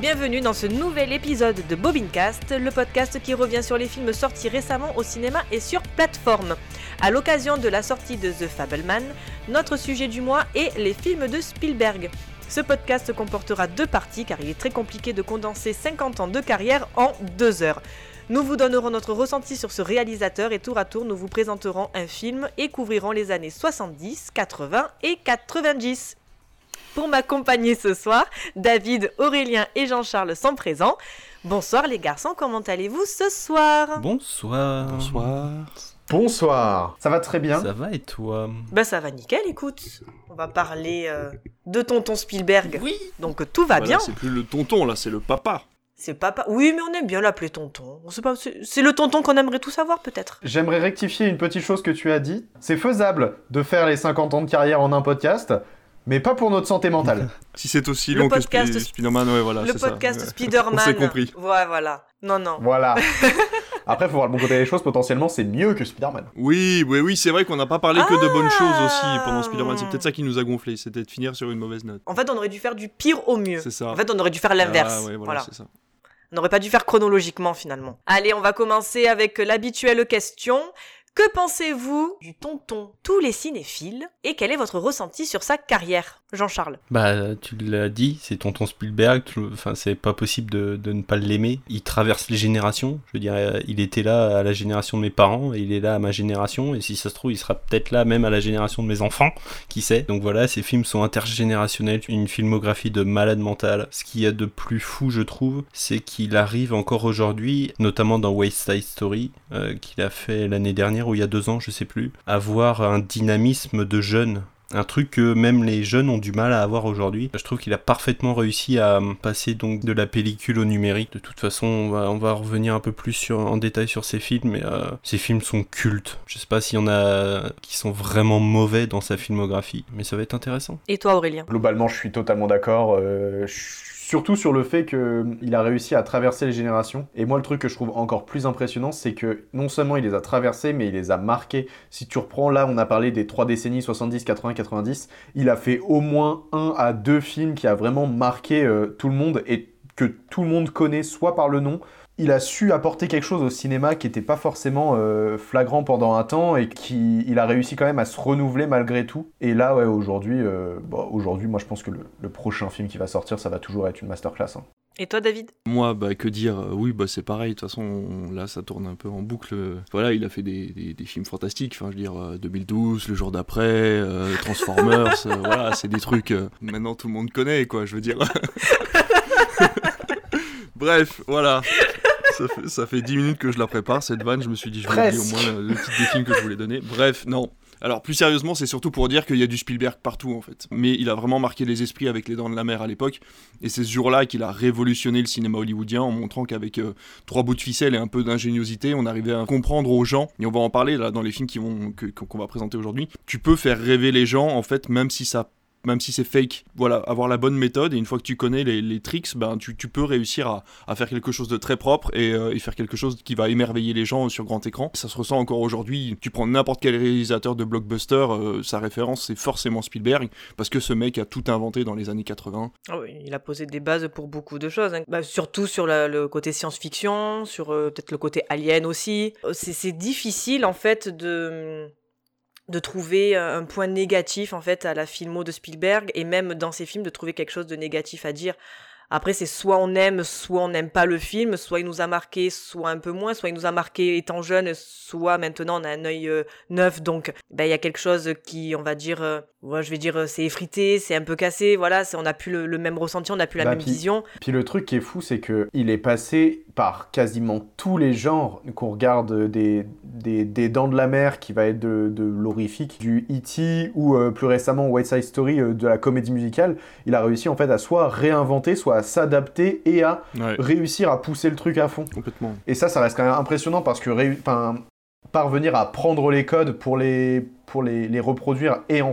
Bienvenue dans ce nouvel épisode de Bobincast, le podcast qui revient sur les films sortis récemment au cinéma et sur plateforme. À l'occasion de la sortie de The Fableman, notre sujet du mois est les films de Spielberg. Ce podcast comportera deux parties car il est très compliqué de condenser 50 ans de carrière en deux heures. Nous vous donnerons notre ressenti sur ce réalisateur et tour à tour nous vous présenterons un film et couvrirons les années 70, 80 et 90. Pour m'accompagner ce soir, David, Aurélien et Jean-Charles sont présents. Bonsoir les garçons, comment allez-vous ce soir? Bonsoir. Bonsoir. Bonsoir. Ça va très bien. Ça va et toi? Bah ça va nickel, écoute. On va parler euh, de tonton Spielberg. Oui. Donc tout va Voilà, bien. C'est plus le tonton là, c'est le papa. C'est papa. Oui, mais on aime bien l'appeler tonton. On sait pas. C'est c'est le tonton qu'on aimerait tous avoir peut-être. J'aimerais rectifier une petite chose que tu as dit. C'est faisable de faire les 50 ans de carrière en un podcast, mais pas pour notre santé mentale. Si c'est aussi Le long que Sp- Spider-Man, ouais, voilà. le c'est ça. podcast. Spider-Man. On s'est compris. Ouais, voilà. Non, non. voilà. Après, faut voir le bon côté des choses. Potentiellement, c'est mieux que Spider-Man. Oui, oui, oui, c'est vrai qu'on n'a pas parlé que de bonnes Ah. choses aussi pendant Spider-Man. C'est peut-être ça qui nous a gonflé, c'était de finir sur une mauvaise note. En fait, on aurait dû faire du pire au mieux. C'est ça. En fait, on aurait dû faire l'inverse. Ah, ouais, voilà. voilà, c'est ça. On n'aurait pas dû faire chronologiquement finalement. Allez, on va commencer avec l'habituelle question. Que pensez-vous du tonton tous les cinéphiles et quel est votre ressenti sur sa carrière Jean-Charles? Bah, tu l'as dit, c'est tonton Spielberg, enfin, c'est pas possible de, ne pas l'aimer. Il traverse les générations, je veux dire, euh, il était là à la génération de mes parents, et il est là à ma génération, et si ça se trouve, il sera peut-être là même à la génération de mes enfants, qui sait? Donc voilà, ces films sont intergénérationnels, une filmographie de malade mental. Ce qu'il y a de plus fou, je trouve, c'est qu'il arrive encore aujourd'hui, notamment dans West Story, euh, qu'il a fait l'année dernière ou il y a deux ans, je sais plus, avoir un dynamisme de jeune un truc que même les jeunes ont du mal à avoir aujourd'hui. Je trouve qu'il a parfaitement réussi à euh, passer donc de la pellicule au numérique. De toute façon, on va, on va revenir un peu plus sur, en détail sur ces films, mais euh, ces films sont cultes. Je sais pas s'il y en a qui sont vraiment mauvais dans sa filmographie, mais ça va être intéressant. Et toi Aurélien? Globalement, je suis totalement d'accord. euh, je- Surtout sur le fait qu'il a réussi à traverser les générations. Et moi, le truc que je trouve encore plus impressionnant, c'est que non seulement il les a traversés, mais il les a marqués. Si tu reprends là, on a parlé des trois décennies 70, 80, 90. Il a fait au moins un à deux films qui a vraiment marqué euh, tout le monde et que tout le monde connaît soit par le nom, il a su apporter quelque chose au cinéma qui n'était pas forcément euh, flagrant pendant un temps et qui il a réussi quand même à se renouveler malgré tout. Et là, ouais, aujourd'hui, euh, bon, aujourd'hui, moi je pense que le, le prochain film qui va sortir, ça va toujours être une masterclass. hein. Et toi David? Moi, bah, que dire? Euh, Oui, bah, c'est pareil. De toute façon, on- là, ça tourne un peu en boucle. Voilà, il a fait des, des- des films fantastiques. Enfin, je veux dire, euh, 2012, Le jour d'après, euh, Transformers. euh, voilà, c'est des trucs. euh, maintenant, tout le monde connaît, quoi. Je veux dire. Bref, voilà. Ça fait, ça fait 10 minutes que je la prépare, cette vanne. Je me suis dit, je vais au moins le, titre des films que je voulais donner. Bref, non. Alors, plus sérieusement, c'est surtout pour dire qu'il y a du Spielberg partout, en fait. Mais il a vraiment marqué les esprits avec Les Dents de la Mer à l'époque. Et c'est ce jour-là qu'il a révolutionné le cinéma hollywoodien en montrant qu'avec euh, trois bouts de ficelle et un peu d'ingéniosité, on arrivait à comprendre aux gens, et on va en parler là dans les films qui vont, que- qu'on va présenter aujourd'hui, tu peux faire rêver les gens, en fait, même si ça même si c'est fake, voilà, avoir la bonne méthode et une fois que tu connais les, les tricks, ben tu, peux réussir à, faire quelque chose de très propre et, euh, et faire quelque chose qui va émerveiller les gens sur grand écran. Ça se ressent encore aujourd'hui. Tu prends n'importe quel réalisateur de blockbuster, euh, sa référence c'est forcément Spielberg parce que ce mec a tout inventé dans les années 80. Ah oui, il a posé des bases pour beaucoup de choses, hein. Bah, surtout sur le côté science-fiction, sur euh, peut-être le côté alien aussi. Euh, c'est difficile en fait de de trouver euh, un point négatif en fait à la filmo de Spielberg et même dans ses films de trouver quelque chose de négatif à dire. Après c'est soit on aime, soit on n'aime pas le film, soit il nous a marqué, soit un peu moins, soit il nous a marqué étant jeune, soit maintenant on a un œil euh, neuf donc ben il y a quelque chose qui on va dire euh, ouais, je vais dire euh, c'est effrité, c'est un peu cassé, voilà, c'est on n'a plus le, le même ressenti, on n'a plus la Bah, même puis- vision. Puis le truc qui est fou, c'est que il est passé par quasiment tous les genres qu'on regarde des, des, des Dents de la Mer, qui va être de, de l'horrifique, du E.T. ou euh, plus récemment White Side Story, euh, de la comédie musicale. Il a réussi en fait à soit réinventer, soit à s'adapter et à Ouais, réussir à pousser le truc à fond. complètement. Et ça, ça reste quand même impressionnant parce que parvenir à prendre les codes pour les, pour les, les reproduire et en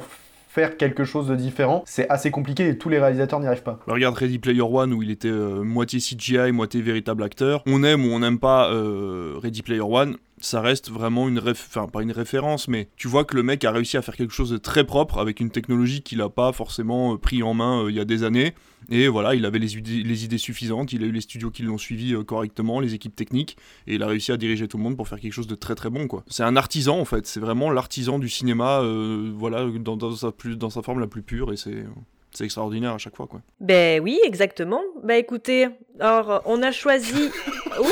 faire quelque chose de différent, c'est assez compliqué et tous les réalisateurs n'y arrivent pas. Bah, regarde Ready Player One où il était euh, moitié CGI, moitié véritable acteur. On aime ou on n'aime pas euh, Ready Player One. ça reste vraiment une réf... enfin pas une référence, mais tu vois que le mec a réussi à faire quelque chose de très propre avec une technologie qu'il a pas forcément euh, pris en main il y a des années. Et voilà, il avait les idées, les idées suffisantes, il a eu les studios qui l'ont suivi euh, correctement, les équipes techniques, et il a réussi à diriger tout le monde pour faire quelque chose de très très bon quoi. C'est un artisan en fait, c'est vraiment l'artisan du cinéma, euh, voilà, dans, dans sa plus, dans sa forme la plus pure, et c'est c'est extraordinaire à chaque fois quoi. Ben oui, exactement. Ben écoutez, alors on a choisi. Ouh,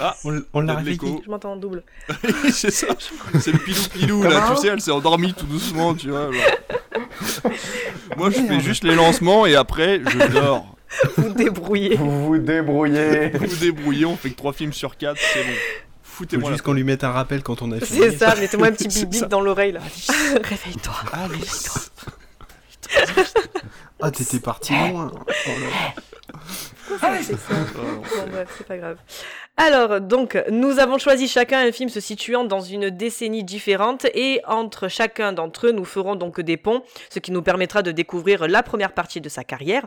Ah, On, on l'a réveillé. je m'entends en double. c'est ça, c'est le pilou pilou là, tu sais, elle s'est endormie tout doucement, tu vois. genre. Moi je fais juste les lancements et après je dors. Vous débrouillez. Vous vous débrouillez. Vous vous débrouillez, on fait que 3 films sur 4, c'est bon. Foutez-moi juste qu'on lui mette un rappel quand on a fini. C'est ça, mettez-moi un petit C'est bip ça. bip dans l'oreille là. Réveille-toi. Alice. Ah, t'étais parti loin. Oh là. C'est ça. Bon, bref, c'est pas grave. Alors, donc, nous avons choisi chacun un film se situant dans une décennie différente et entre chacun d'entre eux, nous ferons donc des ponts, ce qui nous permettra de découvrir la première partie de sa carrière.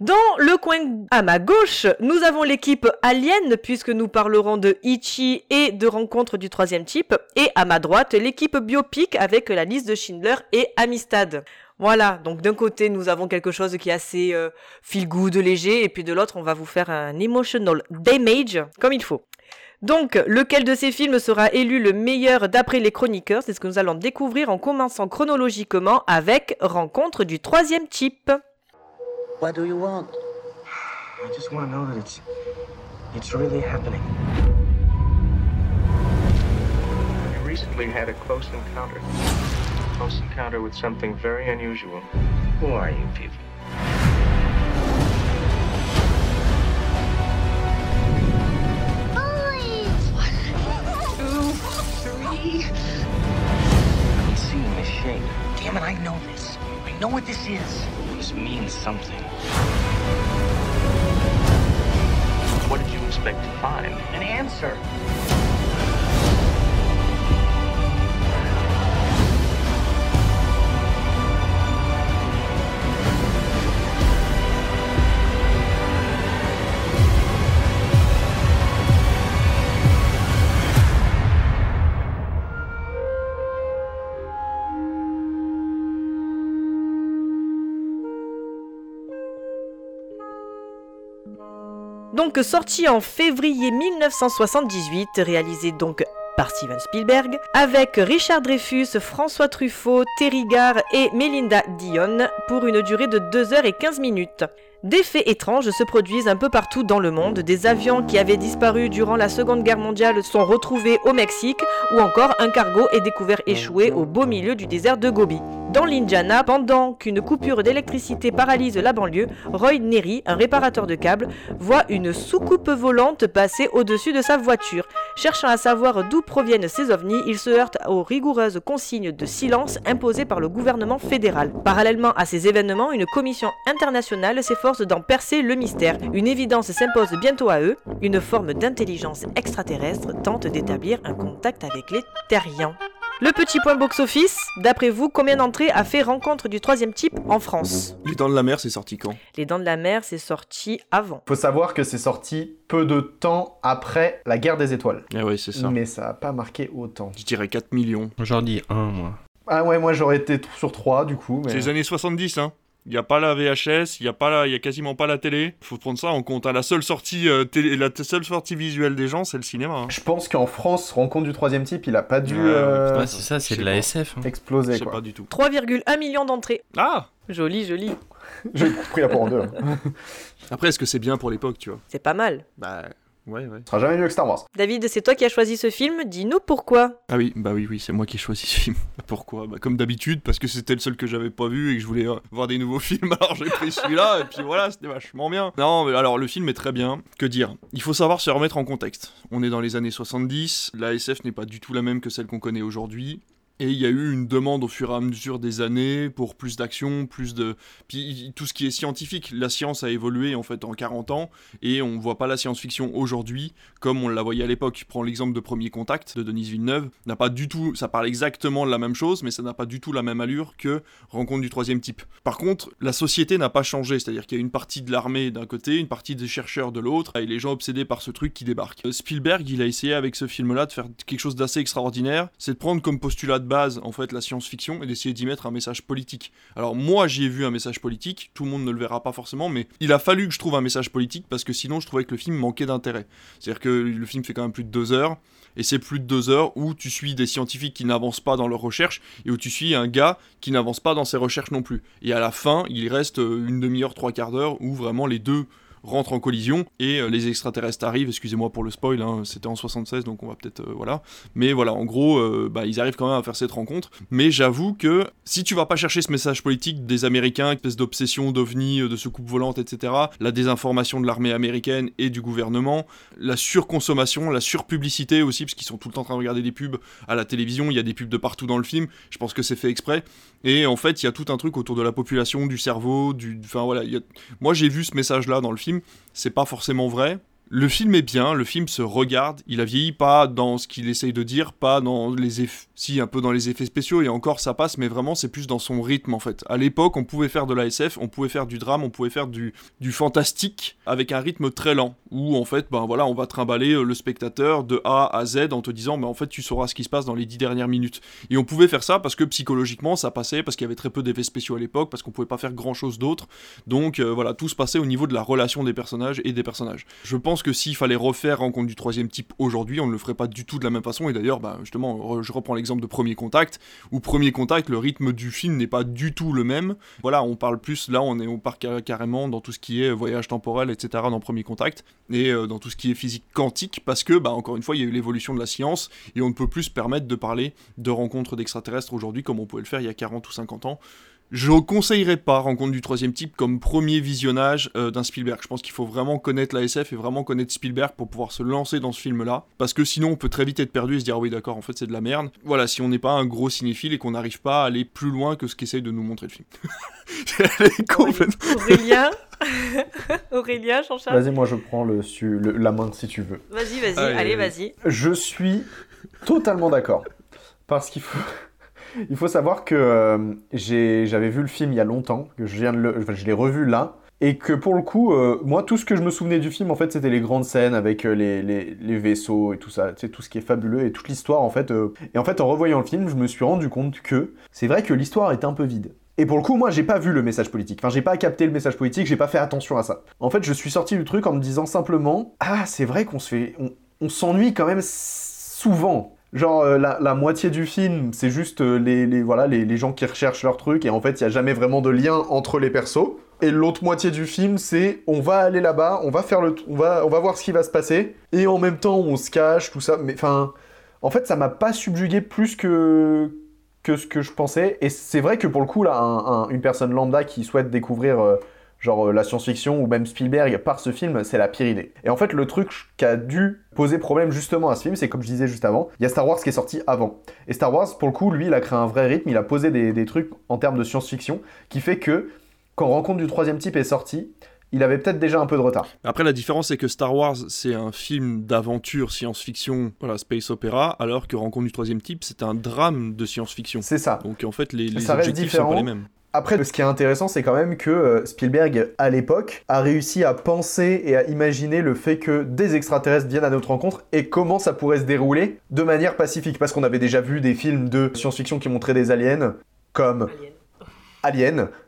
Dans le coin à ma gauche, nous avons l'équipe Alien, puisque nous parlerons de Ichi et de Rencontre du troisième type, et à ma droite, l'équipe Biopic avec la liste de Schindler et Amistad. Voilà, donc d'un côté, nous avons quelque chose qui est assez euh, feel good, léger, et puis de l'autre, on va vous faire un emotional damage comme il faut. Donc, lequel de ces films sera élu le meilleur d'après les chroniqueurs? C'est ce que nous allons découvrir en commençant chronologiquement avec Rencontre du troisième type. What do you want? I just want to know that it's it's really happening. I recently had a close encounter. Close encounter with something very unusual. Who are you people? I'm seeing the shape. Damn it, I know this. I know what this is. This means something. What did you expect to find? An answer. Donc sorti en février 1978, réalisé donc par Steven Spielberg, avec Richard Dreyfus, François Truffaut, Terry Garr et Melinda Dion pour une durée de 2h15 minutes. Des faits étranges se produisent un peu partout dans le monde. Des avions qui avaient disparu durant la Seconde Guerre mondiale sont retrouvés au Mexique, ou encore un cargo est découvert échoué au beau milieu du désert de Gobi. Dans l'Indiana, pendant qu'une coupure d'électricité paralyse la banlieue, Roy Neri, un réparateur de câbles, voit une soucoupe volante passer au-dessus de sa voiture. Cherchant à savoir d'où proviennent ces ovnis, il se heurte aux rigoureuses consignes de silence imposées par le gouvernement fédéral. Parallèlement à ces événements, une commission internationale s'efforce d'en percer le mystère. Une évidence s'impose bientôt à eux, une forme d'intelligence extraterrestre tente d'établir un contact avec les terriens. Le petit point box-office, d'après vous, combien d'entrées a fait Rencontre du troisième type en France? Les Dents de la Mer, c'est sorti quand? Les Dents de la Mer, c'est sorti avant. Faut savoir que c'est sorti peu de temps après la guerre des étoiles. Eh ouais, c'est ça. Mais ça a pas marqué autant. Je dirais 4 millions. J'en dis un, moi. Ah ouais, moi j'aurais été sur 3 du coup. Mais... C'est les années 70, hein. Il n'y a pas la VHS, il n'y a, pas la- il y a quasiment pas la télé. faut prendre ça en compte. hein. La, seule sortie, euh, télé- la seule sortie visuelle des gens, c'est le cinéma. hein. Je pense qu'en France, rencontre du troisième type, il a pas dû euh, Ouais, c'est ça, c'est de la pas. SF. hein. Je exploser sais quoi. pas du tout. 3,1 millions d'entrées. Ah Joli, joli. J'ai pris la pour en deux. hein. Après, est-ce que c'est bien pour l'époque, tu vois? C'est pas mal. Bah, ouais, ouais. Ce sera jamais mieux que Star Wars. David, c'est toi qui as choisi ce film. Dis-nous pourquoi. Ah oui, bah oui, oui, c'est moi qui ai choisi ce film. Pourquoi? Bah comme d'habitude, parce que c'était le seul que j'avais pas vu et que je voulais euh, voir des nouveaux films, alors j'ai pris celui-là, et puis voilà, c'était vachement bien. Non, mais alors le film est très bien. Que dire? Il faut savoir se remettre en contexte. On est dans les années 70, la SF n'est pas du tout la même que celle qu'on connaît aujourd'hui. Et il y a eu une demande au fur et à mesure des années pour plus d'action, plus de... Puis tout ce qui est scientifique, la science a évolué en fait en 40 ans, et on ne voit pas la science-fiction aujourd'hui comme on la voyait à l'époque. Prends l'exemple de Premier Contact de Denise Villeneuve, n'a pas du tout... Ça parle exactement de la même chose, mais ça n'a pas du tout la même allure que Rencontre du troisième type. Par contre, la société n'a pas changé, c'est-à-dire qu'il y a une partie de l'armée d'un côté, une partie des chercheurs de l'autre, et les gens obsédés par ce truc qui débarque. Euh, Spielberg, il a essayé avec ce film-là de faire quelque chose d'assez extraordinaire, c'est de prendre comme postulat base en fait la science-fiction et d'essayer d'y mettre un message politique. Alors moi j'y ai vu un message politique, tout le monde ne le verra pas forcément, mais il a fallu que je trouve un message politique parce que sinon je trouvais que le film manquait d'intérêt. C'est-à-dire que le film fait quand même plus de deux heures, et c'est plus de deux heures où tu suis des scientifiques qui n'avancent pas dans leurs recherches et où tu suis un gars qui n'avance pas dans ses recherches non plus. Et à la fin, il reste euh, une demi-heure, trois quarts d'heure où vraiment les deux rentrent en collision et euh, les extraterrestres arrivent. Excusez-moi pour le spoil, hein, c'était en 76 donc on va peut-être euh, voilà. Mais voilà, en gros, euh, bah, ils arrivent quand même à faire cette rencontre. Mais j'avoue que si tu vas pas chercher ce message politique des Américains, espèce d'obsession d'ovnis, de soucoupe volante, etc., la désinformation de l'armée américaine et du gouvernement, la surconsommation, la surpublicité aussi, parce qu'ils sont tout le temps en train de regarder des pubs à la télévision, il y a des pubs de partout dans le film. Je pense que c'est fait exprès. Et en fait, il y a tout un truc autour de la population, du cerveau, du. Enfin voilà, moi j'ai vu ce message-là dans le film c'est pas forcément vrai. Le film est bien, le film se regarde, il a vieilli pas dans ce qu'il essaye de dire, pas dans les effets, si un peu dans les effets spéciaux et encore ça passe, mais vraiment c'est plus dans son rythme en fait. À l'époque, on pouvait faire de la SF, on pouvait faire du drame, on pouvait faire du, fantastique avec un rythme très lent où en fait, ben voilà, on va trimballer euh, le spectateur de A à Z en te disant, ben en fait, tu sauras ce qui se passe dans les dix dernières minutes. Et on pouvait faire ça parce que psychologiquement ça passait, parce qu'il y avait très peu d'effets spéciaux à l'époque, parce qu'on pouvait pas faire grand chose d'autre. Donc euh, voilà, tout se passait au niveau de la relation des personnages et des personnages. Je pense que s'il fallait refaire Rencontre du troisième type aujourd'hui, on ne le ferait pas du tout de la même façon. Et d'ailleurs, bah, justement, je reprends l'exemple de Premier Contact, où Premier Contact, le rythme du film n'est pas du tout le même. Voilà, on parle plus, là, on, est, on part carrément dans tout ce qui est voyage temporel, etc., dans Premier Contact, et euh, dans tout ce qui est physique quantique, parce que, bah, encore une fois, il y a eu l'évolution de la science, et on ne peut plus se permettre de parler de rencontres d'extraterrestres aujourd'hui comme on pouvait le faire il y a 40 ou 50 ans. Je ne conseillerais pas Rencontre du troisième type comme premier visionnage euh, d'un Spielberg. Je pense qu'il faut vraiment connaître la SF et vraiment connaître Spielberg pour pouvoir se lancer dans ce film-là. Parce que sinon, on peut très vite être perdu et se dire, ah oui, d'accord, en fait, c'est de la merde. Voilà, si on n'est pas un gros cinéphile et qu'on n'arrive pas à aller plus loin que ce qu'essaye de nous montrer le film. complètement... Aurélien Aurélien, Jean-Charles Vas-y, moi je prends le, la main si tu veux. Vas-y, vas-y, allez vas-y. Je suis totalement d'accord. Parce qu'il faut il faut savoir que euh, j'avais vu le film il y a longtemps, que je viens de le, je l'ai revu là, et que pour le coup, euh, moi, tout ce que je me souvenais du film, en fait, c'était les grandes scènes avec euh, les, vaisseaux et tout ça, tu tout ce qui est fabuleux et toute l'histoire, en fait. Et en fait, en revoyant le film, je me suis rendu compte que c'est vrai que l'histoire était un peu vide. Et pour le coup, moi, j'ai pas vu le message politique. Enfin, j'ai pas capté le message politique, j'ai pas fait attention à ça. En fait, je suis sorti du truc en me disant simplement, ah, c'est vrai qu'on se fait, on s'ennuie quand même souvent Genre, euh, la, moitié du film, c'est juste euh, les, gens qui recherchent leur truc, et en fait, il n'y a jamais vraiment de lien entre les persos. Et l'autre moitié du film, c'est on va aller là-bas, on va faire le, on va, on va voir ce qui va se passer, et en même temps, on se cache, tout ça. Mais enfin, en fait, ça m'a pas subjugué plus que que ce que je pensais. Et c'est vrai que pour le coup, là, une personne lambda qui souhaite découvrir euh, genre euh, la science-fiction ou même Spielberg par ce film, c'est la pire idée. Et en fait, le truc qui a dû poser problème justement à ce film, c'est comme je disais juste avant, il y a Star Wars qui est sorti avant. Et Star Wars, pour le coup, lui, il a créé un vrai rythme, il a posé des, trucs en termes de science-fiction qui fait que quand Rencontre du troisième type est sorti, il avait peut-être déjà un peu de retard. Après, la différence, c'est que Star Wars, c'est un film d'aventure, science-fiction, voilà, space opéra, alors que Rencontre du troisième type, c'est un drame de science-fiction. C'est ça. Donc en fait, les, les objectifs sont pas les mêmes. Après, ce qui est intéressant, c'est quand même que euh, Spielberg, à l'époque, a réussi à penser et à imaginer le fait que des extraterrestres viennent à notre rencontre et comment ça pourrait se dérouler de manière pacifique. Parce qu'on avait déjà vu des films de science-fiction qui montraient des aliens, comme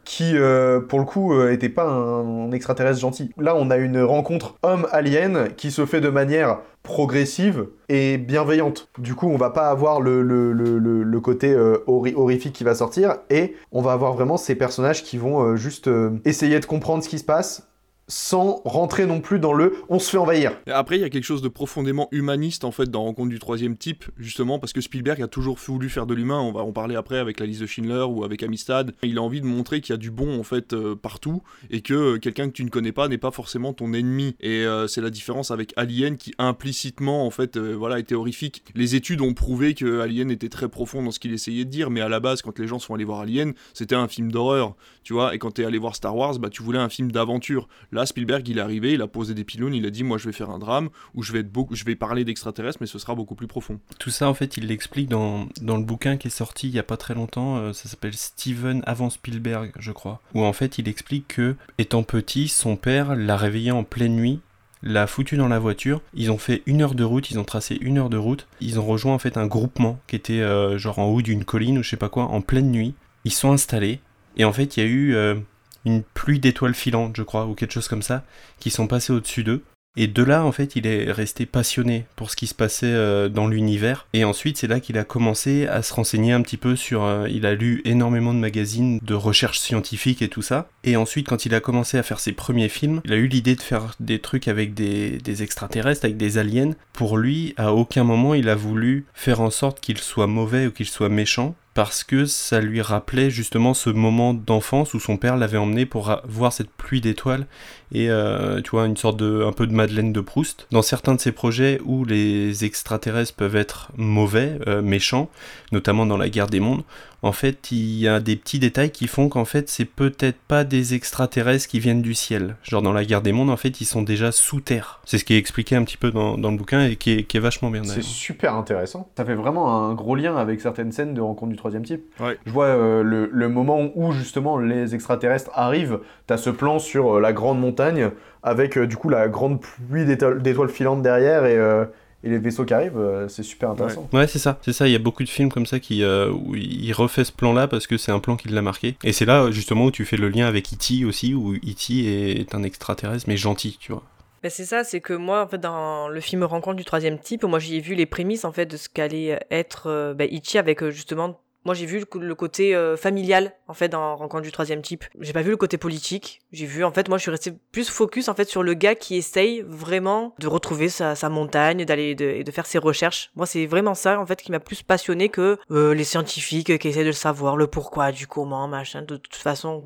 qui euh, pour le coup euh, était pas un, extraterrestre gentil. Là, on a une rencontre homme-alien qui se fait de manière progressive et bienveillante. Du coup, on va pas avoir le, le, côté euh, horrifique qui va sortir et on va avoir vraiment ces personnages qui vont juste essayer de comprendre ce qui se passe sans rentrer non plus dans le on se fait envahir. Après, il y a quelque chose de profondément humaniste en fait dans Rencontre du troisième type, justement parce que Spielberg a toujours voulu faire de l'humain. On va en parler après avec la liste de Schindler ou avec Amistad. Il a envie de montrer qu'il y a du bon en fait euh, partout et que euh, quelqu'un que tu ne connais pas n'est pas forcément ton ennemi. Et euh, c'est la différence avec Alien qui implicitement en fait voilà était horrifique. Les études ont prouvé que Alien était très profond dans ce qu'il essayait de dire, mais à la base, quand les gens sont allés voir Alien, c'était un film d'horreur, tu vois. Et quand tu es allé voir Star Wars, bah tu voulais un film d'aventure. Là, Spielberg, il est arrivé, il a posé des pylônes, il a dit Moi, je vais faire un drame où je vais, être beaucoup, je vais parler d'extraterrestres, mais ce sera beaucoup plus profond. Tout ça, en fait, il l'explique dans, dans le bouquin qui est sorti il y a pas très longtemps. euh, ça s'appelle Steven avant Spielberg, je crois. Où en fait, il explique que, étant petit, son père l'a réveillé en pleine nuit. L'a foutu dans la voiture, ils ont fait une heure de route, ils ont tracé une heure de route, ils ont rejoint en fait un groupement qui était euh, genre en haut d'une colline ou je sais pas quoi, en pleine nuit. Ils sont installés, et en fait il y a eu euh, une pluie d'étoiles filantes, je crois, ou quelque chose comme ça, qui sont passées au-dessus d'eux. Et de là, en fait, il est resté passionné pour ce qui se passait euh, dans l'univers. Et ensuite, c'est là qu'il a commencé à se renseigner un petit peu sur... euh, il a lu énormément de magazines de recherche scientifique et tout ça. Et ensuite, quand il a commencé à faire ses premiers films, il a eu l'idée de faire des trucs avec des, des extraterrestres, avec des aliens. Pour lui, à aucun moment, il a voulu faire en sorte qu'il soit mauvais ou qu'il soit méchant parce que ça lui rappelait justement ce moment d'enfance où son père l'avait emmené pour voir cette pluie d'étoiles et euh, tu vois une sorte de un peu de Madeleine de Proust. Dans certains de ces projets où les extraterrestres peuvent être mauvais, euh, méchants, notamment dans la guerre des mondes, en fait il y a des petits détails qui font qu'en fait c'est peut-être pas des extraterrestres qui viennent du ciel. Genre dans la guerre des mondes en fait ils sont déjà sous terre. C'est ce qui est expliqué un petit peu dans, dans le bouquin et qui est, qui est vachement bien C'est super intéressant. Ça fait vraiment un gros lien avec certaines scènes de rencontre du troisième type. Ouais. Je vois euh, le, le moment où justement les extraterrestres arrivent, t'as ce plan sur euh, la grande montagne avec euh, du coup la grande pluie d'étoiles d'étoiles filantes derrière et, euh, et les vaisseaux qui arrivent, euh, c'est super intéressant. Ouais, c'est ça, c'est ça. Il y a beaucoup de films comme ça qui euh, où il refait ce plan-là parce que c'est un plan qui l'a marqué. Et c'est là justement où tu fais le lien avec E.T. aussi, où E.T. est un extraterrestre mais gentil, tu vois. Ben, c'est ça, c'est que moi, en fait, dans le film Rencontre du troisième type, moi j'y ai vu les prémices en fait de ce qu'allait être euh, ben, Ichi avec euh, justement. Moi j'ai vu le, côté euh, familial en fait dans Rencontre du troisième type. J'ai pas vu le côté politique. J'ai vu en fait moi je suis resté plus focus en fait sur le gars qui essaye vraiment de retrouver sa, montagne, d'aller de, et de faire ses recherches. Moi c'est vraiment ça en fait qui m'a plus passionné que euh, les scientifiques qui essaient de le savoir, le pourquoi, du comment, machin. De toute façon,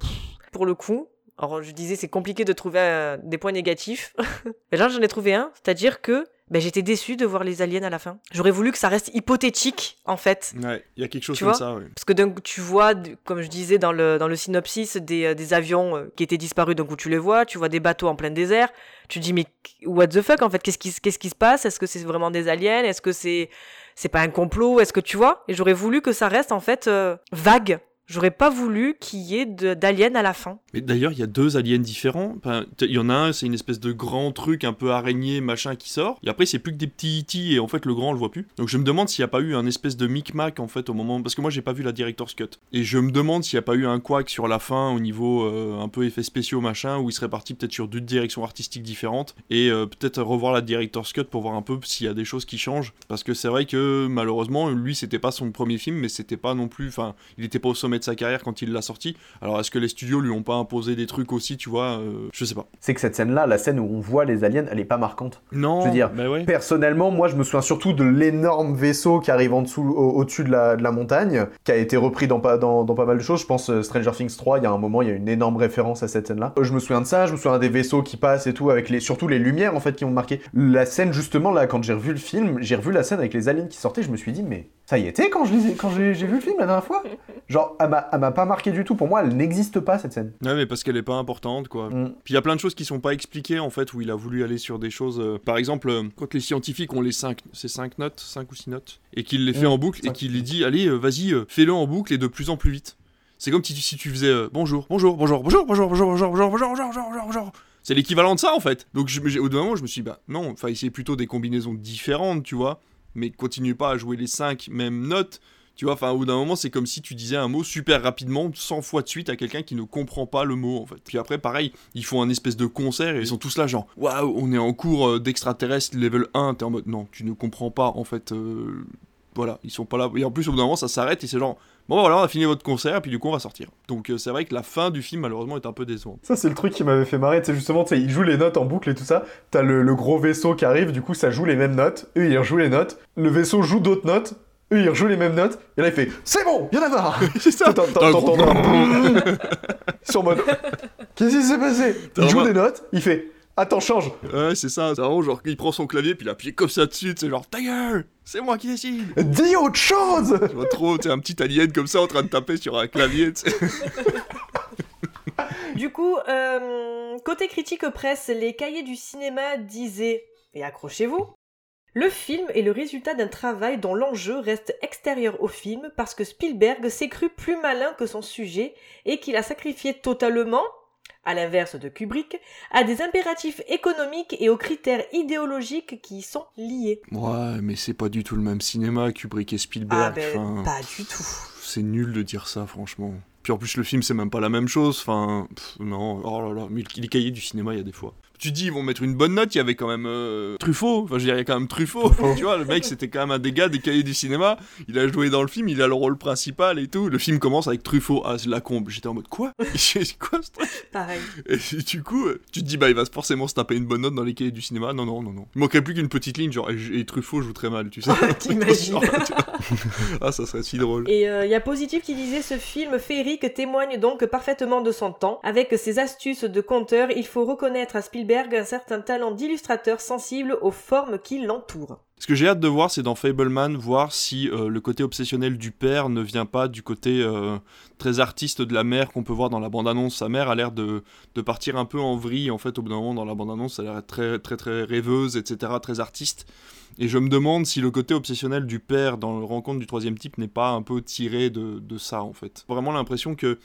pour le coup, alors je disais c'est compliqué de trouver euh, des points négatifs. Mais là j'en ai trouvé un, c'est-à-dire que ben, j'étais déçu de voir les aliens à la fin. J'aurais voulu que ça reste hypothétique en fait. Ouais, il y a quelque chose Tu comme ça. ouais. Parce que donc tu vois, comme je disais dans le, dans le synopsis, des, euh, des avions euh, qui étaient disparus, donc où tu les vois, tu vois des bateaux en plein désert, tu te dis mais what the fuck en fait, qu'est-ce qui, qu'est-ce qui se passe? Est-ce que c'est vraiment des aliens? Est-ce que c'est c'est pas un complot? Est-ce que tu vois? Et j'aurais voulu que ça reste en fait euh, vague. J'aurais pas voulu qu'il y ait d'aliens à la fin. Mais d'ailleurs, il y a deux aliens différents. Il y en a un, c'est une espèce de grand truc un peu araignée, machin qui sort. Et après, c'est plus que des petits E.T. et en fait, le grand, on le voit plus. Donc je me demande s'il n'y a pas eu un espèce de micmac en fait au moment. Parce que moi, j'ai pas vu la Director's Cut. Et je me demande s'il n'y a pas eu un quack sur la fin au niveau euh, un peu effets spéciaux, machin, où il serait parti peut-être sur deux directions artistiques différentes. Et euh, peut-être revoir la Director's Cut pour voir un peu s'il y a des choses qui changent. Parce que c'est vrai que malheureusement, lui, c'était pas son premier film, mais c'était pas non plus. Enfin, il était pas au sommet de sa carrière quand il l'a sorti. Alors est-ce que les studios lui ont pas imposé des trucs aussi, tu vois euh, Je sais pas. C'est que cette scène-là, la scène où on voit les aliens, elle est pas marquante. Non, Je veux dire, bah ouais. Personnellement, moi, je me souviens surtout de l'énorme vaisseau qui arrive en dessous, au- au-dessus de, la, de la montagne, qui a été repris dans pas, dans, dans pas mal de choses. Je pense euh, Stranger Things 3, il y a un moment, il y a une énorme référence à cette scène-là. Euh, Je me souviens de ça, je me souviens des vaisseaux qui passent et tout, avec les, surtout les lumières en fait qui ont marqué. La scène, justement, là, quand j'ai revu le film, j'ai revu la scène avec les aliens qui sortaient, je me suis dit, mais ça y était quand je les ai- quand j'ai j'ai vu le film la dernière fois Genre, elle m'a elle m'a pas marqué du tout. Pour moi, elle n'existe pas cette scène. Ouais, mais parce qu'elle est pas importante, quoi. Mm. Puis il y a plein de choses qui sont pas expliquées, en fait, où il a voulu aller sur des choses. euh, par exemple, euh, quand les scientifiques ont les 5 c'est cinq notes, 5 ou 6 notes, et qu'il les fait Mm, en boucle, et qu'il les dit, allez, euh, vas-y, euh, fais-le en boucle et de plus en plus vite. C'est comme si tu, si tu faisais euh, bonjour, bonjour, bonjour, bonjour, bonjour, bonjour, bonjour, bonjour, bonjour, bonjour, bonjour, bonjour, bonjour. C'est l'équivalent de ça, en fait. Donc, je, au bout d'un moment, je me suis dit, bah non, enfin, essayez plutôt des combinaisons différentes, tu vois, mais continue pas à jouer les 5 mêmes notes. Tu vois, enfin, au bout d'un moment, c'est comme si tu disais un mot super rapidement, 100 fois de suite à quelqu'un qui ne comprend pas le mot, en fait. Puis après, pareil, ils font un espèce de concert et ils sont tous là, genre, waouh, on est en cours euh, d'extraterrestre level 1. T'es en mode, non, tu ne comprends pas, en fait. euh, Voilà, ils sont pas là. Et en plus, au bout d'un moment, ça s'arrête et c'est genre, Bon, voilà, on a fini votre concert, et puis du coup, on va sortir. Donc, euh, c'est vrai que la fin du film, malheureusement, est un peu décevante. Ça, c'est le truc qui m'avait fait marrer. C'est justement, tu sais, ils jouent les notes en boucle et tout ça. T'as le, le gros vaisseau qui arrive, du coup, ça joue les mêmes notes. Eux, ils rejouent les notes. Le vaisseau joue d'autres notes. Eux, ils rejouent les mêmes notes. Et là, il fait C'est bon, y'en a marre c'est ça T'entends- Ils sont en mode Qu'est-ce qui s'est passé? Il joue des notes, il fait Attends, change Ouais, c'est ça. C'est vraiment genre, il prend son clavier, puis il appuie comme ça dessus, c'est genre, ta gueule C'est moi qui décide Dis autre chose Je vois trop, tu sais, un petit alien comme ça en train de taper sur un clavier, tu sais. Du coup, euh, côté critique presse, les cahiers du cinéma disaient, et accrochez-vous, le film est le résultat d'un travail dont l'enjeu reste extérieur au film parce que Spielberg s'est cru plus malin que son sujet et qu'il a sacrifié totalement, à l'inverse de Kubrick, à des impératifs économiques et aux critères idéologiques qui y sont liés. Ouais, mais c'est pas du tout le même cinéma, Kubrick et Spielberg. Ah ben, enfin, pas du tout. C'est nul de dire ça, franchement. Puis en plus, le film, c'est même pas la même chose. Enfin, pff, non, oh là là, mais les cahiers du cinéma, il y a des fois. Tu dis, ils vont mettre une bonne note, il y avait quand même euh, Truffaut. Enfin, je veux dire, il y a quand même Truffaut. tu vois, le mec, c'était quand même un des gars des cahiers du cinéma. Il a joué dans le film, il a le rôle principal et tout. Le film commence avec Truffaut à la combe. J'étais en mode, quoi? Quoi ce truc? Pareil. Et du coup, euh, tu te dis, bah, il va forcément se taper une bonne note dans les cahiers du cinéma. Non, non, non, non. Il manquerait plus qu'une petite ligne, genre, et, et Truffaut joue très mal, tu sais. T'imagines. ah, ça serait si drôle. Et il y a Positif qui disait ce film féerique témoigne donc parfaitement de son temps. Avec ses astuces de conteur, il faut reconnaître à Spielberg un certain talent d'illustrateur sensible aux formes qui l'entourent. Ce que j'ai hâte de voir, c'est dans Fableman, voir si euh, le côté obsessionnel du père ne vient pas du côté euh, très artiste de la mère qu'on peut voir dans la bande-annonce. Sa mère a l'air de, partir un peu en vrille, en fait, au bout d'un moment, dans la bande-annonce, elle a l'air très, très, très rêveuse, etc., très artiste. Et je me demande si le côté obsessionnel du père dans le rencontre du troisième type n'est pas un peu tiré de ça, en fait. Vraiment l'impression que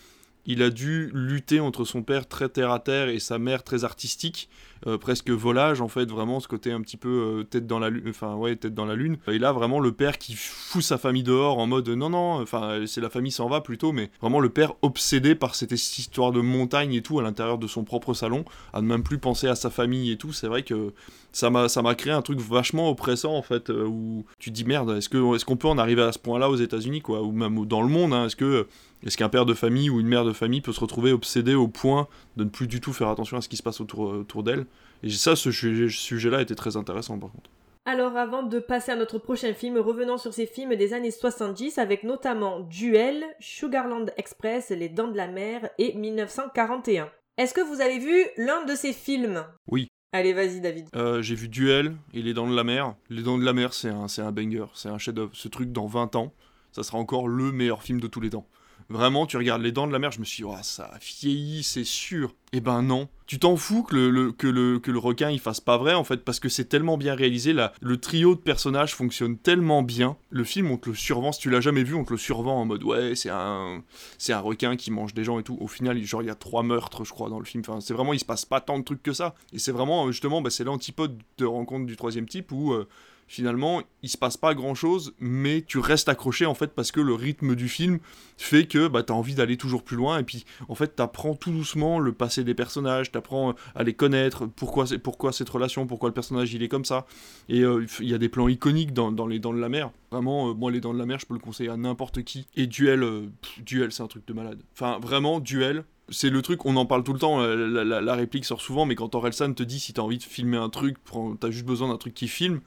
il a dû lutter entre son père très terre à terre et sa mère très artistique, euh, presque volage en fait, vraiment ce côté un petit peu euh, tête dans la lune, enfin ouais tête dans la lune. Et là vraiment le père qui fout sa famille dehors en mode non non, enfin c'est la famille s'en va plutôt, mais vraiment le père obsédé par cette histoire de montagne et tout à l'intérieur de son propre salon, à ne même plus penser à sa famille et tout. C'est vrai que ça m'a ça m'a créé un truc vachement oppressant en fait euh, où tu te dis merde, est-ce que est-ce qu'on peut en arriver à ce point-là aux États-Unis quoi, ou même dans le monde, hein, est-ce que est-ce qu'un père de famille ou une mère de famille peut se retrouver obsédé au point de ne plus du tout faire attention à ce qui se passe autour, autour d'elle Et ça, ce sujet- sujet-là était très intéressant par contre. Alors avant de passer à notre prochain film, revenons sur ces films des années 70 avec notamment Duel, Sugarland Express, Les Dents de la Mer et 1941. Est-ce que vous avez vu l'un de ces films? Oui. Allez, vas-y David. Euh, J'ai vu Duel et Les Dents de la Mer. Les Dents de la Mer, c'est un, c'est un banger, c'est un chef-d'œuvre. Ce truc, dans 20 ans, ça sera encore le meilleur film de tous les temps. Vraiment, tu regardes Les Dents de la Mer, je me suis dit, oh, ça a vieilli, c'est sûr. Eh ben non. Tu t'en fous que le, que, le, que le requin il fasse pas vrai en fait, parce que c'est tellement bien réalisé, la, le trio de personnages fonctionne tellement bien. Le film, on te le survend, si tu l'as jamais vu, on te le survend en mode ouais, c'est un, c'est un requin qui mange des gens et tout. Au final, genre, il y a trois meurtres, je crois, dans le film. Enfin, c'est vraiment, il se passe pas tant de trucs que ça. Et c'est vraiment, justement, bah, c'est l'antipode de rencontre du troisième type où. euh, finalement, il se passe pas grand chose, mais tu restes accroché en fait parce que le rythme du film fait que bah, tu as envie d'aller toujours plus loin et puis en fait tu apprends tout doucement le passé des personnages, tu apprends à les connaître, pourquoi, pourquoi cette relation, pourquoi le personnage il est comme ça. Et euh, il y a des plans iconiques dans, dans Les Dents de la Mer. Vraiment, euh, moi Les Dents de la Mer, je peux le conseiller à n'importe qui. Et Duel, euh, Duel c'est un truc de malade. Enfin, vraiment, Duel. C'est le truc, on en parle tout le temps, euh, la, réplique sort souvent, mais quand Orelsan te dit si t'as envie de filmer un truc, t'as juste besoin d'un truc qui filme,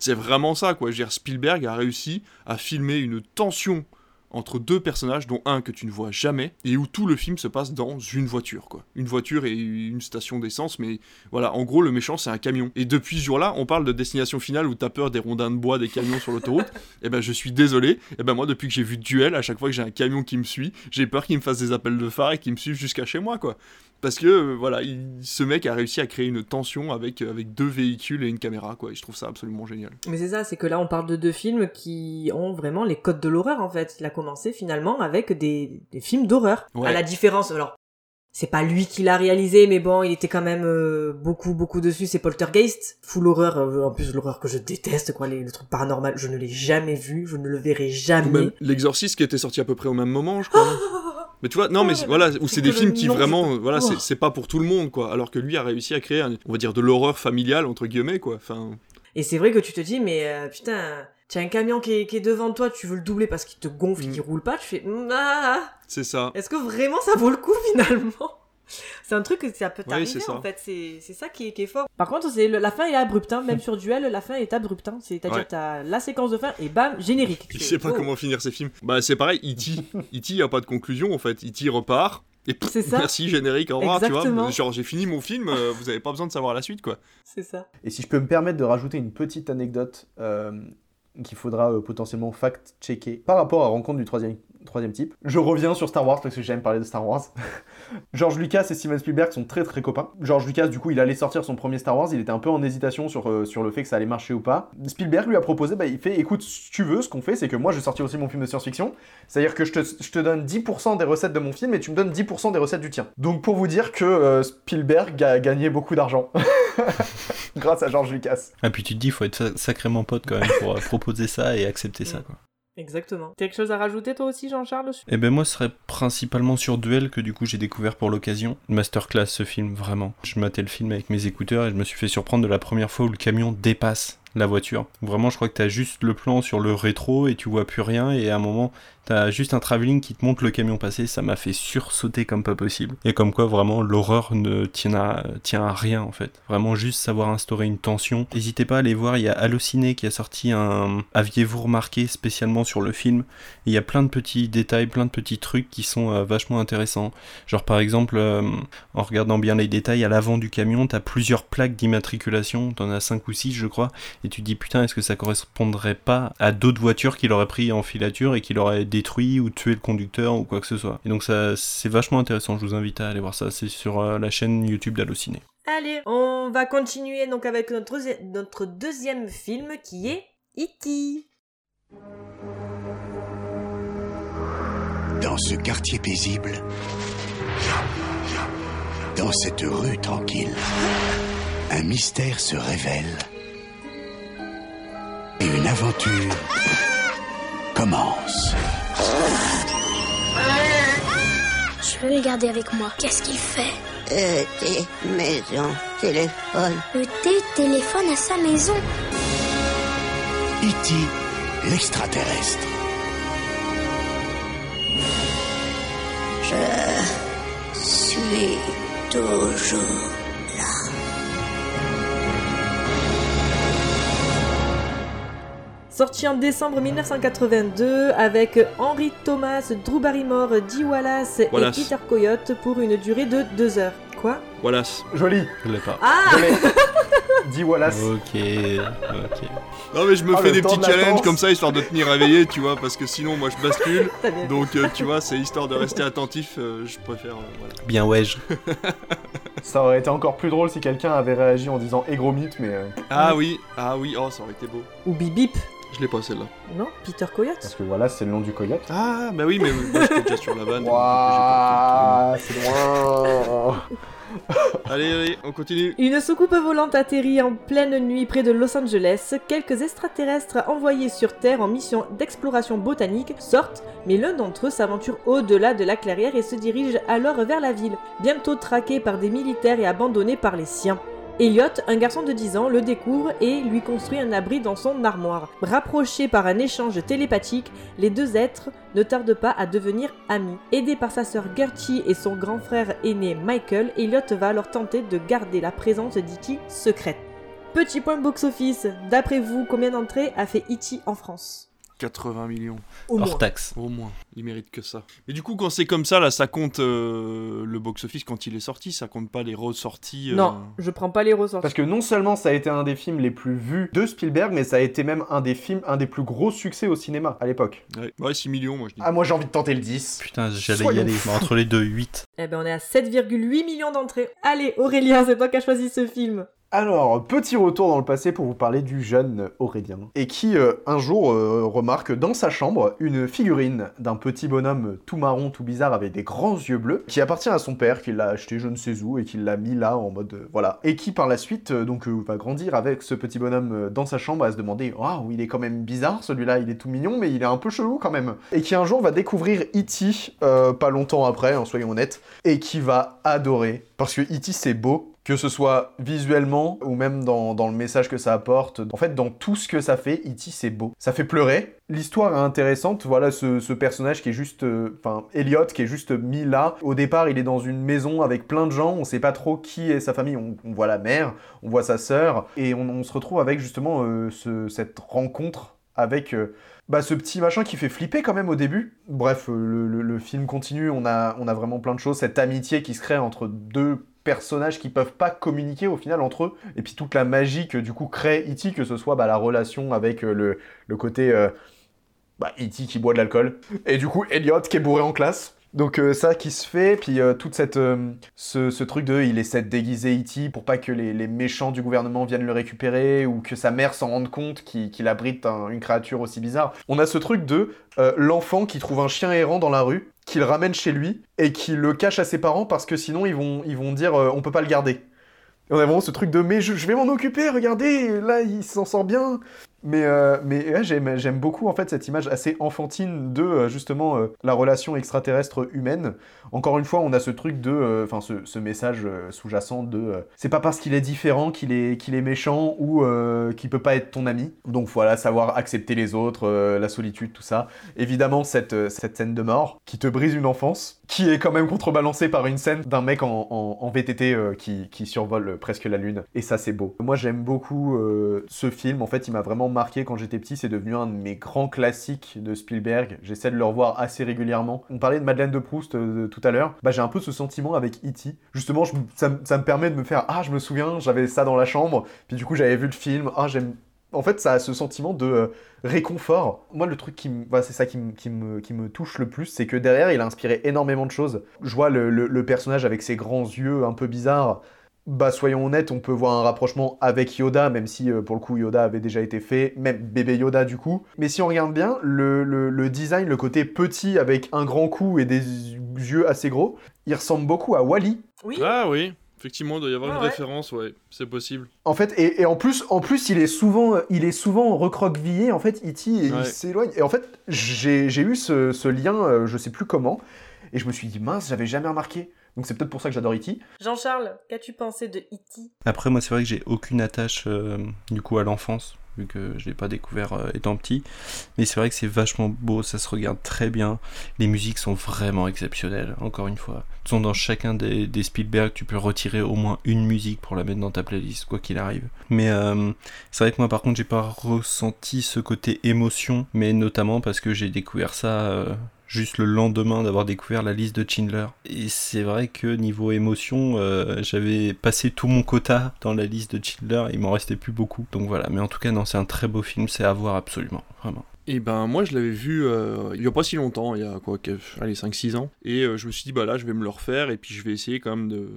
c'est vraiment ça, quoi. Je veux dire, Spielberg a réussi à filmer une tension entre deux personnages, dont un que tu ne vois jamais, et où tout le film se passe dans une voiture, quoi. Une voiture et une station d'essence, mais voilà, en gros, le méchant, c'est un camion. Et depuis ce jour-là, on parle de destination finale où t'as peur des rondins de bois, des camions sur l'autoroute. et ben, je suis désolé. Et ben, moi, depuis que j'ai vu Duel, à chaque fois que j'ai un camion qui me suit, j'ai peur qu'il me fasse des appels de phare et qu'il me suive jusqu'à chez moi, quoi. Parce que, euh, voilà, il- ce mec a réussi à créer une tension avec, avec deux véhicules et une caméra, quoi. Et je trouve ça absolument génial. Mais c'est ça, c'est que là on parle de deux films qui ont vraiment les codes de l'horreur en fait. Il a commencé finalement avec des, des films d'horreur. Ouais. À la différence, alors c'est pas lui qui l'a réalisé, mais bon, il était quand même euh, beaucoup beaucoup dessus. C'est Poltergeist, full horreur. euh, en plus l'horreur que je déteste, quoi, les, le truc paranormal. Je ne l'ai jamais vu, je ne le verrai jamais. L'Exorciste qui était sorti à peu près au même moment, je crois. mais tu vois, non, mais Ah, voilà, où c'est des films qui vraiment, c'est- voilà, Oh. c'est- pas pour tout le monde, quoi. Alors que lui a réussi à créer, on va dire, de l'horreur familiale entre guillemets, quoi. Enfin, Et c'est vrai que tu te dis, mais euh, putain, Tu as un camion qui est, qui est devant toi, tu veux le doubler parce qu'il te gonfle, Mm. qu'il roule pas, tu fais ah, C'est ça. Est-ce que vraiment ça vaut le coup finalement? C'est un truc que ça peut Oui, t'arriver c'est ça. en fait, c'est c'est ça qui est, qui est fort. Par contre, c'est le- la fin est abrupte, hein. même sur Duel, la fin est abrupte. hein. C'est-à-dire Ouais. t'as la séquence de fin et bam, générique. Il Tu sait fais, pas oh. comment finir ses films. Bah c'est pareil, E.T. E.T. y a pas de conclusion en fait. E.T. repart. Et pff, C'est ça. merci générique, au revoir, tu Exactement. vois. Genre j'ai fini mon film, euh, vous avez pas besoin de savoir la suite quoi. C'est ça. Et si je peux me permettre de rajouter une petite anecdote euh, qu'il faudra euh, potentiellement fact-checker par rapport à la rencontre du troisième, troisième type. Je reviens sur Star Wars parce que j'aime parler de Star Wars. George Lucas et Steven Spielberg sont très très copains. George Lucas, du coup, il allait sortir son premier Star Wars, il était un peu en hésitation sur, euh, sur le fait que ça allait marcher ou pas. Spielberg lui a proposé, bah, il fait écoute, si tu veux, ce qu'on fait, c'est que moi je vais sortir aussi mon film de science-fiction. C'est-à-dire que je te, je te donne 10% des recettes de mon film et tu me donnes 10% des recettes du tien. Donc pour vous dire que euh, Spielberg a gagné beaucoup d'argent. Grâce à George Lucas. Ah, puis tu te dis, il faut être sa- sacrément pote quand même pour euh, proposer ça et accepter ça, quoi. Exactement. Quelque chose à rajouter toi aussi, Jean-Charles Et ben moi, ce serait principalement sur Duel que du coup j'ai découvert pour l'occasion. Masterclass ce film, vraiment. Je matais le film avec mes écouteurs et je me suis fait surprendre de la première fois où le camion dépasse la voiture. Vraiment, je crois que t'as juste le plan sur le rétro et tu vois plus rien et à un moment, t'as juste un travelling qui te montre le camion passer. Ça m'a fait sursauter comme pas possible. Et comme quoi, vraiment, l'horreur ne tient à, tient à rien en fait. Vraiment, juste savoir instaurer une tension. N'hésitez pas à aller voir, il y a Allociné qui a sorti un Aviez-vous remarqué spécialement sur le film. Il y a plein de petits détails, plein de petits trucs qui sont euh, vachement intéressants. Genre par exemple, euh, en regardant bien les détails, à l'avant du camion, t'as plusieurs plaques d'immatriculation, t'en as 5 ou 6 je crois, et tu te dis putain est-ce que ça correspondrait pas à d'autres voitures qu'il aurait pris en filature et qu'il aurait détruit ou tué le conducteur ou quoi que ce soit. Et donc ça c'est vachement intéressant, je vous invite à aller voir ça, c'est sur euh, la chaîne YouTube d'Allociné. Allez, on va continuer donc avec notre, notre deuxième film qui est E.T. Dans ce quartier paisible, dans cette rue tranquille, un mystère se révèle. Et une aventure commence. Je veux le garder avec moi. Qu'est-ce qu'il fait? E.T. Maison, téléphone. E.T. téléphone à sa maison. E.T. l'extraterrestre. Je suis toujours Sorti en décembre 1982 avec Henry Thomas, Drew Barrymore, Dee Wallace Wallace. et Peter Coyote pour une durée de 2 heures. Quoi? Voilà. Joli. Je l'ai pas. Ah. Dis Wallace. Ok, ok. Non mais je me Ah, fais des petits de challenges comme ça histoire de tenir réveillé, tu vois, parce que sinon moi je bascule. Donc euh, tu vois, c'est histoire de rester attentif, euh, je préfère euh, voilà. Bien ouais. je- Ça aurait été encore plus drôle si quelqu'un avait réagi en disant Egromite, mais. euh, Ah oui, ah oui, oh ça aurait été beau. Ou Bip Bip Je l'ai pas celle-là. Non Peter Coyote Parce que voilà, c'est le nom du coyote. Ah bah oui, mais moi j'étais déjà sur la vanne. Waouh, c'est loin. Allez, allez, on continue. Une soucoupe volante atterrit en pleine nuit près de Los Angeles. Quelques extraterrestres envoyés sur Terre en mission d'exploration botanique sortent, mais l'un d'entre eux s'aventure au-delà de la clairière et se dirige alors vers la ville, bientôt traqué par des militaires et abandonné par les siens. Elliot, un garçon de 10 ans, le découvre et lui construit un abri dans son armoire. Rapprochés par un échange télépathique, les deux êtres ne tardent pas à devenir amis. Aidé par sa sœur Gertie et son grand frère aîné Michael, Elliot va alors tenter de garder la présence d'E.T. secrète. Petit point box-office, d'après vous, combien d'entrées a fait E.T. en France? 80 millions. Au moins. Hors taxe. Au moins, il mérite que ça. Mais du coup, quand c'est comme ça, là, ça compte euh, le box-office quand il est sorti, ça compte pas les ressorties. euh, Non, je prends pas les ressorts. Parce que non seulement ça a été un des films les plus vus de Spielberg, mais ça a été même un des films, un des plus gros succès au cinéma à l'époque. Ouais, ouais, 6 millions, moi je dis. Ah, moi j'ai envie de tenter le 10. Putain, j'allais y aller. Entre les deux, 8. Eh ben on est à 7,8 millions d'entrées. Allez, Aurélien, c'est toi qui as choisi ce film. Alors, petit retour dans le passé pour vous parler du jeune Aurélien. Et qui, euh, un jour, euh, remarque dans sa chambre une figurine d'un petit bonhomme tout marron, tout bizarre, avec des grands yeux bleus, qui appartient à son père, qui l'a acheté je ne sais où, et qui l'a mis là en mode... euh, voilà. Et qui, par la suite, donc, va grandir avec ce petit bonhomme dans sa chambre, à se demander « Waouh, il est quand même bizarre, celui-là, il est tout mignon, mais il est un peu chelou quand même. » Et qui, un jour, va découvrir E.T., pas longtemps après, hein, soyons honnêtes, et qui va adorer, parce que E.T. c'est beau, que ce soit visuellement ou même dans, le message que ça apporte. En fait, dans tout ce que ça fait, E.T. c'est beau. Ça fait pleurer. L'histoire est intéressante. Voilà ce, personnage qui est juste, euh, enfin Elliot qui est juste mis là. Au départ, il est dans une maison avec plein de gens. On sait pas trop qui est sa famille. On, voit la mère, on voit sa sœur, et on, se retrouve avec justement euh, ce- cette rencontre avec euh, bah, ce petit machin qui fait flipper quand même au début. Bref, le, film continue, on a vraiment plein de choses, cette amitié qui se crée entre deux personnages qui peuvent pas communiquer au final entre eux, et puis toute la magie que du coup crée E.T., que ce soit bah, la relation avec euh, le, le côté euh, bah, E.T. qui boit de l'alcool, et du coup Elliot qui est bourré en classe. Donc euh, ça qui se fait, puis euh, toute cette euh, ce, truc de il essaie de déguiser E.T. pour pas que les, méchants du gouvernement viennent le récupérer ou que sa mère s'en rende compte qu'il abrite un- une créature aussi bizarre. On a ce truc de euh, l'enfant qui trouve un chien errant dans la rue, qu'il ramène chez lui et qui le cache à ses parents parce que sinon ils vont ils vont dire on peut pas le garder. On a vraiment ce truc de mais je vais m'en occuper, regardez, là il s'en sort bien. Mais, euh, mais j'aime, beaucoup en fait cette image assez enfantine de euh, justement euh, la relation extraterrestre humaine. Encore une fois, on a ce truc de, enfin ce, message sous-jacent de c'est pas parce qu'il est différent qu'il est, qu'il est méchant ou qu'il peut pas être ton ami. Donc voilà, savoir accepter les autres, la solitude, tout ça. Évidemment, cette, cette scène de mort qui te brise une enfance, qui est quand même contrebalancée par une scène d'un mec en, VTT qui, survole presque la lune. Et ça, c'est beau. Moi, j'aime beaucoup ce film. En fait, il m'a vraiment marqué quand j'étais petit. C'est devenu un de mes grands classiques de Spielberg. J'essaie de le revoir assez régulièrement. On parlait de Madeleine de Proust euh, tout à l'heure. Bah, j'ai un peu ce sentiment avec E.T. Justement, ça, me- permet de me faire Ah, je me souviens, j'avais ça dans la chambre. Puis du coup, j'avais vu le film. Ah, j'aime en fait, ça a ce sentiment de euh, réconfort. Moi, le truc qui me, c'est ça qui me, qui, me, qui me touche le plus, c'est que derrière, il a inspiré énormément de choses. Je vois le, le- le personnage avec ses grands yeux un peu bizarres. Bah, soyons honnêtes, on peut voir un rapprochement avec Yoda, même si euh, pour le coup Yoda avait déjà été fait, même bébé Yoda du coup. Mais si on regarde bien, le, le- le design, le côté petit avec un grand cou et des yeux assez gros, il ressemble beaucoup à Wally. Oui. Ah oui, effectivement, il doit y avoir Ah une ouais. référence, ouais, c'est possible. En fait, et, et en plus, en plus, il est souvent, il est souvent recroquevillé. En fait, E.T. et Ouais. il s'éloigne. Et en fait, j'ai j'ai eu ce, ce lien, euh, je sais plus comment, et je me suis dit mince, j'avais jamais remarqué. Donc c'est peut-être pour ça que j'adore E.T. Jean-Charles, qu'as-tu pensé de E E.T. Après, moi, c'est vrai que j'ai aucune attache euh, du coup à l'enfance, vu que je l'ai pas découvert euh, étant petit. Mais c'est vrai que c'est vachement beau, ça se regarde très bien. Les musiques sont vraiment exceptionnelles, encore une fois. De toute façon, dans chacun des, des Spielberg, tu peux retirer au moins une musique pour la mettre dans ta playlist, quoi qu'il arrive. Mais euh, c'est vrai que moi, par contre, j'ai pas ressenti ce côté émotion, mais notamment parce que j'ai découvert ça. Juste le lendemain d'avoir découvert la liste de Schindler. Et c'est vrai que niveau émotion, euh, j'avais passé tout mon quota dans la liste de Schindler et il m'en restait plus beaucoup. Donc voilà, mais en tout cas, non, c'est un très beau film, c'est à voir absolument, vraiment. Et ben moi je l'avais vu euh, il y a pas si longtemps, il y a quoi, allez 5-6 ans, et euh, je me suis dit bah là je vais me le refaire et puis je vais essayer quand même de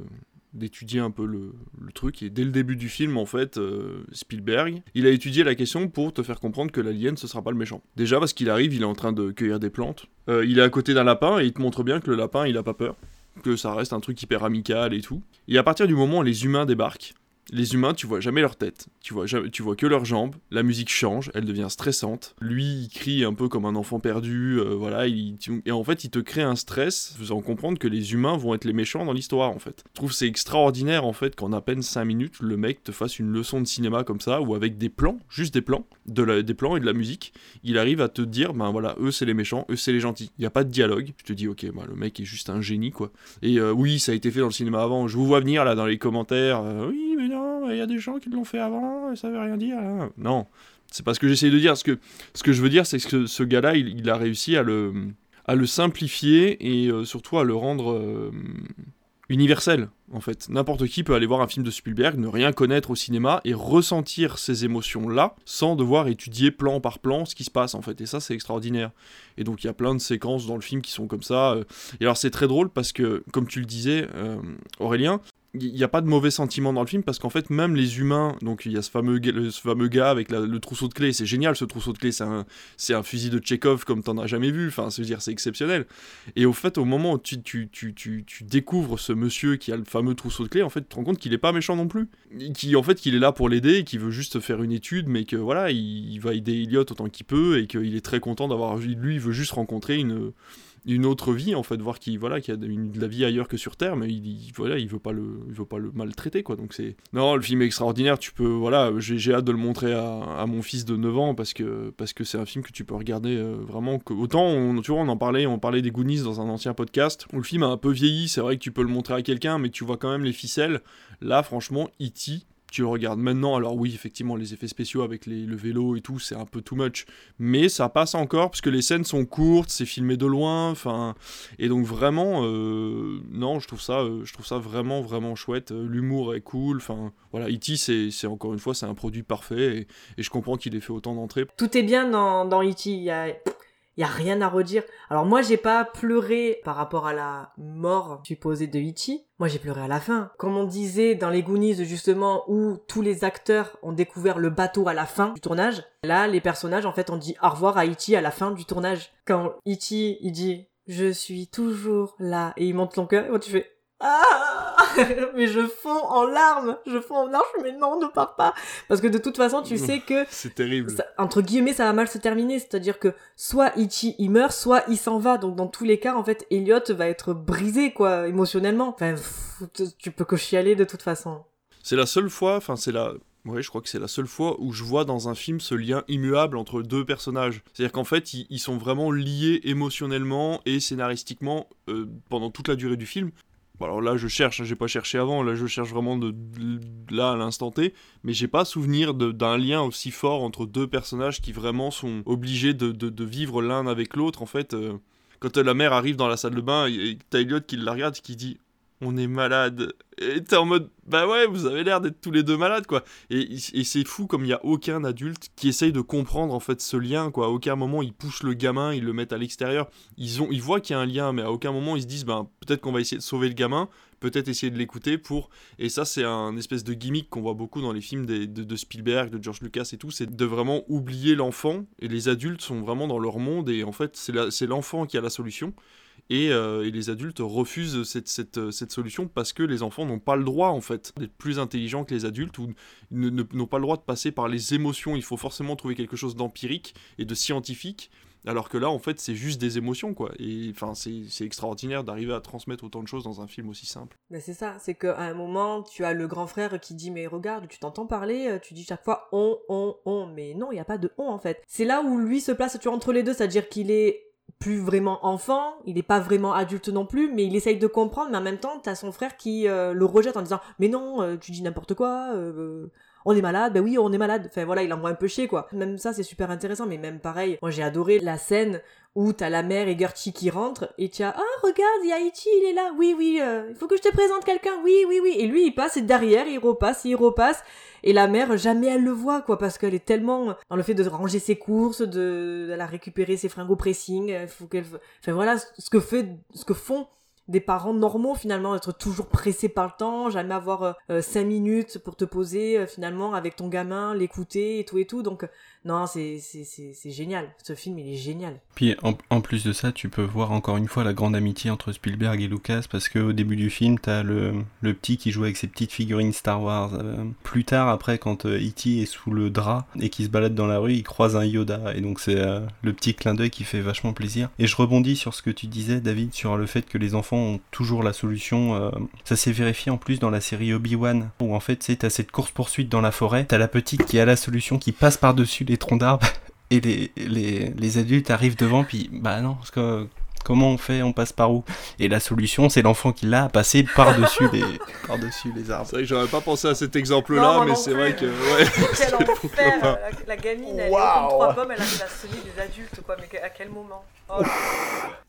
d'étudier un peu le, truc. Et dès le début du film en fait euh, Spielberg il a étudié la question pour te faire comprendre que l'alien ce sera pas le méchant. Déjà parce qu'il arrive il est en train de cueillir des plantes. Euh, il est à côté d'un lapin et il te montre bien que le lapin il a pas peur. Que ça reste un truc hyper amical et tout. Et à partir du moment où les humains débarquent les humains, tu vois jamais leur tête, tu vois, tu vois que leurs jambes, la musique change, elle devient stressante. Lui, il crie un peu comme un enfant perdu, euh, voilà, et en fait, il te crée un stress, faisant comprendre que les humains vont être les méchants dans l'histoire, en fait. Je trouve c'est extraordinaire, en fait, qu'en à peine 5 minutes, le mec te fasse une leçon de cinéma comme ça, ou avec des plans, juste des plans, de la- des plans et de la musique, il arrive à te dire, ben voilà, eux c'est les méchants, eux c'est les gentils. Il n'y a pas de dialogue, je te dis, ok, bah, le mec est juste un génie, quoi. Et euh, oui, ça a été fait dans le cinéma avant. Je vous vois venir là dans les commentaires. euh, oui, mais il y a des gens qui l'ont fait avant, et ça veut rien dire. Non, c'est pas ce que j'essaye de dire. Ce que, je veux dire, c'est que ce gars-là, il, a réussi à le, simplifier et euh, surtout à le rendre euh, universel. En fait, n'importe qui peut aller voir un film de Spielberg, ne rien connaître au cinéma et ressentir ces émotions-là sans devoir étudier plan par plan ce qui se passe en fait. Et ça, c'est extraordinaire. Et donc il y a plein de séquences dans le film qui sont comme ça. euh. Et alors c'est très drôle parce que, comme tu le disais, Aurélien, il n'y a pas de mauvais sentiments dans le film parce qu'en fait même les humains, donc il y a ce fameux, ce fameux gars avec le trousseau de clés, c'est génial ce trousseau de clés, c'est un, un fusil de Tchekhov comme t'en as jamais vu, enfin c'est dire c'est exceptionnel. Et au fait au moment où tu, tu, tu, tu, tu découvres ce monsieur qui a le fameux trousseau de clés, en fait tu te rends compte qu'il est pas méchant non plus, qui en fait qu'il est là pour l'aider, et qu'il veut juste faire une étude, mais que voilà il, il va aider Elliot autant qu'il peut et qu'il est très content d'avoir lui il veut juste rencontrer une une autre vie en fait, voir qu'il voilà, qu'il y a de la vie ailleurs que sur Terre, mais il, il- voilà, il veut pas le, il veut pas le maltraiter quoi. Donc c'est non, le film est extraordinaire. Tu peux voilà, j'ai hâte de le montrer à, mon fils de 9 ans parce que parce que c'est un film que tu peux regarder euh, vraiment. Que, autant on, on en parlait, on parlait des Goonies dans un ancien podcast où le film a un peu vieilli. C'est vrai que tu peux le montrer à quelqu'un, mais tu vois quand même les ficelles. Là, franchement, E.T tu regardes maintenant, alors oui, effectivement, les effets spéciaux avec les- le vélo et tout, c'est un peu too much, mais ça passe encore, parce que les scènes sont courtes, c'est filmé de loin, enfin, et donc vraiment, euh, non, je trouve ça, euh, je trouve ça vraiment, vraiment chouette, Euh, l'humour est cool, enfin, voilà, E.T., c'est encore une fois, c'est un produit parfait, et, je comprends qu'il ait fait autant d'entrées. Tout est bien dans, dans E.T. Il y a rien à redire. Alors moi, j'ai pas pleuré par rapport à la mort supposée de E.T. Moi, j'ai pleuré à la fin. Comme on disait dans les Goonies, justement, où tous les acteurs ont découvert le bateau à la fin du tournage, là, les personnages, en fait, ont dit au revoir à E.T. à la fin du tournage. Quand E.T. il dit « Je suis toujours là » et il monte ton cœur, tu fais ah mais je fonds en larmes, je fonds en larmes, mais non, ne pars pas. Parce que de toute façon, tu sais que C'est terrible. ça- entre guillemets, ça va mal se terminer. C'est-à-dire que soit Ichi il meurt, soit il s'en va. Donc dans tous les cas, en fait, Elliot va être brisé, quoi, émotionnellement. Enfin, pff, tu- peux que chialer de toute façon. C'est la seule fois, enfin c'est la, ouais, je crois que c'est la seule fois où je vois dans un film ce lien immuable entre deux personnages. C'est-à-dire qu'en fait, ils, ils sont vraiment liés émotionnellement et scénaristiquement euh, pendant toute la durée du film. Alors là, je cherche, hein, j'ai pas cherché avant, là je cherche vraiment de, là à l'instant T, mais j'ai pas souvenir d'un lien aussi fort entre deux personnages qui vraiment sont obligés de, vivre l'un avec l'autre. En fait, euh, quand la mère arrive dans la salle de bain et et t'as Elliot qui la regarde qui dit on est malade. Et t'es en mode, bah ouais, vous avez l'air d'être tous les deux malades, quoi. Et, et c'est fou comme il n'y a aucun adulte qui essaye de comprendre, en fait, ce lien, quoi. À aucun moment, ils poussent le gamin, ils le mettent à l'extérieur. Ils, ont, ils voient qu'il y a un lien, mais à aucun moment, ils se disent, ben, peut-être qu'on va essayer de sauver le gamin, peut-être essayer de l'écouter pour... Et ça, c'est un espèce de gimmick qu'on voit beaucoup dans les films des- de, de Spielberg, de George Lucas et tout, c'est de vraiment oublier l'enfant, et les adultes sont vraiment dans leur monde, et en fait, c'est l'enfant qui a la solution. Et, euh, et les adultes refusent cette, euh, cette solution parce que les enfants n'ont pas le droit en fait d'être plus intelligents que les adultes ou n'ont pas le droit de passer par les émotions. Il faut forcément trouver quelque chose d'empirique et de scientifique. Alors que là, en fait, c'est juste des émotions, quoi. Et enfin, c'est c'est extraordinaire d'arriver à transmettre autant de choses dans un film aussi simple. Mais c'est ça, c'est qu'à un moment, tu as le grand frère qui dit mais regarde, tu t'entends parler, euh, tu dis chaque fois on, on, on, mais non, il n'y a pas de on en fait. C'est là où lui se place tu vois, entre les deux, c'est-à-dire qu'il est plus vraiment enfant, il n'est pas vraiment adulte non plus, mais il essaye de comprendre, mais en même temps, t'as son frère qui euh, le rejette en disant mais non, euh, tu dis n'importe quoi, euh, on est malade, ben oui, on est malade. Enfin voilà, il envoie un peu chier quoi. Même ça, c'est super intéressant, mais même pareil, moi j'ai adoré la scène où t'as la mère et Gertie qui rentrent et tu as ah regarde il y a Ichi il est là oui oui euh, il faut que je te présente quelqu'un oui oui oui et lui il passe et derrière il repasse il repasse et la mère jamais elle le voit quoi parce qu'elle est tellement dans le fait de ranger ses courses de, la récupérer ses fringues au pressing il faut qu'elle enfin voilà ce que fait ce que font des parents normaux finalement être toujours pressés par le temps jamais avoir euh, euh, cinq minutes pour te poser euh, finalement avec ton gamin l'écouter et tout et tout donc non c'est génial ce film il est génial Puis en, en plus de ça, tu peux voir encore une fois la grande amitié entre Spielberg et Lucas parce qu'au début du film, t'as le, le petit qui joue avec ses petites figurines Star Wars. Euh, plus tard, après, quand euh, E.T. est sous le drap et qu'il se balade dans la rue, il croise un Yoda et donc c'est euh, le petit clin d'œil qui fait vachement plaisir. Et je rebondis sur ce que tu disais, David, sur le fait que les enfants ont toujours la solution. euh, ça s'est vérifié en plus dans la série Obi-Wan où en fait, tu sais, t'as cette course-poursuite dans la forêt, t'as la petite qui a la solution qui passe par-dessus les troncs d'arbres et les, les, les adultes arrivent devant, puis bah non, parce que comment on fait, on passe par où? Et la solution, c'est l'enfant qui l'a à passer par-dessus les, par-dessus les arbres. C'est vrai que j'aurais pas pensé à cet exemple-là, mais c'est vrai que. Ouais. Quel enfer pas. la, la gamine, elle est comme trois pommes, elle arrive à semer des adultes, quoi, mais à quel moment? Oh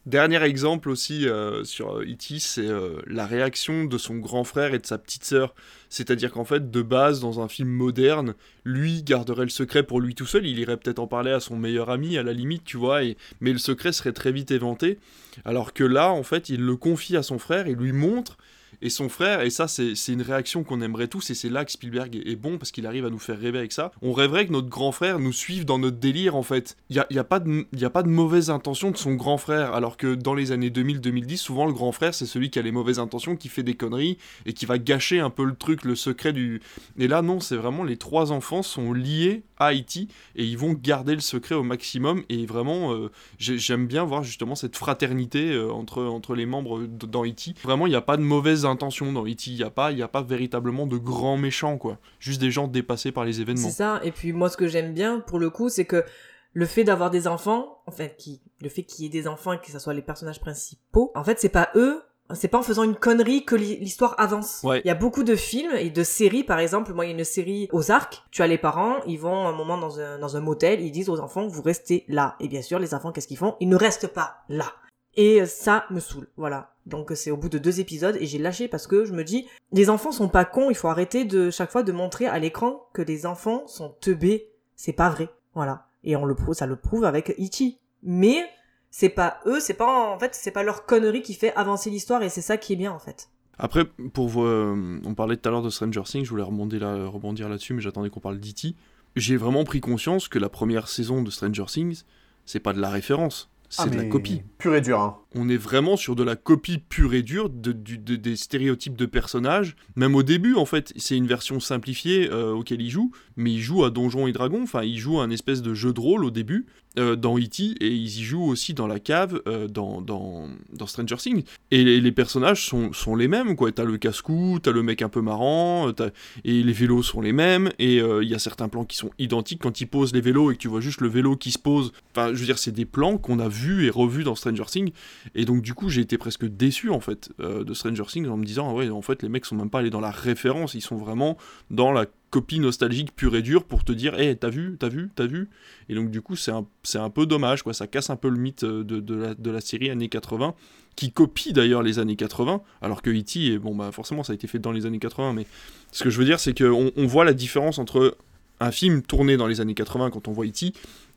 Dernier exemple aussi euh, sur euh, E.T., c'est euh, la réaction de son grand frère et de sa petite sœur. C'est-à-dire qu'en fait, de base, dans un film moderne, lui garderait le secret pour lui tout seul. Il irait peut-être en parler à son meilleur ami, à la limite, tu vois. Et... Mais le secret serait très vite éventé. Alors que là, en fait, il le confie à son frère, il lui montre. Et son frère, et ça c'est une réaction qu'on aimerait tous, et c'est là que Spielberg est, bon, parce qu'il arrive à nous faire rêver avec ça. On rêverait que notre grand frère nous suive dans notre délire, en fait. Il n'y a, y a, pas de- y a de mauvaise intention de son grand frère, alors que dans les années 2000-2010, souvent le grand frère, c'est celui qui a les mauvaises intentions, qui fait des conneries, et qui va gâcher un peu le truc, le secret du... Et là, non, c'est vraiment les trois enfants sont liés à Haïti, et ils vont garder le secret au maximum, et vraiment, euh, j'ai- j'aime bien voir justement cette fraternité euh, entre, entre les membres dans E.T. Vraiment, il n'y a pas de mauvaise intention dans E.T. Il n'y a, pas- il y a pas véritablement de grands méchants, quoi. Juste des gens dépassés par les événements. C'est ça. Et puis moi, ce que j'aime bien pour le coup, c'est que le fait d'avoir des enfants, enfin, qui, le fait qu'il y ait des enfants et que ce soit les personnages principaux, en fait, c'est pas eux. C'est pas en faisant une connerie que l'hi- l'histoire avance. Ouais. Il y a beaucoup de films et de séries, par exemple. Moi, il y a une série aux arcs. Tu as les parents, ils vont un moment dans un, dans un motel, ils disent aux enfants, vous restez là. Et bien sûr, les enfants, qu'est-ce qu'ils font? Ils ne restent pas là. Et ça me saoule, voilà. Donc c'est au bout de deux épisodes et j'ai lâché parce que je me dis, les enfants sont pas cons, il faut arrêter de chaque fois de montrer à l'écran que les enfants sont teubés. C'est pas vrai, voilà. Et on le prouve, ça le prouve avec Ichi. Mais c'est pas eux, c'est pas en fait, c'est pas leur connerie qui fait avancer l'histoire et c'est ça qui est bien en fait. Après, pour euh, on parlait tout à l'heure de Stranger Things, je voulais rebondir, là, rebondir là-dessus, mais j'attendais qu'on parle d'E.T. J'ai vraiment pris conscience que la première saison de Stranger Things, c'est pas de la référence, c'est Ah, de la copie. Pur et dur, hein. On est vraiment sur de la copie pure et dure de, du- de- des stéréotypes de personnages. Même au début, en fait, c'est une version simplifiée euh, auquel il joue, mais il joue à Donjons et Dragons, enfin, il joue à un espèce de jeu de rôle au début, euh, dans E.T., et ils y jouent aussi dans la cave, euh, dans, dans, dans Stranger Things. Et les, personnages sont, sont les mêmes, quoi. T'as le casse-cou, t'as le mec un peu marrant, euh, et les vélos sont les mêmes, et il y a certains plans qui sont identiques. Quand ils posent les vélos et que tu vois juste le vélo qui se pose, enfin, je veux dire, c'est des plans qu'on a vus et revus dans Stranger Things. Et donc, du coup, j'ai été presque déçu, en fait, de Stranger Things en me disant, ah ouais, en fait, les mecs sont même pas allés dans la référence, ils sont vraiment dans la copie nostalgique pure et dure pour te dire, hé, t'as vu, t'as vu, t'as vu Et donc, du coup, c'est un, un peu dommage, quoi. Ça casse un peu le mythe euh, de, la, de la série années 80, qui copie d'ailleurs les années 80, alors que E.T., bon, bah, forcément, ça a été fait dans les années 80, mais ce que je veux dire, c'est qu'on on voit la différence entre un film tourné dans les années 80 quand on voit E.T.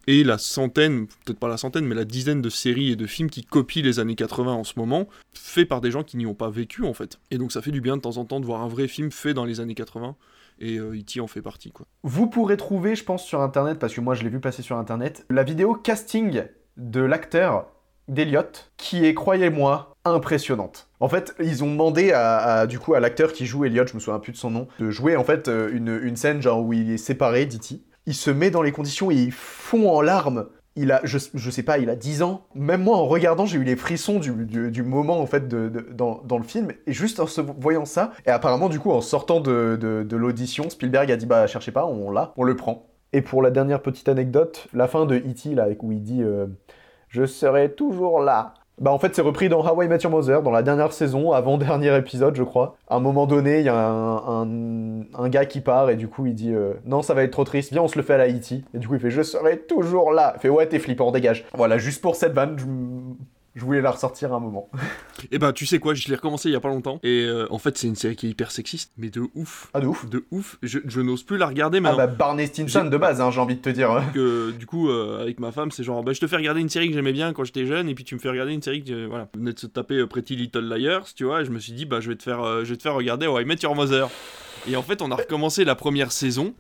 et la centaine, peut-être pas la centaine, mais la dizaine de séries et de films qui copient les années 80 en ce moment, faits par des gens qui n'y ont pas vécu en fait. Et donc ça fait du bien de temps en temps de voir un vrai film fait dans les années 80, et euh, E.T. en fait partie quoi. Vous pourrez trouver, je pense, sur internet, parce que moi je l'ai vu passer sur internet, la vidéo casting de l'acteur d'Eliott, qui est, croyez-moi, impressionnante. En fait, ils ont demandé à, à, du coup à l'acteur qui joue Elliot, je me souviens plus de son nom, de jouer en fait euh, une, une scène genre où il est séparé d'E.T. Il se met dans les conditions et il fond en larmes. Il a, je, sais pas, il a 10 ans. Même moi, en regardant, j'ai eu les frissons du, moment en fait dans, le film. Et juste en se voyant ça, et apparemment du coup en sortant de l'audition, Spielberg a dit bah cherchez pas, on l'a, on le prend. Et pour la dernière petite anecdote, la fin de E.T. là, où il dit euh, je serai toujours là. Bah en fait c'est repris dans How I Met Mother, dans la dernière saison, avant-dernier épisode je crois. À un moment donné, il y a un, un, gars qui part et du coup il dit euh, non ça va être trop triste, viens on se le fait à la E.T. Et du coup il fait je serai toujours là. Il fait ouais t'es flippant, dégage. Voilà, juste pour cette vanne, je, je voulais la ressortir un moment. Et bah tu sais quoi, je l'ai recommencé il y a pas longtemps, et euh, en fait c'est une série qui est hyper sexiste, mais de ouf. Ah de ouf De ouf, je, je n'ose plus la regarder mais Ah bah Barney Stinson de base, hein, j'ai envie de te dire. que du coup euh, avec ma femme c'est genre bah je te fais regarder une série que j'aimais bien quand j'étais jeune et puis tu me fais regarder une série que euh, voilà venait de se taper euh, Pretty Little Liars tu vois et je me suis dit bah je vais te faire euh, je vais te faire regarder How I Met Your Mother et en fait on a recommencé la première saison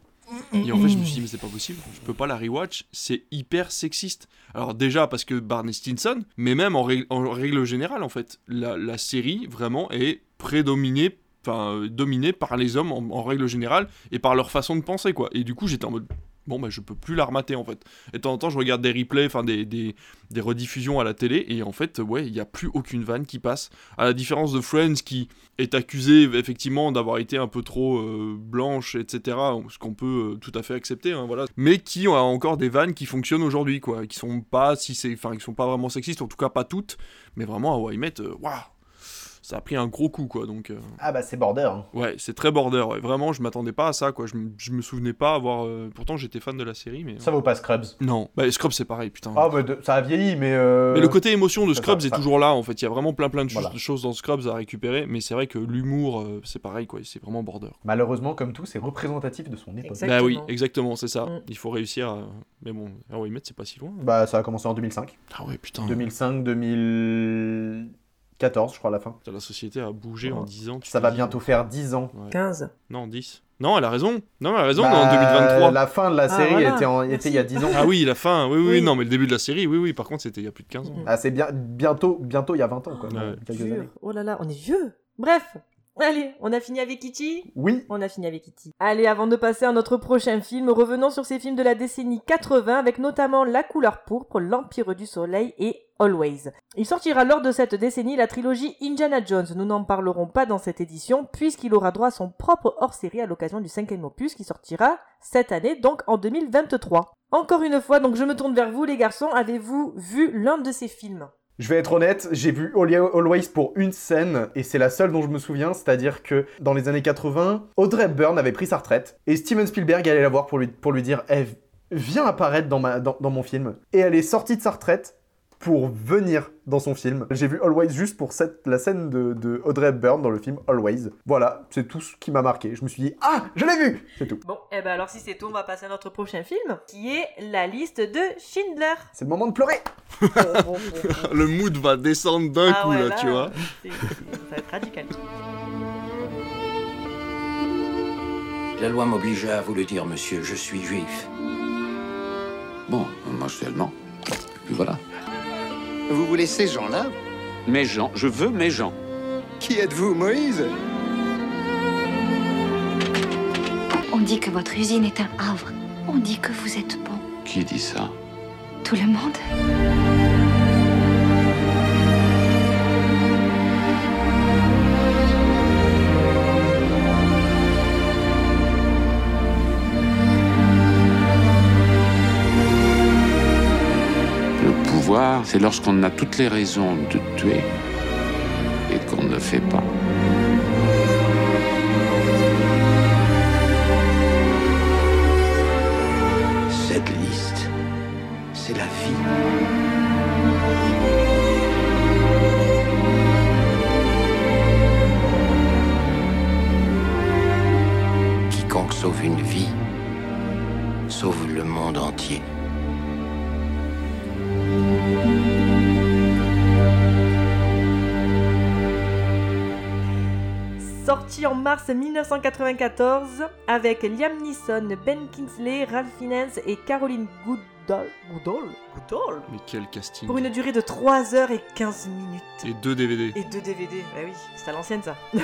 et en fait je me suis dit mais c'est pas possible. Je peux pas la rewatch. C'est hyper sexiste. Alors déjà parce que Barney Stinson mais même en, règle- en règle générale en fait la, la série vraiment est prédominée enfin euh, dominée par les hommes en, en règle générale et par leur façon de penser quoi. Et du coup j'étais en mode bon bah je peux plus la remater en fait. Et de temps en temps je regarde des replays enfin des, des, rediffusions à la télé et en fait ouais il n'y a plus aucune vanne qui passe. À la différence de Friends qui est accusé effectivement d'avoir été un peu trop euh, blanche etc ce qu'on peut euh, tout à fait accepter hein, voilà. Mais qui ont encore des vannes qui fonctionnent aujourd'hui quoi. Qui sont pas si c'est enfin qui sont pas vraiment sexistes en tout cas pas toutes mais vraiment à Met, euh, waouh ça a pris un gros coup quoi donc euh, Ah bah c'est border. hein. Ouais, c'est très border. ouais. Vraiment, je m'attendais pas à ça, quoi. Je, me- je me souvenais pas avoir. euh, Pourtant, j'étais fan de la série, mais. Ça vaut pas Scrubs. Non, bah, Scrubs, c'est pareil, putain. Ah bah de- ça a vieilli mais... euh, Mais le côté émotion de ça, Scrubs ça, est toujours là, en fait. Il y a vraiment plein plein de, Voilà. choses dans Scrubs à récupérer, mais c'est vrai que l'humour, euh, c'est pareil, quoi. C'est vraiment border. Malheureusement comme tout, c'est représentatif de son époque. Exactement. Bah oui, exactement, c'est ça. Mm. Il faut réussir à. Mais bon, ah mettre, c'est pas si loin. Bah ça a commencé en 2005. Ah ouais, putain. 2005, 2000... 14, je crois, à la fin. La société a bougé en 10 ans. tu Ça va bientôt faire 10 ans. Ouais. 15. Non, 10. Non, elle a raison. Non, elle a raison, Bah, en 2023. La fin de la Ah, série voilà. était, en- était il y a 10 ans. Ah oui, la fin, oui, oui, Oui. non, mais le début de la série, oui, oui, par contre, c'était il y a plus de 15 ans. Ah, c'est bien, bientôt, bientôt il y a 20 ans, quoi. Ouais. quelques Vieux. années. Oh là là, on est vieux. Bref, allez, on a fini avec Kitty Oui, On a fini avec Kitty. Allez, avant de passer à notre prochain film, revenons sur ces films de la décennie 80 avec notamment La couleur pourpre, L'Empire du Soleil et Always. Il sortira lors de cette décennie la trilogie Indiana Jones. Nous n'en parlerons pas dans cette édition puisqu'il aura droit à son propre hors-série à l'occasion du cinquième opus qui sortira cette année, donc en 2023. Encore une fois, donc je me tourne vers vous les garçons, avez-vous vu l'un de ces films? Je vais être honnête, j'ai vu Always pour une scène et c'est la seule dont je me souviens, c'est-à-dire que dans les années 80, Audrey Hepburn avait pris sa retraite et Steven Spielberg allait la voir pour lui, pour lui dire Eh, viens apparaître dans, ma, dans, dans mon film. Et elle est sortie de sa retraite pour venir dans son film. J'ai vu Always juste pour cette, la scène de, de Audrey Hepburn dans le film Always. Voilà, c'est tout ce qui m'a marqué. Je me suis dit Ah, je l'ai vu C'est tout. Bon, et ben alors si c'est tout, on va passer à notre prochain film qui est La liste de Schindler. C'est le moment de pleurer Le mood va descendre d'un Ah coup, ouais, là, tu vois. c'est- c'est- ça va être radical. La loi m'obligeait à vous le dire, monsieur, je suis juif. Bon, moi je suis allemand. Et voilà. Vous voulez ces gens-là? Mes gens, je veux mes gens. Qui êtes-vous, Moïse? On dit que votre usine est un havre. On dit que vous êtes bon. Qui dit ça? Tout le monde Le pouvoir, c'est lorsqu'on a toutes les raisons de tuer et qu'on ne fait pas. Mars 1994 avec Liam Neeson, Ben Kingsley, Ralph Fiennes et Caroline Goodall. Goodall Goodall Mais quel casting. Pour une durée de 3h15 minutes. Et deux DVD. Et deux DVD. Bah oui, c'est à l'ancienne ça. Ah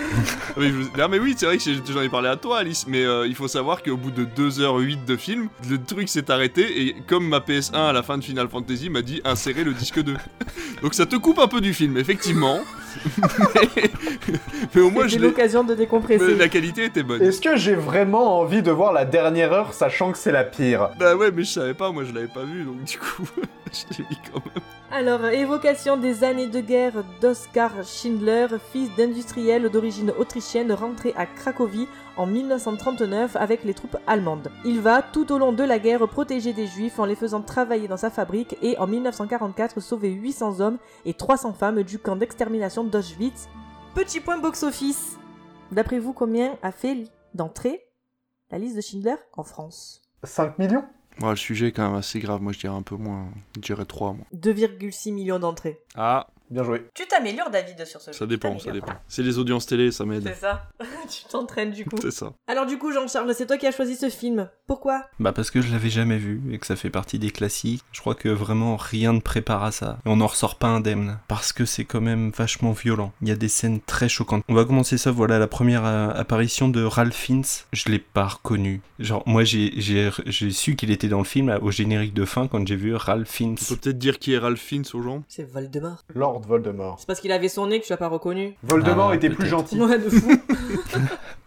je Non mais oui, c'est vrai que j'en ai parlé à toi Alice, mais euh, il faut savoir qu'au bout de 2h08 de film, le truc s'est arrêté et comme ma PS1 à la fin de Final Fantasy m'a dit insérer le disque 2. Donc ça te coupe un peu du film, effectivement. Mais, mais au moins l'ai... l'occasion de décompresser. mais la qualité était bonne. Est-ce que j'ai vraiment envie de voir la dernière heure sachant que c'est la pire? Bah ouais, mais je savais pas, moi je l'avais pas vu, donc du coup, je l'ai mis quand même. Alors, évocation des années de guerre d'Oskar Schindler, fils d'industriel d'origine autrichienne rentré à Cracovie en 1939 avec les troupes allemandes. Il va tout au long de la guerre protéger des juifs en les faisant travailler dans sa fabrique et en 1944 sauver 800 hommes et 300 femmes du camp d'extermination d'Auschwitz. Petit point box-office. D'après vous, combien a fait d'entrée la liste de Schindler en France? 5 millions? Ouais, le sujet est quand même assez grave, moi je dirais un peu moins, je dirais 3 moi. 2,6 millions d'entrées. Ah, Bien joué. Tu t'améliores, David, sur ce ça dépend, ça dépend. C'est les audiences télé, ça m'aide. C'est ça. tu t'entraînes du coup. C'est ça. Alors du coup, Jean-Charles, c'est toi qui as choisi ce film. Pourquoi? Bah parce que je l'avais jamais vu et que ça fait partie des classiques. Je crois que vraiment rien ne prépare à ça. Et on n'en ressort pas indemne. Parce que c'est quand même vachement violent. Il y a des scènes très choquantes. On va commencer ça, voilà la première euh, apparition de Ralph Fiennes. Je l'ai pas reconnu. Genre moi j'ai j'ai j'ai su qu'il était dans le film au générique de fin quand j'ai vu Ralph Fiennes. On peut peut-être dire qui est Ralph Fiennes aux gens? C'est Voldemort. Lord Voldemort. C'est parce qu'il avait son nez que tu l'as pas reconnu. Voldemort Ah, était plus peut-être. gentil. Ouais, de fou.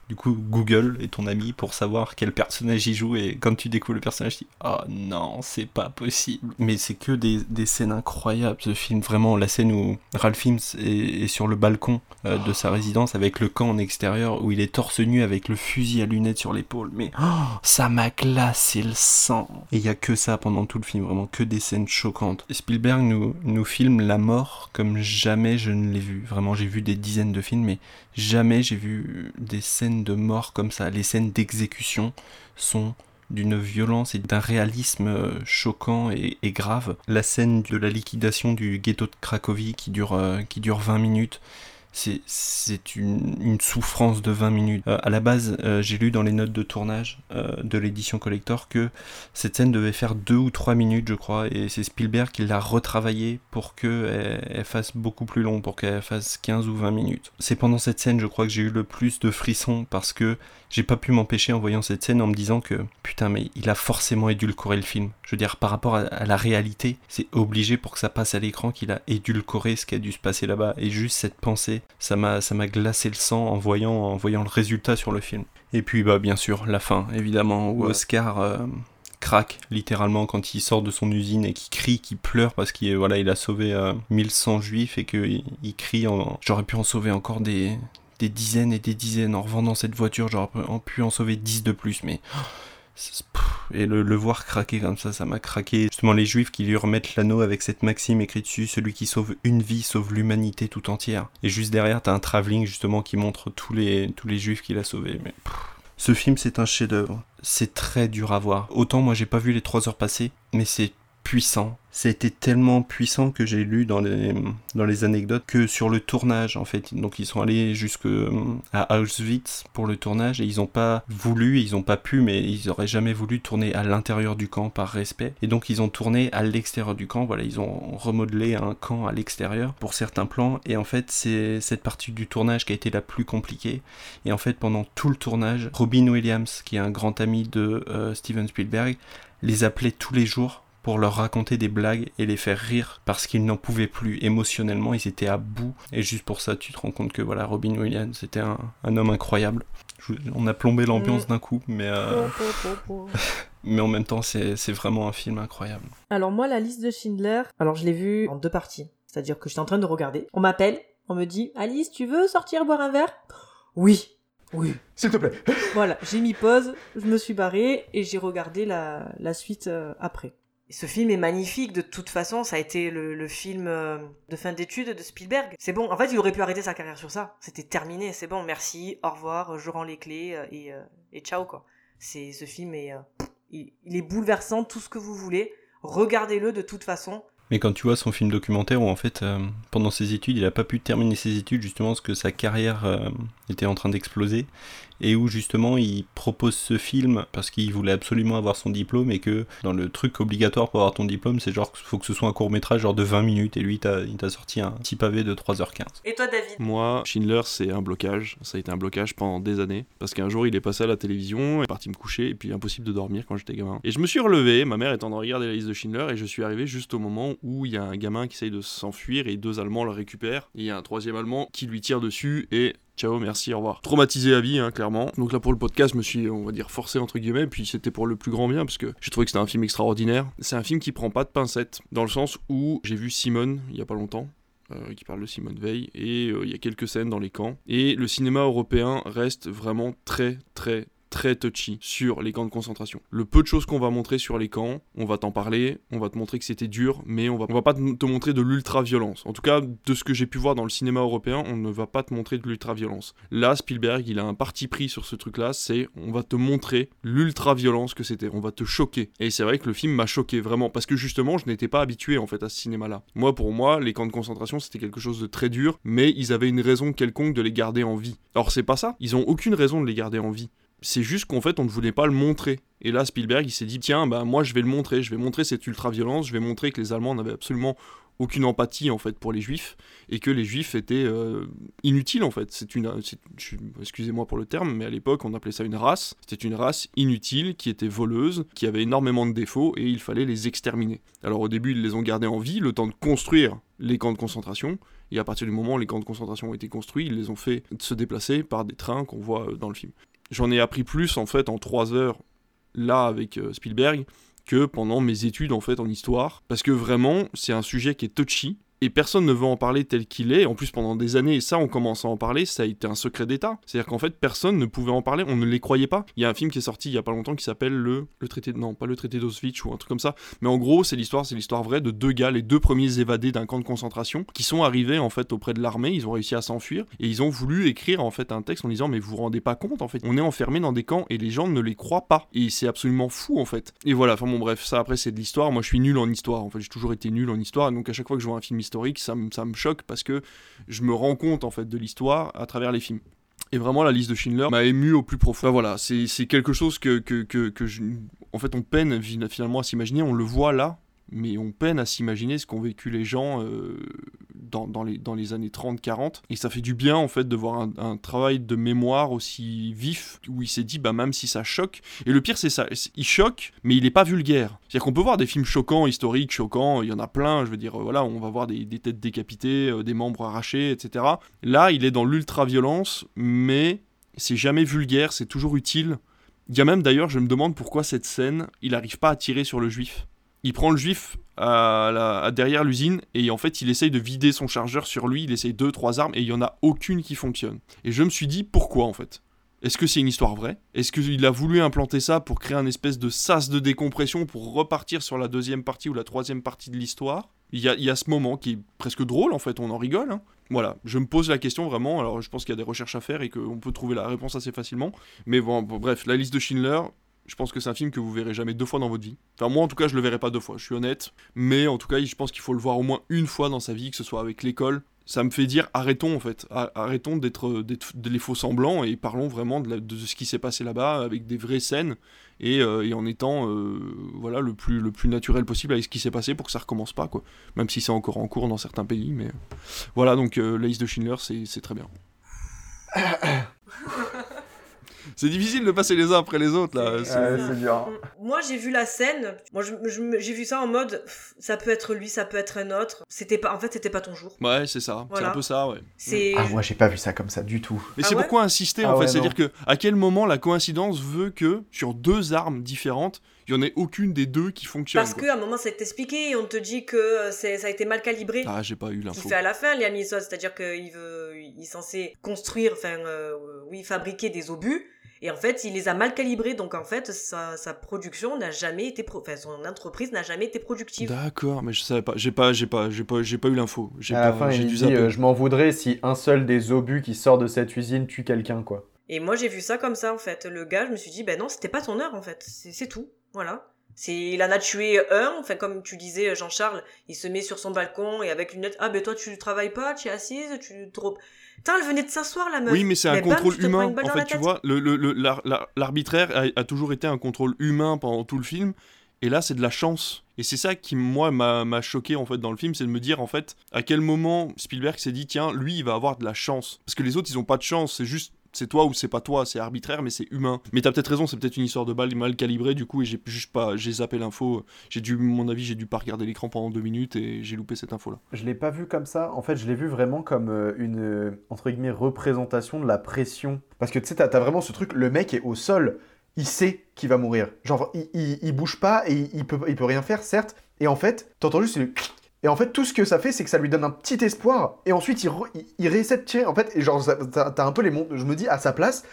Du coup, Google est ton ami pour savoir quel personnage il joue et quand tu découvres le personnage, tu dis Oh non, c'est pas possible. Mais c'est que des, scènes incroyables ce film. Vraiment, la scène où Ralph Fiennes est, sur le balcon euh, de sa résidence avec le camp en extérieur où il est torse nu avec le fusil à lunettes sur l'épaule. Mais oh, ça m'a glacé le sang. Et il y a que ça pendant tout le film, vraiment que des scènes choquantes. Spielberg nous, nous filme la mort comme jamais je ne l'ai vu. Vraiment, j'ai vu des dizaines de films, mais jamais j'ai vu des scènes de mort comme ça. Les scènes d'exécution sont d'une violence et d'un réalisme euh, choquant et, grave. La scène de la liquidation du ghetto de Cracovie qui dure, euh, qui dure 20 minutes c'est une, souffrance de 20 minutes. Euh, à la base, euh, j'ai lu dans les notes de tournage euh, de l'édition collector que cette scène devait faire 2 ou 3 minutes, je crois, et c'est Spielberg qui l'a retravaillé pour qu'elle elle fasse beaucoup plus long, pour qu'elle fasse 15 ou 20 minutes. C'est pendant cette scène, je crois, que j'ai eu le plus de frissons parce que j'ai pas pu m'empêcher en voyant cette scène en me disant que putain, mais il a forcément édulcoré le film. Je veux dire, par rapport à, à la réalité, c'est obligé pour que ça passe à l'écran qu'il a édulcoré ce qui a dû se passer là-bas. Et juste cette pensée, ça m'a ça m'a glacé le sang en voyant en voyant le résultat sur le film. Et puis bah bien sûr la fin évidemment où ouais. Oscar euh, craque littéralement quand il sort de son usine et qui crie, qui pleure parce qu'il voilà il a sauvé euh, 1100 juifs et qu'il il crie en j'aurais pu en sauver encore des des dizaines et des dizaines en revendant cette voiture j'aurais pu en sauver 10 de plus mais et le, voir craquer comme ça, ça m'a craqué. Justement, les juifs qui lui remettent l'anneau avec cette maxime écrite dessus celui qui sauve une vie sauve l'humanité tout entière. Et juste derrière, t'as un travelling justement qui montre tous les, tous les juifs qu'il a sauvés. Mais ce film, c'est un chef-d'œuvre. C'est très dur à voir. Autant moi, j'ai pas vu les 3 heures passer, mais c'est puissant. Été tellement puissant que j'ai lu dans les, dans les anecdotes que sur le tournage, en fait, donc ils sont allés jusque à Auschwitz pour le tournage et ils n'ont pas voulu, ils n'ont pas pu, mais ils auraient jamais voulu tourner à l'intérieur du camp par respect. Et donc ils ont tourné à l'extérieur du camp, voilà, ils ont remodelé un camp à l'extérieur pour certains plans. Et en fait, c'est cette partie du tournage qui a été la plus compliquée. Et en fait, pendant tout le tournage, Robin Williams, qui est un grand ami de euh, Steven Spielberg, les appelait tous les jours pour leur raconter des blagues et les faire rire parce qu'ils n'en pouvaient plus émotionnellement, ils étaient à bout. Et juste pour ça, tu te rends compte que voilà, Robin Williams, c'était un, un, homme incroyable. Je, on a plombé l'ambiance mmh. d'un coup, mais, euh... mais en même temps, c'est vraiment un film incroyable. Alors moi, la liste de Schindler, alors je l'ai vue en deux parties. C'est-à-dire que j'étais en train de regarder. On m'appelle, on me dit Alice, tu veux sortir boire un verre? Oui. Oui. S'il te plaît. voilà, j'ai mis pause, je me suis barré et j'ai regardé la, la suite euh, après. Ce film est magnifique, de toute façon, ça a été le, film euh, de fin d'études de Spielberg. C'est bon, en fait, il aurait pu arrêter sa carrière sur ça. C'était terminé, c'est bon, merci, au revoir, je rends les clés euh, et, euh, et ciao, quoi. C'est, ce film est, il, est bouleversant, tout ce que vous voulez. Regardez-le de toute façon. Mais quand tu vois son film documentaire où en fait pendant ses études il a pas pu terminer ses études justement parce que sa carrière était en train d'exploser et où justement il propose ce film parce qu'il voulait absolument avoir son diplôme et que dans le truc obligatoire pour avoir ton diplôme c'est genre faut que ce soit un court métrage genre de 20 minutes et lui il t'a sorti un petit pavé de 3h15. Et toi David? Moi Schindler c'est un blocage, ça a été un blocage pendant des années parce qu'un jour il est passé à la télévision, il est parti me coucher et puis impossible de dormir quand j'étais gamin. Et je me suis relevé, ma mère étant en train de regarder la liste de Schindler et je suis arrivé juste au moment où il y a un gamin qui essaye de s'enfuir et deux Allemands le récupèrent. Et il y a un troisième Allemand qui lui tire dessus et ciao, merci, au revoir. Traumatisé à vie, hein, clairement. Donc là, pour le podcast, je me suis, on va dire, forcé entre guillemets, puis c'était pour le plus grand bien, parce que j'ai trouvé que c'était un film extraordinaire. C'est un film qui prend pas de pincettes, dans le sens où j'ai vu Simone il y a pas longtemps. Euh, qui parle de Simone Veil et euh, il y a quelques scènes dans les camps et le cinéma européen reste vraiment très très très touchy sur les camps de concentration. Le peu de choses qu'on va montrer sur les camps, on va t'en parler, on va te montrer que c'était dur, mais on va, on va pas te montrer de l'ultra-violence. En tout cas, de ce que j'ai pu voir dans le cinéma européen, on ne va pas te montrer de l'ultra-violence. Là, Spielberg, il a un parti pris sur ce truc-là, c'est on va te montrer l'ultra-violence que c'était, on va te choquer. Et c'est vrai que le film m'a choqué vraiment, parce que justement, je n'étais pas habitué en fait à ce cinéma-là. Moi, pour moi, les camps de concentration, c'était quelque chose de très dur, mais ils avaient une raison quelconque de les garder en vie. Alors c'est pas ça, ils ont aucune raison de les garder en vie c'est juste qu'en fait on ne voulait pas le montrer. Et là Spielberg il s'est dit tiens bah moi je vais le montrer, je vais montrer cette ultra violence, je vais montrer que les Allemands n'avaient absolument aucune empathie en fait pour les Juifs et que les Juifs étaient euh, inutiles en fait. Excusez-moi pour le terme, mais à l'époque on appelait ça une race. C'était une race inutile qui était voleuse, qui avait énormément de défauts et il fallait les exterminer. Alors au début ils les ont gardés en vie, le temps de construire les camps de concentration. Et à partir du moment où les camps de concentration ont été construits, ils les ont fait se déplacer par des trains qu'on voit dans le film j'en ai appris plus en fait en trois heures là avec Spielberg que pendant mes études en fait en histoire. Parce que vraiment c'est un sujet qui est touchy et personne ne veut en parler tel qu'il est. En plus, pendant des années, et ça, on commence à en parler, ça a été un secret d'État. C'est-à-dire qu'en fait, personne ne pouvait en parler, on ne les croyait pas. Il y a un film qui est sorti il y a pas longtemps qui s'appelle le, le traité, non, pas le traité d'Auschwitz ou un truc comme ça, mais en gros, c'est l'histoire, c'est l'histoire vraie de deux gars, les deux premiers évadés d'un camp de concentration, qui sont arrivés en fait auprès de l'armée, ils ont réussi à s'enfuir et ils ont voulu écrire en fait un texte en disant mais vous vous rendez pas compte en fait, on est enfermé dans des camps et les gens ne les croient pas et c'est absolument fou en fait. Et voilà, enfin bon bref, ça après c'est de l'histoire. Moi je suis nul en histoire, en fait j'ai toujours été nul en histoire, donc à chaque fois que je vois un film historique, ça me me choque parce que je me rends compte en fait de l'histoire à travers les films. Et vraiment, la liste de Schindler m'a ému au plus profond. Voilà, c'est quelque chose que, que, que, que je, en fait, on peine finalement à s'imaginer. On le voit là, mais on peine à s'imaginer ce qu'ont vécu les gens euh, dans, les, années 30-40. Et ça fait du bien, en fait, de voir un, travail de mémoire aussi vif, où il s'est dit, bah, même si ça choque. Et le pire, c'est ça, il choque, mais il n'est pas vulgaire. C'est-à-dire qu'on peut voir des films choquants, historiques, choquants, il y en a plein, je veux dire, voilà, on va voir des, des têtes décapitées, euh, des membres arrachés, etc. Là, il est dans l'ultra-violence, mais c'est jamais vulgaire, c'est toujours utile. Il y a même d'ailleurs, je me demande pourquoi cette scène, il n'arrive pas à tirer sur le juif il prend le juif à derrière l'usine et en fait il essaye de vider son chargeur sur lui, il essaye deux, trois armes et il n'y en a aucune qui fonctionne. Et je me suis dit pourquoi en fait? Est-ce que c'est une histoire vraie? Est-ce qu'il a voulu implanter ça pour créer un espèce de sas de décompression pour repartir sur la deuxième partie ou la troisième partie de l'histoire? Il y, a, ce moment qui est presque drôle en fait, on en rigole. Hein. Voilà, je me pose la question vraiment, alors je pense qu'il y a des recherches à faire et qu'on peut trouver la réponse assez facilement. Mais bon bref, la liste de Schindler, je pense que c'est un film que vous verrez jamais deux fois dans votre vie. Enfin, moi en tout cas, je le verrai pas deux fois, je suis honnête. Mais en tout cas, je pense qu'il faut le voir au moins une fois dans sa vie, que ce soit avec l'école. Ça me fait dire arrêtons en fait, arrêtons d'être les faux semblants et parlons vraiment de, ce qui s'est passé là-bas avec des vraies scènes et, euh, en étant euh, voilà le plus le plus naturel possible avec ce qui s'est passé pour que ça recommence pas quoi. Même si c'est encore en cours dans certains pays, mais voilà donc euh, de Schindler c'est très bien. C'est difficile de passer les uns après les autres là. C'est dur. Moi j'ai vu la scène. Moi j'ai vu ça en mode ça peut être lui, ça peut être un autre. C'était pas en fait c'était pas ton jour. Ouais c'est ça. C'est un peu ça ouais. Ah moi j'ai pas vu ça comme ça du tout. Mais ah c'est ouais pourquoi insister Ah en fait, ouais, c'est-à-dire que à quel moment la coïncidence veut que sur deux armes différentes, il y en ait aucune des deux qui fonctionne. Parce qu'à un moment c'est expliqué et on te dit que euh, ça a été mal calibré. Ah j'ai pas eu l'info. fait à la fin, Liam Neeson, c'est-à-dire qu'il veut, il est censé construire, enfin, euh, oui, fabriquer des obus, et en fait, il les a mal calibrés, donc en fait, sa, sa production n'a jamais été, pro- enfin, son entreprise n'a jamais été productive. D'accord, mais je savais pas. J'ai pas, j'ai pas, j'ai pas, j'ai pas eu l'info. J'ai À la pas, fin, j'ai il dû dit euh, Je m'en voudrais si un seul des obus qui sort de cette usine tue quelqu'un, quoi. Et moi, j'ai vu ça comme ça, en fait. Le gars, je me suis dit, ben non, c'était pas ton heure, en fait. C'est c'est tout. Voilà. C'est, il en a tué un, enfin, comme tu disais, Jean-Charles, il se met sur son balcon et avec une lettre, ah, ben toi, tu travailles pas, tu es assise, tu trop. Putain, elle venait de s'asseoir, la meuf. Oui, mais c'est un contrôle humain. En fait, tu vois, le, le- le- l'ar- l'ar- l'arbitraire a, a toujours été un contrôle humain pendant tout le film. Et là, c'est de la chance. Et c'est ça qui, moi, m'a m'a choqué en fait dans le film, c'est de me dire en fait à quel moment Spielberg s'est dit tiens, lui, il va avoir de la chance. Parce que les autres, ils ont pas de chance. C'est juste c'est toi ou c'est pas toi, c'est arbitraire, mais c'est humain. Mais t'as peut-être raison, c'est peut-être une histoire de balle mal calibrée du coup, et j'ai juste pas, j'ai zappé l'info. J'ai dû, mon avis, j'ai dû pas regarder l'écran pendant deux minutes et j'ai loupé cette info là. Je l'ai pas vu comme ça. En fait, je l'ai vu vraiment comme euh, une euh, entre guillemets représentation de la pression. Parce que tu sais, t'as as vraiment ce truc. Le mec est au sol. Il sait qu'il va mourir. Genre, il, il, bouge pas et il, peut, il peut rien faire, certes. Et en fait, t'entends juste clic. Et en fait, tout ce que ça fait, c'est que ça lui donne un petit espoir. Et ensuite, il, re- il, il de. En fait, et genre, t'as un peu les mon- Je me dis, à sa place,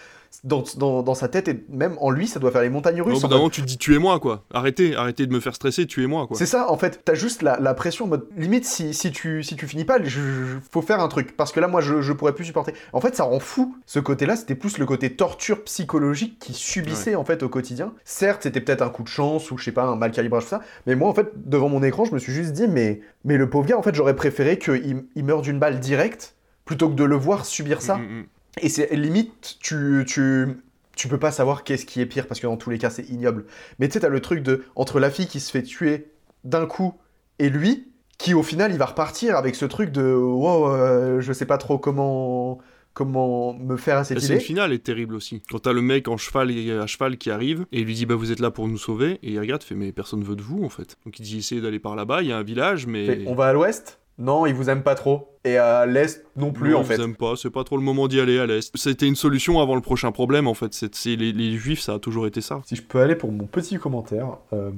dans, dans, dans sa tête et même en lui, ça doit faire les montagnes Au russes. bout en d'un mode- moment, tu te dis tuez-moi quoi. Arrêtez, arrêtez de me faire stresser, tuez-moi quoi. C'est ça, en fait, t'as juste la, la pression en mode limite si, si, tu, si tu finis pas, je, je- faut faire un truc parce que là, moi, je, je pourrais plus supporter. En fait, ça rend fou ce côté-là, c'était plus le côté torture psychologique qui subissait en fait au quotidien. Certes, c'était peut-être un coup de chance ou je sais pas, un mal calibrage, tout ça, mais moi, en fait, devant mon écran, je me suis juste dit, mais, mais le pauvre gars, en fait, j'aurais préféré qu'il il meure d'une balle directe plutôt que de le voir subir ça. Mm, mm, mm. Et c'est limite, tu, tu, tu peux pas savoir qu'est-ce qui est pire parce que dans tous les cas, c'est ignoble. Mais tu sais, t'as le truc de entre la fille qui se fait tuer d'un coup et lui, qui au final, il va repartir avec ce truc de wow, euh, je sais pas trop comment comment me faire à cette La scène idée. finale est terrible aussi. Quand t'as le mec en cheval et à cheval qui arrive et il lui dit bah vous êtes là pour nous sauver et il regarde fait mais personne veut de vous en fait. Donc il dit essayez d'aller par là-bas, il y a un village mais Fait, on va à l'ouest Non, ils vous aiment pas trop. Et à l'est non plus Non, en ils fait. vous aiment pas, c'est pas trop le moment d'y aller à l'est. C'était une solution avant le prochain problème en fait. C'est c'est- les, les juifs ça a toujours été ça. Si je peux aller pour mon petit commentaire, euh,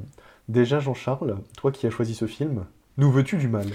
déjà Jean-Charles, toi qui as choisi ce film, Nous veux-tu du mal?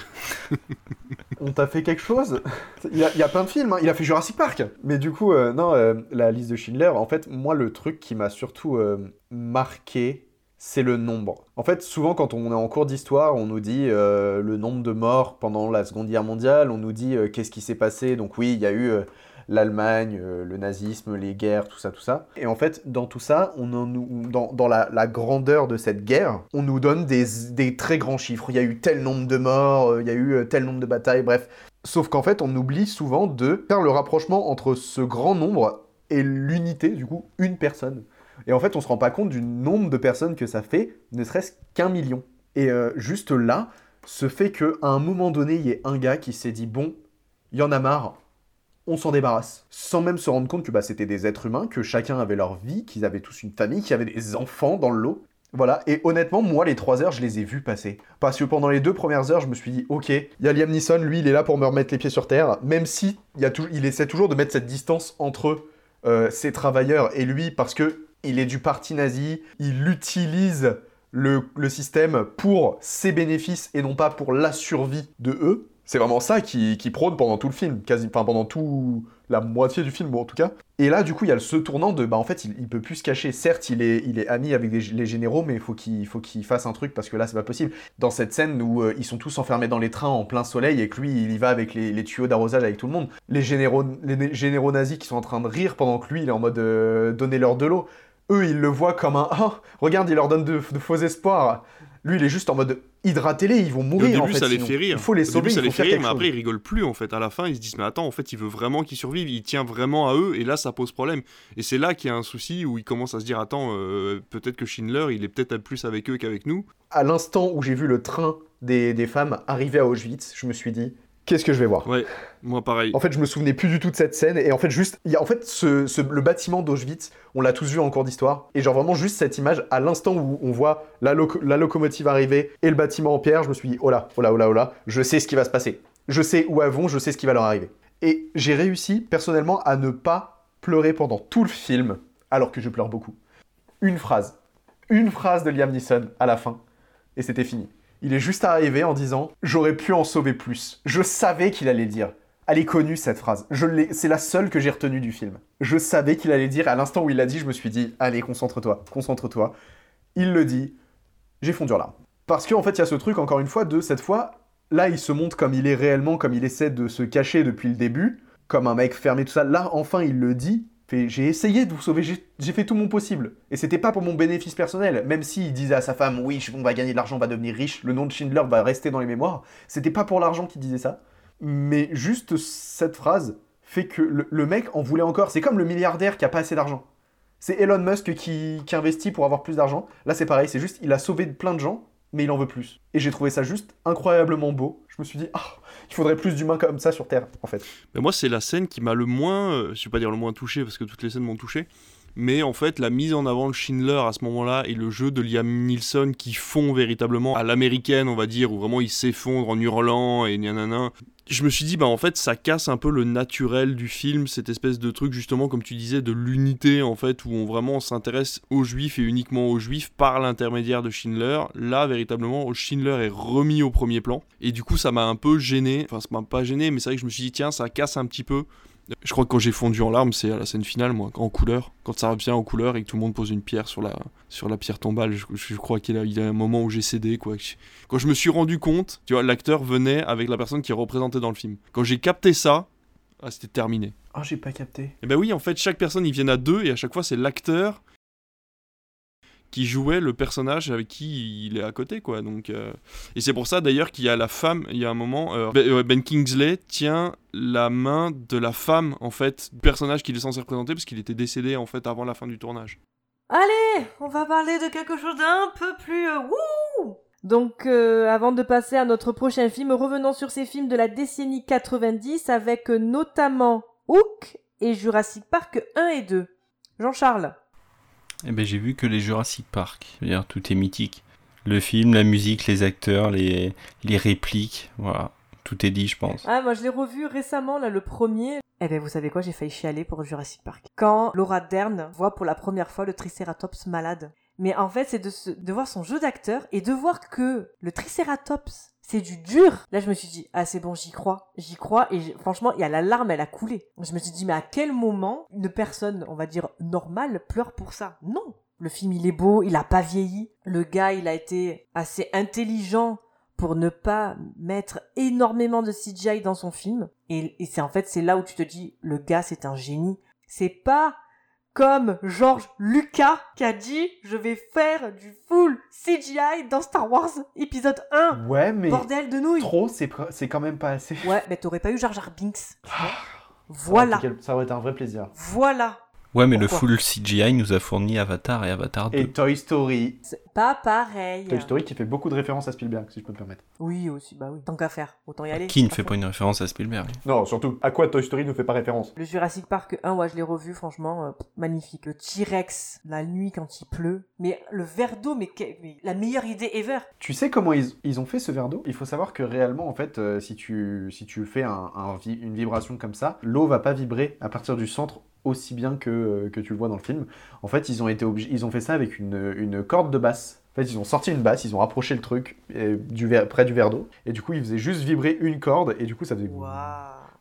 On t'a fait quelque chose? Il y, a, il y a plein de films, hein. il a fait Jurassic Park. Mais du coup, euh, non, euh, la liste de Schindler, en fait, moi, le truc qui m'a surtout euh, marqué, c'est le nombre. En fait, souvent, quand on est en cours d'histoire, on nous dit euh, le nombre de morts pendant la Seconde Guerre mondiale, on nous dit euh, qu'est-ce qui s'est passé. Donc oui, il y a eu euh, l'Allemagne, le nazisme, les guerres, tout ça, tout ça. Et en fait, dans tout ça, on dans, dans la, la grandeur de cette guerre, on nous donne des, des très grands chiffres. Il y a eu tel nombre de morts, il y a eu tel nombre de batailles, bref. Sauf qu'en fait, on oublie souvent de faire le rapprochement entre ce grand nombre et l'unité, du coup, une personne. Et en fait, on se rend pas compte du nombre de personnes que ça fait, ne serait-ce qu'un million. Et euh, juste là, ce fait qu'à un moment donné, il y ait un gars qui s'est dit bon, il y en a marre, on s'en débarrasse. Sans même se rendre compte que bah, c'était des êtres humains, que chacun avait leur vie, qu'ils avaient tous une famille, qu'il y avait des enfants dans le lot. Voilà, et honnêtement, moi, les trois heures, je les ai vus passer. Parce que pendant les deux premières heures, je me suis dit, ok, il y a Liam Neeson, lui, il est là pour me remettre les pieds sur terre, même si il, essaie toujours de mettre cette distance entre euh, ses travailleurs et lui, parce que il est du parti nazi, il utilise le, système pour ses bénéfices et non pas pour la survie de eux. C'est vraiment ça qui, qui prône pendant tout le film, quasi, enfin pendant tout la moitié du film, bon, en tout cas. Et là, du coup, il y a ce tournant de, bah en fait, il, il peut plus se cacher. Certes, il est, il est ami avec les généraux, mais il faut qu'il faut qu'il fasse un truc parce que là, c'est pas possible. Dans cette scène où euh, ils sont tous enfermés dans les trains en plein soleil et que lui, il y va avec les, tuyaux d'arrosage avec tout le monde. Les généraux, les né- généraux nazis qui sont en train de rire pendant que lui, il est en mode euh, donnez-leur de l'eau. Eux, ils le voient comme un oh, regarde, il leur donne de, de faux espoirs. Lui, il est juste en mode hydratez-les, ils vont Et mourir. au début, en fait, ça les sinon. fait rire. Il faut les Au sauver, début, ça il les faut fait faire rire, mais après, ils rigolent plus en fait. À la fin, ils se disent, mais attends, en fait, il veut vraiment qu'ils survivent. Il tient vraiment à eux, et là, ça pose problème. Et c'est là qu'il y a un souci où ils commencent à se dire, attends, euh, peut-être que Schindler, il est peut-être plus avec eux qu'avec nous. À l'instant où j'ai vu le train des, des femmes arriver à Auschwitz, je me suis dit qu'est-ce que je vais voir Ouais, moi pareil. En fait, je me souvenais plus du tout de cette scène. Et en fait, juste, il y a, en fait, ce, ce- le bâtiment d'Auschwitz, on l'a tous vu en cours d'histoire. Et genre vraiment juste cette image, à l'instant où on voit la locomotive arriver et le bâtiment en pierre, je me suis dit, oh là, oh là, oh là, oh là, je sais ce qui va se passer. Je sais où elles vont, je sais ce qui va leur arriver. Et j'ai réussi, personnellement, à ne pas pleurer pendant tout le film, alors que je pleure beaucoup. Une phrase. Une phrase de Liam Neeson à la fin. Et c'était fini. Il est juste arrivé en disant J'aurais pu en sauver plus. Je savais qu'il allait dire. Elle est connue cette phrase. C'est la seule que j'ai retenue du film. Je savais qu'il allait dire. À l'instant où il l'a dit, je me suis dit Allez, concentre-toi, concentre-toi. Il le dit. J'ai fondu en larmes. Parce qu'en fait, il y a ce truc, encore une fois, de cette fois, là, il se montre comme il est réellement, comme il essaie de se cacher depuis le début, comme un mec fermé, tout ça. Là, enfin, il le dit. J'ai essayé de vous sauver, j'ai fait tout mon possible. Et c'était pas pour mon bénéfice personnel. Même s'il disait à sa femme, oui, on va gagner de l'argent, on va devenir riche, le nom de Schindler va rester dans les mémoires. C'était pas pour l'argent qu'il disait ça. Mais juste cette phrase fait que le, le mec en voulait encore. C'est comme le milliardaire qui a pas assez d'argent. C'est Elon Musk qui, qui investit pour avoir plus d'argent. Là, c'est pareil, c'est juste, il a sauvé plein de gens, mais il en veut plus. Et j'ai trouvé ça juste incroyablement beau. Me suis dit, ah, il faudrait plus d'humains comme ça sur Terre, en fait. Mais moi, c'est la scène qui m'a le moins, euh, je vais pas dire le moins touché parce que toutes les scènes m'ont touché, mais en fait, la mise en avant de Schindler à ce moment-là et le jeu de Liam Neeson qui fond véritablement à l'américaine, on va dire, où vraiment il s'effondre en hurlant et nanana. Je me suis dit, bah en fait, ça casse un peu le naturel du film, cette espèce de truc, justement, comme tu disais, de l'unité, en fait, où on vraiment s'intéresse aux juifs et uniquement aux juifs par l'intermédiaire de Schindler. Là, véritablement, Schindler est remis au premier plan. Et du coup, ça m'a un peu gêné. Enfin, ça m'a pas gêné, mais c'est vrai que je me suis dit, tiens, ça casse un petit peu. Je crois que quand j'ai fondu en larmes, c'est à la scène finale, moi, en couleur. Quand ça revient en couleur et que tout le monde pose une pierre sur la, sur la pierre tombale, je, je crois qu'il y, a- un moment où j'ai cédé, quoi. Quand je me suis rendu compte, tu vois, l'acteur venait avec la personne qui est représentée dans le film. Quand j'ai capté ça, ah, c'était terminé. Ah, j'ai pas capté. Et ben oui, en fait, chaque personne, ils viennent à deux, et à chaque fois, c'est l'acteur qui jouait le personnage avec qui il est à côté, quoi. Donc, euh, Et c'est pour ça, d'ailleurs, qu'il y a la femme, il y a un moment, euh, Ben euh, Ben Kingsley tient la main de la femme, en fait, du personnage qu'il est censé représenter, parce qu'il était décédé, en fait, avant la fin du tournage. Allez, on va parler de quelque chose d'un peu plus euh, wouh Donc, euh, avant de passer à notre prochain film, revenons sur ces films de la décennie 90 avec notamment Hook et Jurassic Park 1 et 2. Jean-Charles. Eh ben, j'ai vu que les Jurassic Park. C'est-à-dire, tout est mythique. Le film, la musique, les acteurs, les, les répliques, voilà. Tout est dit, je pense. Ah, moi je l'ai revu récemment, là, le premier. Eh ben, vous savez quoi, j'ai failli chialer pour Jurassic Park. Quand Laura Dern voit pour la première fois le Triceratops malade. Mais en fait, c'est de, se- de voir son jeu d'acteur et de voir que le Triceratops, c'est du dur. Là, je me suis dit, ah, c'est bon, j'y crois. J'y crois. Et franchement, il y a la larme, elle a coulé. Je me suis dit, mais à quel moment une personne, on va dire, normale, pleure pour ça? Non. Le film, il est beau, il a pas vieilli. Le gars, il a été assez intelligent pour ne pas mettre énormément de CGI dans son film. Et, et c'est en fait, c'est là où tu te dis, le gars, c'est un génie. C'est pas comme George Lucas qui a dit, je vais faire du full CGI dans Star Wars épisode 1. Ouais, mais Bordel de nouilles. trop, c'est quand même pas assez. Ouais, mais t'aurais pas eu Jar Jar Binks. tu vois. Ça Voilà. Ça aurait été un vrai plaisir. Voilà. Ouais, mais Pourquoi le full CGI nous a fourni Avatar et Avatar 2. Et Toy Story. C'est pas pareil. Toy Story qui fait beaucoup de références à Spielberg, si je peux me permettre. Oui, aussi, bah oui. Tant qu'à faire, autant y aller. Qui ne fait pas une référence à Spielberg Non, surtout, à quoi Toy Story ne fait pas référence? Le Jurassic Park 1, ouais, je l'ai revu, franchement, euh, magnifique. Le T-Rex, la nuit quand il pleut. Mais le verre d'eau, mais, que- mais la meilleure idée ever. Tu sais comment ils, ils ont fait ce verre d'eau? Il faut savoir que réellement, en fait, euh, si, tu, si tu fais un, un vi- une vibration comme ça, l'eau va pas vibrer à partir du centre aussi bien que, euh, que tu le vois dans le film. En fait, ils ont, été ils ont fait ça avec une, une corde de basse. En fait, ils ont sorti une basse, ils ont rapproché le truc du verre- près du verre d'eau, et du coup, ils faisaient juste vibrer une corde, et du coup, ça faisait...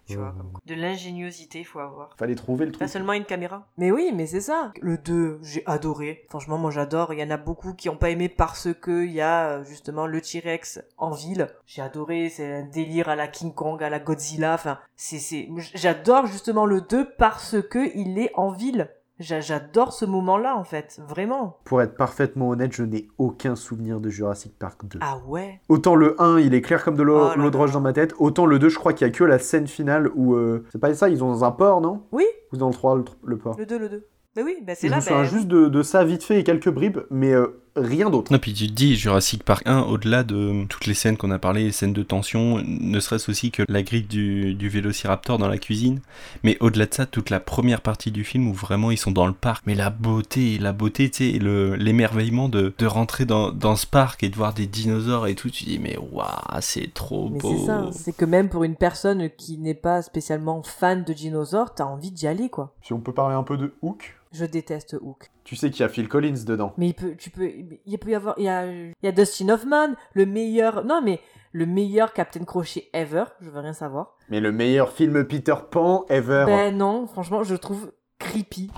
Tu vois, comme quoi. De l'ingéniosité, faut avoir. Fallait trouver le Pas truc. seulement une caméra. Mais oui, mais c'est ça. Le 2, j'ai adoré. Franchement, moi j'adore. Il y en a beaucoup qui ont pas aimé parce que il y a euh, justement le T-Rex en ville. J'ai adoré. C'est un délire à la King Kong, à la Godzilla. Enfin, c'est, c'est, j'adore justement le 2 parce que il est en ville. J'a- J'adore ce moment-là, en fait. Vraiment. Pour être parfaitement honnête, je n'ai aucun souvenir de Jurassic Park 2. Ah ouais? Autant le 1, il est clair comme de l'eau Oh de roche dans ma tête, autant le 2, je crois qu'il y a que la scène finale où... euh, C'est pas ça, ils ont dans un port, non? Oui, Ou dans le 3, le, le port le 2, le 2. Mais oui, bah c'est Je là. me souviens bah, juste de, de ça vite fait et quelques bribes, mais euh, rien d'autre. Non, puis tu te dis, Jurassic Park 1, au-delà de toutes les scènes qu'on a parlé, les scènes de tension, ne serait-ce aussi que la grille du, du vélociraptor dans la cuisine, mais au-delà de ça, toute la première partie du film où vraiment ils sont dans le parc, mais la beauté, la beauté, tu sais, l'émerveillement de, de rentrer dans, dans ce parc et de voir des dinosaures et tout, tu dis, mais waouh, c'est trop Mais beau. c'est ça, c'est que même pour une personne qui n'est pas spécialement fan de dinosaures, t'as envie d'y aller, quoi. Si on peut parler un peu de Hook, Je déteste Hook. Tu sais qu'il y a Phil Collins dedans. Mais il peut, tu peux, il peut y avoir, il y a, il y a Dustin Hoffman, le meilleur, non mais le meilleur Captain Crochet ever, je veux rien savoir. Mais le meilleur film Peter Pan ever. Ben non, franchement, je le trouve creepy.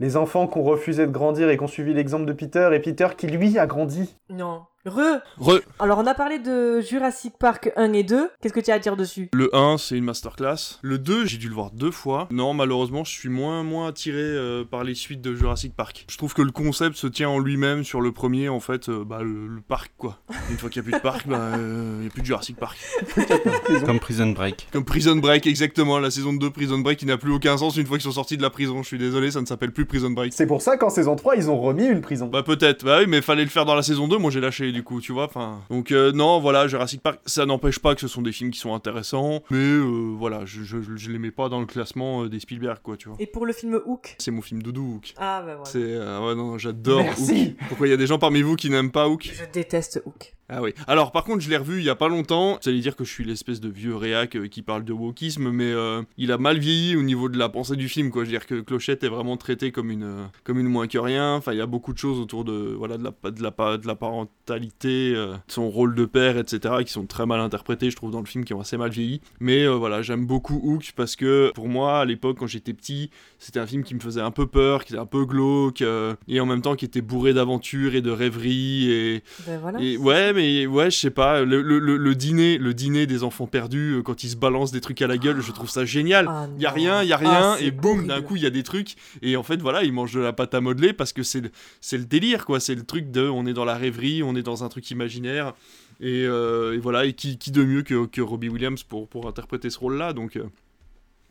Les enfants qui ont refusé de grandir et qui ont suivi l'exemple de Peter, et Peter qui lui a grandi. Non. Re. Re. Alors on a parlé de Jurassic Park 1 et 2. Qu'est-ce que tu as à dire dessus? Le 1, c'est une masterclass. Le 2, j'ai dû le voir deux fois. Non, malheureusement, je suis moins, moins attiré euh, par les suites de Jurassic Park. Je trouve que le concept se tient en lui-même sur le premier, en fait, euh, bah, le, le parc, quoi. Une fois qu'il n'y a plus de parc, bah, euh, il n'y a plus de Jurassic Park. Comme Prison Break. Comme Prison Break, exactement. La saison 2 Prison Break, qui n'a plus aucun sens une fois qu'ils sont sortis de la prison. Je suis désolé, ça ne s'appelle plus Prison Break. C'est pour ça qu'en saison 3, ils ont remis une prison. Bah peut-être, bah oui, mais fallait le faire dans la saison 2, moi j'ai lâché du coup, tu vois, enfin... Donc euh, non, voilà, Jurassic Park, ça n'empêche pas que ce sont des films qui sont intéressants, mais euh, voilà, je, je, je les mets pas dans le classement euh, des Spielberg, quoi, tu vois. Et pour le film Hook? C'est mon film doudou, Hook. Ah bah voilà. C'est... ouais, non, j'adore Merci. Hook. Pourquoi il y a des gens parmi vous qui n'aiment pas Hook? Je déteste Hook. Ah oui. Alors par contre, je l'ai revu il y a pas longtemps. Vous allez dire que je suis l'espèce de vieux réac euh, qui parle de wokisme, mais euh, il a mal vieilli au niveau de la pensée du film, quoi. Je veux dire que Clochette est vraiment traité comme une euh, comme une moins que rien. Enfin, il y a beaucoup de choses autour de voilà de la de la pa- de la parentalité, euh, de son rôle de père, etc. qui sont très mal interprétés, je trouve, dans le film, qui ont assez mal vieilli. Mais euh, voilà, j'aime beaucoup Hook parce que pour moi, à l'époque, quand j'étais petit, c'était un film qui me faisait un peu peur, qui était un peu glauque, et en même temps qui était bourré d'aventures et de rêveries et Ben voilà. et ouais, mais ouais, je sais pas, le, le- le- dîner, le dîner des enfants perdus, euh, quand ils se balancent des trucs à la gueule, je trouve ça génial. Ah Il y a rien, il y a Ah, rien, et boum, d'un coup, il y a des trucs, et en fait, voilà, ils mangent de la pâte à modeler parce que c'est le, c'est le délire, quoi. C'est le truc de, on est dans la rêverie, on est dans un truc imaginaire, et, euh, et voilà, et qui, qui de mieux que, que Robbie Williams pour, pour interpréter ce rôle-là, donc. euh,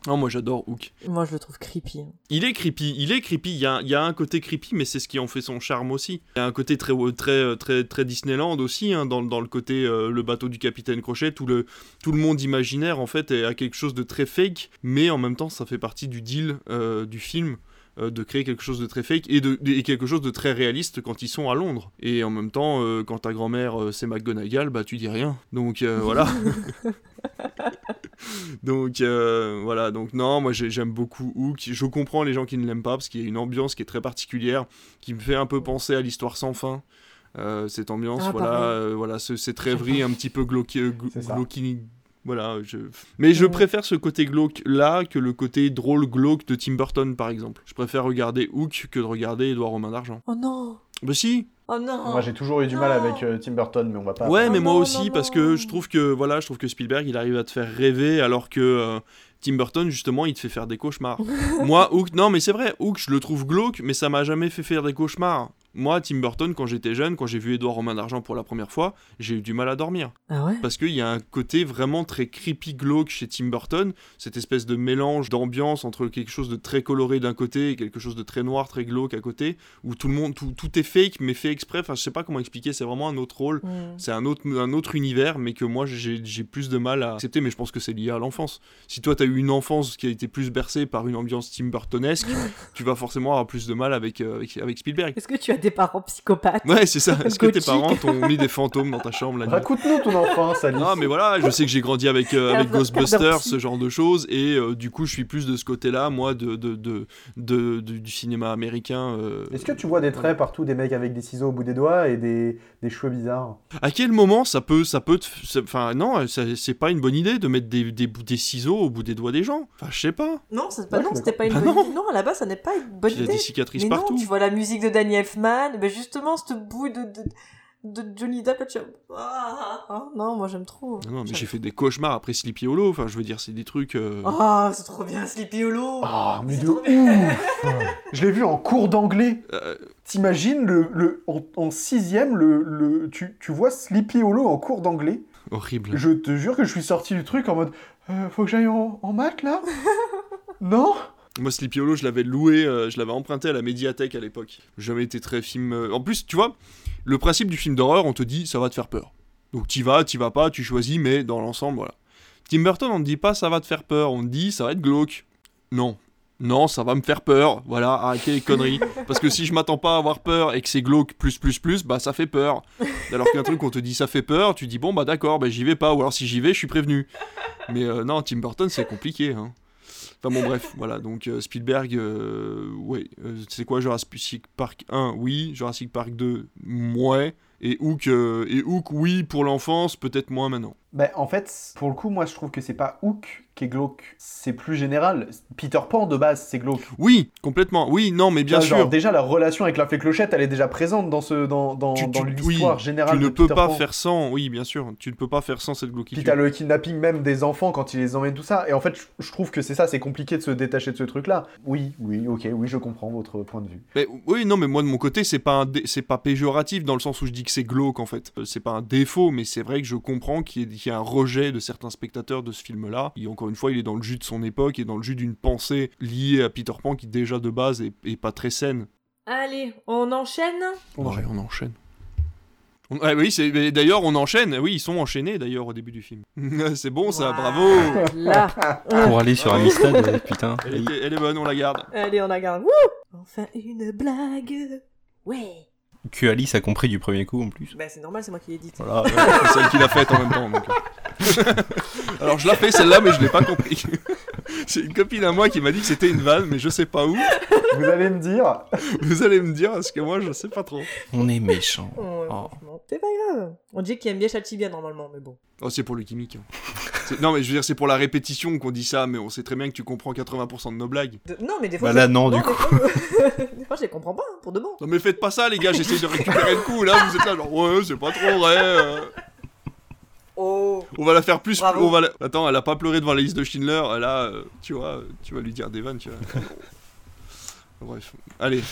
Non, moi j'adore Hook. Moi je le trouve creepy. Il est creepy, il est creepy. Il y a, il y a un côté creepy, mais c'est ce qui en fait son charme aussi. Il y a un côté très, très, très, très Disneyland aussi, hein, dans, dans le côté euh, le bateau du capitaine Crochet. Tout le, tout le monde imaginaire, en fait, est- a quelque chose de très fake, mais en même temps, ça fait partie du deal euh, du film. Euh, de créer quelque chose de très fake et, de, et quelque chose de très réaliste quand ils sont à Londres. Et en même temps, euh, quand ta grand-mère euh, c'est McGonagall, bah tu dis rien. Donc voilà. donc voilà, donc non, moi j'ai- j'aime beaucoup Hook. Je comprends les gens qui ne l'aiment pas parce qu'il y a une ambiance qui est très particulière, qui me fait un peu penser à l'histoire sans fin. Cette ambiance, Ah, voilà, voilà, ce- cette rêverie un petit peu glauque, Voilà, je... Mais je préfère ce côté glauque là que le côté drôle glauque de Tim Burton par exemple. Je préfère regarder Hook que de regarder Edouard aux mains d'argent. Oh non Bah si, Oh non Moi j'ai toujours eu du mal avec euh, Tim Burton, mais on va pas. Ouais, Oh mais moi non, aussi, non, parce non. que je trouve que voilà, je trouve que Spielberg, il arrive à te faire rêver, alors que euh, Tim Burton, justement, il te fait faire des cauchemars. moi, Hook, non, mais c'est vrai, Hook, je le trouve glauque, mais ça m'a jamais fait faire des cauchemars. Moi, Tim Burton, quand j'étais jeune, quand j'ai vu Edouard Romain d'Argent pour la première fois, j'ai eu du mal à dormir. Ah ouais Parce qu'il y a un côté vraiment très creepy glauque chez Tim Burton, cette espèce de mélange d'ambiance entre quelque chose de très coloré d'un côté et quelque chose de très noir, très glauque à côté, où tout le monde, tout, tout est fake, mais fait exprès. Enfin, je sais pas comment expliquer, c'est vraiment un autre rôle. C'est un autre, un autre univers, mais que moi j'ai plus de mal à accepter, mais je pense que c'est lié à l'enfance. Si toi t'as eu une enfance qui a été plus bercée par une ambiance Tim Burtonesque, tu vas forcément avoir plus de mal avec, euh, avec, avec Spielberg. Est-ce que tu as des parents psychopathes Ouais, c'est ça. Est-ce que tes parents t'ont mis des fantômes dans ta chambre la nuit Raconte-nous ton enfance, Alice. non, mais voilà, je sais que j'ai grandi avec, euh, avec Ghostbusters, ce genre de choses, et euh, du coup, je suis plus de ce côté-là, moi, de, de, de, de- de- du cinéma américain. euh. Est-ce que tu vois des traits partout, des mecs avec des ciseaux au bout des doigts et des, des cheveux bizarres? À quel moment ça peut, ça peut, te- enfin non, c'est pas une bonne idée de mettre des, des, des ciseaux au bout des doigts des gens. Enfin, je sais pas. Non, c'est pas, Ouais, non, c'était pas une d'accord. bonne Ah idée. Non, à la base, ça n'est pas une bonne Il y a idée. des cicatrices Mais partout. non, tu vois la musique de Danny Elfman, mais justement, cette bouille de, de, de Johnny Depp, tu ah, ah, non, moi j'aime trop. Non, mais j'ai fait des cauchemars après Sleepy Hollow. Enfin, je veux dire, c'est des trucs. euh, Ah, c'est trop bien, Sleepy Hollow. Ah, mais de ouf. Je l'ai vu en cours d'anglais. euh, T'imagines le, le, en, en sixième, le, le, tu, tu vois Sleepy Hollow en cours d'anglais? horrible. Je te jure que je suis sorti du truc en mode euh, Faut que j'aille en, en maths là? Non? Moi, Sleepy Hollow, je l'avais loué, euh, je l'avais emprunté à la médiathèque à l'époque. Jamais été très film. euh, En plus, tu vois, le principe du film d'horreur, on te dit ça va te faire peur. Donc t'y vas, t'y vas pas, tu choisis, mais dans l'ensemble, voilà. Tim Burton, on ne dit pas ça va te faire peur, on dit ça va être glauque. Non. Non, ça va me faire peur. Voilà, arrêtez les conneries. Parce que si je m'attends pas à avoir peur et que c'est glauque plus plus plus, bah ça fait peur. Alors qu'un truc on te dit ça fait peur, tu dis bon bah d'accord, bah j'y vais pas. Ou alors si j'y vais, je suis prévenu. Mais euh, non, Tim Burton c'est compliqué. Hein. Enfin bon bref, voilà, donc euh, Spielberg, euh, ouais, euh, c'est quoi Jurassic Park 1 Oui, Jurassic Park 2, ouais, et Hook, euh, et Hook oui pour l'enfance, peut-être moins maintenant. Bah, en fait, pour le coup, moi je trouve que c'est pas Hook qui est glauque, c'est plus général. Peter Pan de base, c'est glauque. Oui, complètement, oui, non mais bien sûr, genre, déjà, la relation avec la fée clochette, elle est déjà présente dans, ce, dans, dans, Tu- dans tu- l'histoire oui, générale tu ne de peux Peter pas Pan. faire sans, oui bien sûr, tu ne peux pas faire sans cette Puis glauquitude. t'as le kidnapping même des enfants quand il les emmène, tout ça. Et en fait, je- je trouve que c'est ça, c'est compliqué de se détacher de ce truc-là. Oui, oui, ok, oui, je comprends votre point de vue. Mais, oui, non, mais moi de mon côté, c'est pas un dé- c'est pas péjoratif dans le sens où je dis que c'est glauque en fait. Euh, C'est pas un défaut, mais c'est vrai que je comprends qu'il y, ait- un rejet de certains spectateurs de ce film-là. Et encore une fois, il est dans le jus de son époque et dans le jus d'une pensée liée à Peter Pan qui déjà de base est, est pas très saine. Allez, on enchaîne? Ouais, on enchaîne. On- ah oui, c'est d'ailleurs on enchaîne. Oui, ils sont enchaînés d'ailleurs au début du film. c'est bon ça, bravo. Là. Pour aller sur Amistad, euh, putain. Elle, était- elle est bonne, on la garde. Allez, on la garde. Wouh Enfin, une blague. Ouais. Que Alice a compris du premier coup en plus. Bah, c'est normal, c'est moi qui l'ai dit. Voilà. C'est celle qui l'a faite en même temps. donc. Alors je l'ai fait celle-là, mais je l'ai pas compris. C'est une copine à moi qui m'a dit que c'était une vanne, mais je sais pas où. Vous allez me dire. Vous allez me dire, parce que moi je sais pas trop. On est méchant. Oh, Oh. C'est pas grave. On dit qu'il aime bien châtie bien normalement, mais bon. Oh, c'est pour le gimmick. hein. Non, mais je veux dire, c'est pour la répétition qu'on dit ça, mais on sait très bien que tu comprends 80% de nos blagues. De- Non, mais des fois. Bah je- là, non, du des coup. fois, des fois, je les comprends pas, hein, pour de bon. Non, mais faites pas ça, les gars, j'essaye de récupérer le coup. Là, vous êtes là, genre, ouais, c'est pas trop vrai. euh. Oh. On va la faire plus. Bravo. On va la- Attends, elle a pas pleuré devant la liste de Schindler. Là, euh, tu vois, tu vas lui dire des vannes, tu vois. Bref, allez,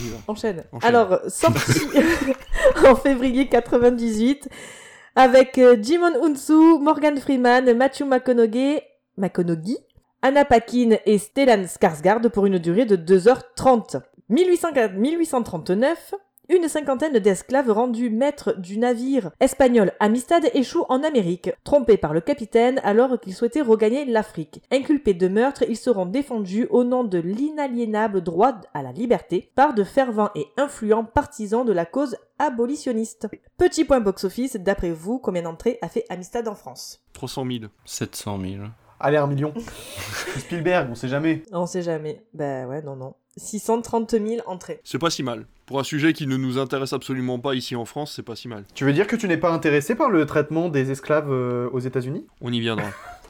on y va. Enchaîne. Enchaîne. Alors, sorti en février 98 avec euh, Jimon Unsu, Morgan Freeman, Matthew McConaughey, McConaughey, Anna Paquin et Stellan Skarsgård pour une durée de 2h30. 1804 1839, une cinquantaine d'esclaves rendus maîtres du navire espagnol Amistad échouent en Amérique, trompés par le capitaine alors qu'ils souhaitaient regagner l'Afrique. Inculpés de meurtre, ils seront défendus au nom de l'inaliénable droit à la liberté par de fervents et influents partisans de la cause abolitionniste. Petit point box-office, d'après vous, combien d'entrées a fait Amistad en France? 300 000. 700 000. Allez, un million. Spielberg, on sait jamais. On sait jamais. Bah ouais, non, non. 630 000 entrées. C'est pas si mal. Pour un sujet qui ne nous intéresse absolument pas ici en France, c'est pas si mal. Tu veux dire que tu n'es pas intéressé par le traitement des esclaves euh, aux États-Unis? On y viendra.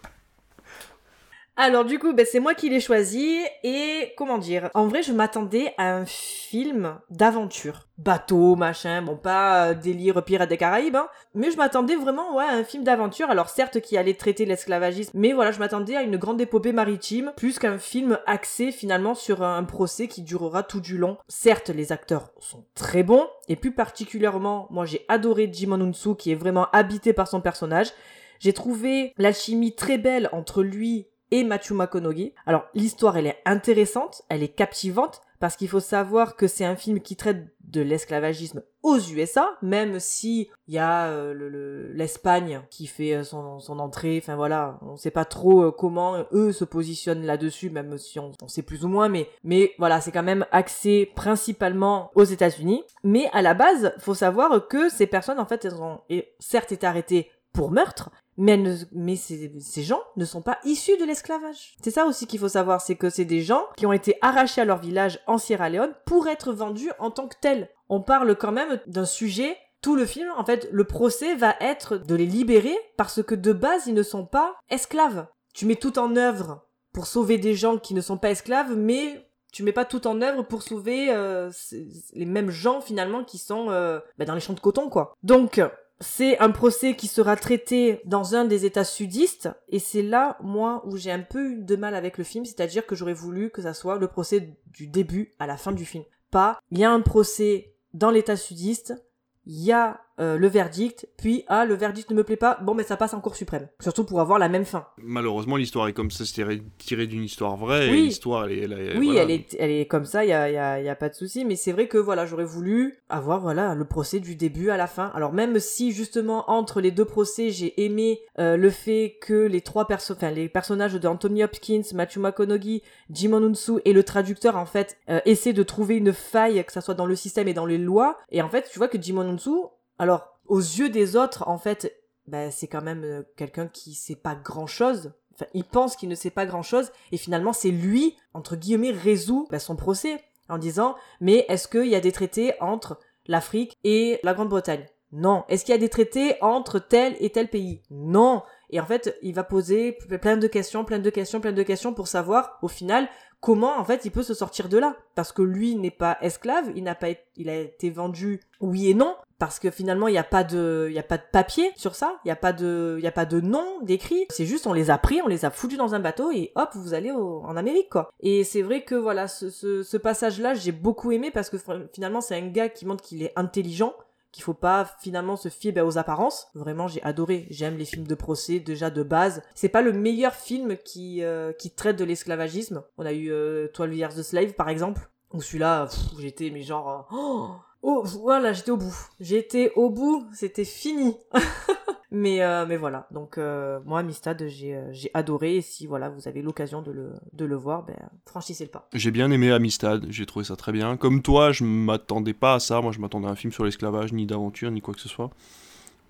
Alors du coup, ben, c'est moi qui l'ai choisi et comment dire En vrai, je m'attendais à un film d'aventure, bateau, machin, bon pas euh, délire Pirates des Caraïbes, hein, mais je m'attendais vraiment ouais, à un film d'aventure. Alors certes qui allait traiter l'esclavagisme, mais voilà, je m'attendais à une grande épopée maritime plus qu'un film axé finalement sur un procès qui durera tout du long. Certes, les acteurs sont très bons et plus particulièrement, moi j'ai adoré Jimon Unsu qui est vraiment habité par son personnage. J'ai trouvé l'alchimie très belle entre lui et Matthew McConaughey. Alors l'histoire elle est intéressante, elle est captivante parce qu'il faut savoir que c'est un film qui traite de l'esclavagisme aux USA, même si il y a euh, le- l'Espagne qui fait euh, son, entrée, enfin voilà, on sait pas trop euh, comment eux se positionnent là-dessus, même si on, on sait plus ou moins, mais, mais voilà, c'est quand même axé principalement aux États-Unis. Mais à la base, faut savoir que ces personnes, en fait, elles ont certes été arrêtées pour meurtre, mais, ces, gens ne sont pas issus de l'esclavage. C'est ça aussi qu'il faut savoir, c'est que c'est des gens qui ont été arrachés à leur village en Sierra Leone pour être vendus en tant que tels. On parle quand même d'un sujet, tout le film, en fait, le procès va être de les libérer parce que de base, ils ne sont pas esclaves. Tu mets tout en œuvre pour sauver des gens qui ne sont pas esclaves, mais tu mets pas tout en œuvre pour sauver euh, les mêmes gens finalement qui sont euh, bah, dans les champs de coton, quoi. Donc, c'est un procès qui sera traité dans un des États sudistes, et c'est là, moi, où j'ai un peu eu de mal avec le film, c'est-à-dire que j'aurais voulu que ça soit le procès du début à la fin du film. Pas, il y a un procès dans l'État sudiste, il y a euh, le verdict, puis, ah, le verdict ne me plaît pas, bon, mais ça passe en Cour suprême. Surtout pour avoir la même fin. Malheureusement, l'histoire est comme ça, c'est tiré, d'une histoire vraie. Oui. L'histoire, elle est. elle est- Oui, voilà. elle est, elle est comme ça, il y a, y a- y a pas de souci, mais c'est vrai que voilà, j'aurais voulu avoir voilà le procès du début à la fin. Alors même si justement entre les deux procès, j'ai aimé euh, le fait que les trois perso enfin les personnages de Anthony Hopkins, Matthew McConaughey, Jimon Unsu et le traducteur en fait euh, essaient de trouver une faille, que ça soit dans le système et dans les lois. Et en fait, tu vois que Jimon Unsu, alors aux yeux des autres, en fait, bah, c'est quand même euh, quelqu'un qui sait pas grand chose. Enfin, il pense qu'il ne sait pas grand chose, et finalement, c'est lui, entre guillemets, résout bah, son procès en disant Mais est-ce qu'il y a des traités entre l'Afrique et la Grande-Bretagne? Non. Est-ce qu'il y a des traités entre tel et tel pays? Non. Et en fait, il va poser plein de questions, plein de questions, plein de questions pour savoir, au final, comment en fait il peut se sortir de là parce que lui n'est pas esclave il n'a pas il a été vendu oui et non parce que finalement il n'y a pas de il y a pas de papier sur ça il y a pas de il y a pas de nom d'écrit c'est juste on les a pris on les a foutus dans un bateau et hop vous allez au- en Amérique quoi et c'est vrai que voilà ce, passage là j'ai beaucoup aimé parce que finalement c'est un gars qui montre qu'il est intelligent qu'il faut pas finalement se fier ben, aux apparences. Vraiment, j'ai adoré. J'aime les films de procès déjà de base. C'est pas le meilleur film qui euh, qui traite de l'esclavagisme. On a eu euh, 12 Years a Slave par exemple, où celui-là, j'étais mais genre oh, oh, voilà, j'étais au bout. J'étais au bout, c'était fini. mais euh, mais voilà. Donc euh, moi Amistad, j'ai euh, j'ai adoré et si voilà, vous avez l'occasion de le voir, ben franchissez le pas. J'ai bien aimé Amistad, j'ai trouvé ça très bien. Comme toi, je m'attendais pas à ça. Moi, je m'attendais à un film sur l'esclavage, ni d'aventure, ni quoi que ce soit.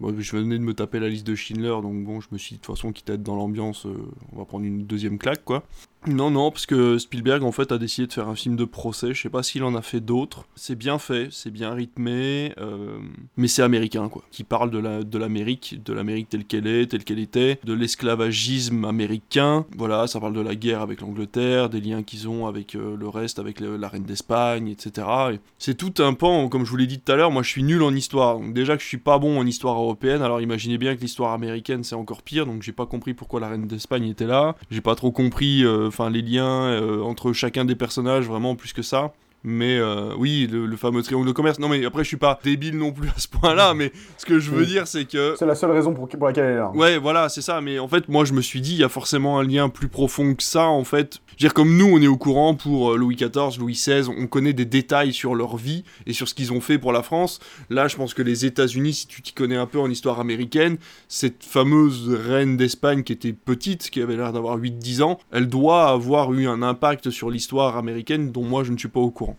Moi, je venais de me taper la liste de Schindler, donc bon, je me suis dit, de toute façon, quitte à être dans l'ambiance, on va prendre une deuxième claque, quoi. Non, non, parce que Spielberg, en fait, a décidé de faire un film de procès. Je sais pas s'il en a fait d'autres. C'est bien fait, c'est bien rythmé, euh, mais c'est américain, quoi. Qui parle de la de l'Amérique, de l'Amérique telle qu'elle est, telle qu'elle était, de l'esclavagisme américain. Voilà, ça parle de la guerre avec l'Angleterre, des liens qu'ils ont avec euh, le reste, avec la reine d'Espagne, etc. Et c'est tout un pan, comme je vous l'ai dit tout à l'heure, moi je suis nul en histoire. Déjà que je suis pas bon en histoire européenne, alors imaginez bien que l'histoire américaine c'est encore pire, donc j'ai pas compris pourquoi la reine d'Espagne était là. J'ai pas trop compris euh, enfin les liens euh, entre chacun des personnages, vraiment plus que ça. Mais euh, oui, le, le fameux triangle de commerce. Non, mais après, je suis pas débile non plus à ce point-là. Mais ce que je veux Oui. dire, c'est que. C'est la seule raison pour, pour laquelle elle est là. Ouais, voilà, c'est ça. Mais en fait, moi, je me suis dit, il y a forcément un lien plus profond que ça, en fait. Je veux dire, comme nous, on est au courant pour euh, Louis XIV, Louis XVI, on connaît des détails sur leur vie et sur ce qu'ils ont fait pour la France. Là, je pense que les États-Unis, si tu t'y connais un peu en histoire américaine, cette fameuse reine d'Espagne qui était petite, qui avait l'air d'avoir 8-10 ans, elle doit avoir eu un impact sur l'histoire américaine dont moi, je ne suis pas au courant.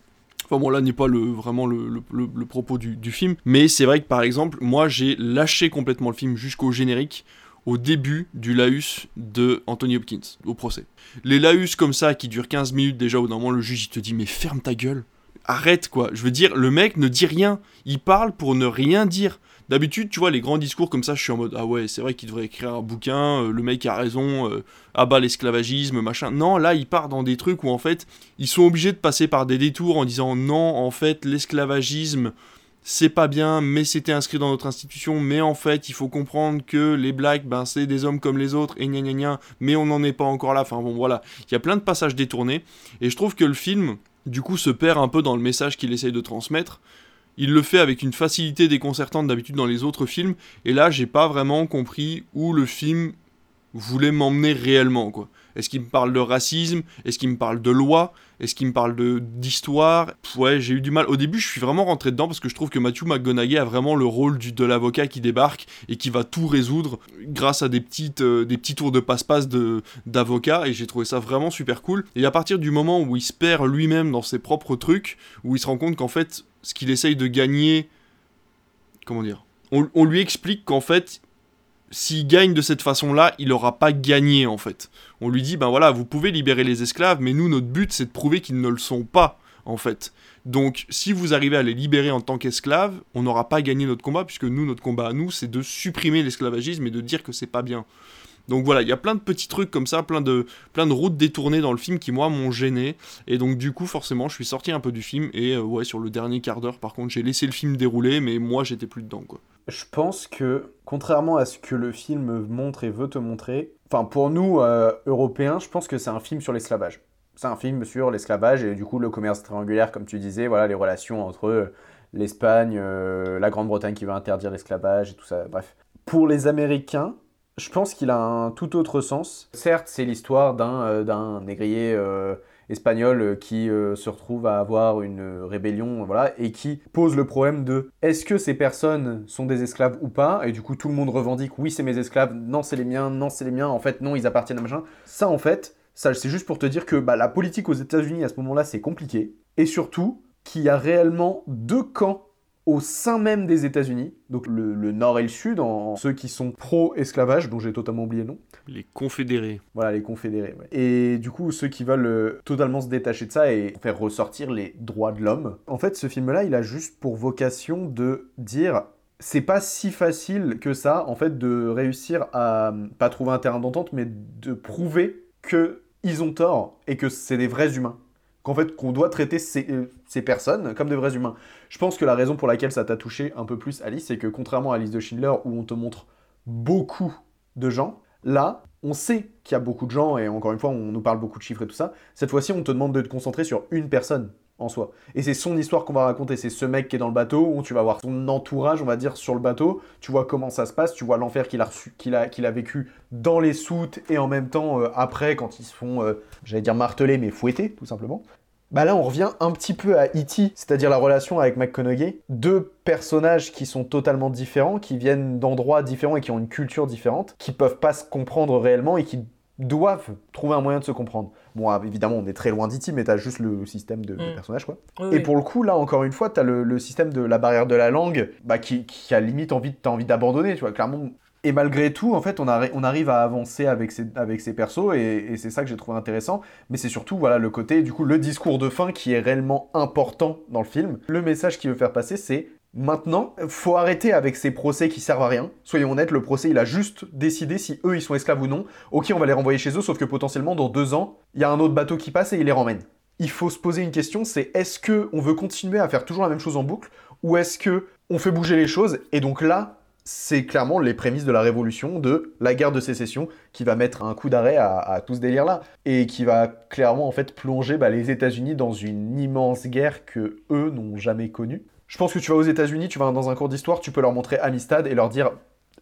Enfin bon, là n'est pas le, vraiment le, le- propos du, du film, mais c'est vrai que par exemple, moi j'ai lâché complètement le film jusqu'au générique, au début du laus de Anthony Hopkins au procès. Les laus comme ça qui durent 15 minutes déjà, au moment le juge il te dit mais ferme ta gueule, arrête quoi. Je veux dire, le mec ne dit rien, il parle pour ne rien dire. D'habitude, tu vois, les grands discours comme ça, je suis en mode Ah ouais, c'est vrai qu'il devrait écrire un bouquin, euh, le mec a raison, euh, abat l'esclavagisme, machin. Non, là, il part dans des trucs où en fait, ils sont obligés de passer par des détours en disant Non, en fait, l'esclavagisme, c'est pas bien, mais c'était inscrit dans notre institution, mais en fait, il faut comprendre que les blacks, ben, c'est des hommes comme les autres, et gna gna gna, mais on n'en est pas encore là. Enfin bon, voilà. Il y a plein de passages détournés, et je trouve que le film, du coup, se perd un peu dans le message qu'il essaye de transmettre. Il le fait avec une facilité déconcertante d'habitude dans les autres films, et là j'ai pas vraiment compris où le film voulait m'emmener réellement quoi. Est-ce qu'il me parle de racisme? Est-ce qu'il me parle de loi? Est-ce qu'il me parle de d'histoire? Ouais, j'ai eu du mal. Au début, je suis vraiment rentré dedans parce que je trouve que Matthew McGonaghy a vraiment le rôle de l'avocat qui débarque et qui va tout résoudre grâce à des, petites, euh, des petits tours de passe-passe de, d'avocat et j'ai trouvé ça vraiment super cool. Et à partir du moment où il se perd lui-même dans ses propres trucs, où il se rend compte qu'en fait, ce qu'il essaye de gagner... Comment dire on, lui explique qu'en fait, s'il gagne de cette façon-là, il n'aura pas gagné en fait. On lui dit, ben voilà, vous pouvez libérer les esclaves, mais nous, notre but, c'est de prouver qu'ils ne le sont pas, en fait. Donc, si vous arrivez à les libérer en tant qu'esclaves, on n'aura pas gagné notre combat, puisque nous, notre combat à nous, c'est de supprimer l'esclavagisme et de dire que c'est pas bien. Donc voilà, il y a plein de petits trucs comme ça, plein de, plein de routes détournées dans le film qui, moi, m'ont gêné. Et donc, du coup, forcément, je suis sorti un peu du film. Et euh, ouais, sur le dernier quart d'heure, par contre, j'ai laissé le film dérouler, mais moi, j'étais plus dedans, quoi. Je pense que, contrairement à ce que le film montre et veut te montrer, enfin, pour nous, euh, Européens, je pense que c'est un film sur l'esclavage. C'est un film sur l'esclavage et du coup, le commerce triangulaire, comme tu disais, voilà, les relations entre euh, l'Espagne, la Grande-Bretagne qui veut interdire l'esclavage et tout ça, bref. Pour les Américains, je pense qu'il a un tout autre sens. Certes, c'est l'histoire d'un euh, négrier euh, espagnol euh, qui se retrouve à avoir une rébellion, voilà, et qui pose le problème de est-ce que ces personnes sont des esclaves ou pas? Et du coup, tout le monde revendique oui, c'est mes esclaves, non, c'est les miens, non, c'est les miens, en fait, non, ils appartiennent à machin. Ça, en fait, ça, c'est juste pour te dire que bah, la politique aux États-Unis à ce moment-là, c'est compliqué, et surtout qu'il y a réellement deux camps au sein même des États-Unis, donc le, le, nord et le sud, en ceux qui sont pro-esclavage, dont j'ai totalement oublié le nom. Les confédérés. Voilà, les confédérés. Ouais. Et du coup, ceux qui veulent euh, totalement se détacher de ça et faire ressortir les droits de l'homme. En fait, ce film-là, il a juste pour vocation de dire c'est pas si facile que ça, en fait, de réussir à pas trouver un terrain d'entente, mais de prouver que ils ont tort et que c'est des vrais humains qu'en fait qu'on doit traiter ces, euh, personnes comme des vrais humains. Je pense que la raison pour laquelle ça t'a touché un peu plus Alice, c'est que contrairement à Alice de Schindler où on te montre beaucoup de gens, là on sait qu'il y a beaucoup de gens et encore une fois on nous parle beaucoup de chiffres et tout ça. Cette fois-ci on te demande de te concentrer sur une personne en soi. Et c'est son histoire qu'on va raconter, c'est ce mec qui est dans le bateau, où tu vas voir son entourage, on va dire, sur le bateau, tu vois comment ça se passe, tu vois l'enfer qu'il a vécu dans les soutes, et en même temps, euh, après, quand ils se font, euh, j'allais dire marteler, mais fouetter, tout simplement. Bah là, on revient un petit peu à E.T., c'est-à-dire la relation avec McConaughey. Deux personnages qui sont totalement différents, qui viennent d'endroits différents et qui ont une culture différente, qui peuvent pas se comprendre réellement et qui doivent trouver un moyen de se comprendre. Bon, évidemment, on est très loin d'E.T., mais t'as juste le système de, mm. de personnages, quoi. Oui, et oui. pour le coup, là, encore une fois, t'as le, le, système de la barrière de la langue, bah, qui, qui a limite envie, t'as envie d'abandonner, tu vois, clairement. Et malgré tout, en fait, on, arrive à avancer avec ces, avec persos, et, et c'est ça que j'ai trouvé intéressant. Mais c'est surtout, voilà, le côté, du coup, le discours de fin qui est réellement important dans le film. Le message qu'il veut faire passer, c'est Maintenant, faut arrêter avec ces procès qui servent à rien. Soyons honnêtes, le procès, il a juste décidé si eux, ils sont esclaves ou non. Ok, on va les renvoyer chez eux, sauf que potentiellement, dans deux ans, il y a un autre bateau qui passe et il les ramène. Il faut se poser une question, c'est est-ce que on veut continuer à faire toujours la même chose en boucle, ou est-ce que on fait bouger les choses Et donc là, c'est clairement les prémices de la révolution, de la guerre de sécession, qui va mettre un coup d'arrêt à, tout ce délire-là, et qui va clairement en fait plonger bah, les États-Unis dans une immense guerre que eux n'ont jamais connue. Je pense que tu vas aux États-Unis, tu vas dans un cours d'histoire, tu peux leur montrer Amistad et leur dire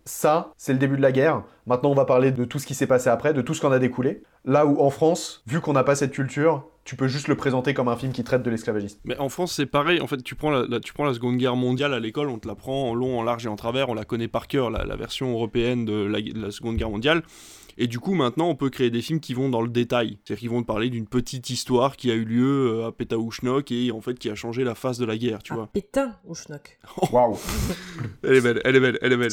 ça, c'est le début de la guerre. Maintenant, on va parler de tout ce qui s'est passé après, de tout ce qu'on a découlé. Là où en France, vu qu'on n'a pas cette culture, tu peux juste le présenter comme un film qui traite de l'esclavagisme. Mais en France, c'est pareil. En fait, tu prends la, tu prends la Seconde Guerre mondiale à l'école, on te la prend en long, en large et en travers. On la connaît par cœur, la, version européenne de la Seconde Guerre mondiale. Et du coup, maintenant, on peut créer des films qui vont dans le détail. C'est-à-dire qu'ils vont te parler d'une petite histoire qui a eu lieu euh, à Pétaouchnok et en fait qui a changé la face de la guerre, tu ah, vois. Pétain Ouchnok. Waouh Elle est belle, elle est belle, elle est belle.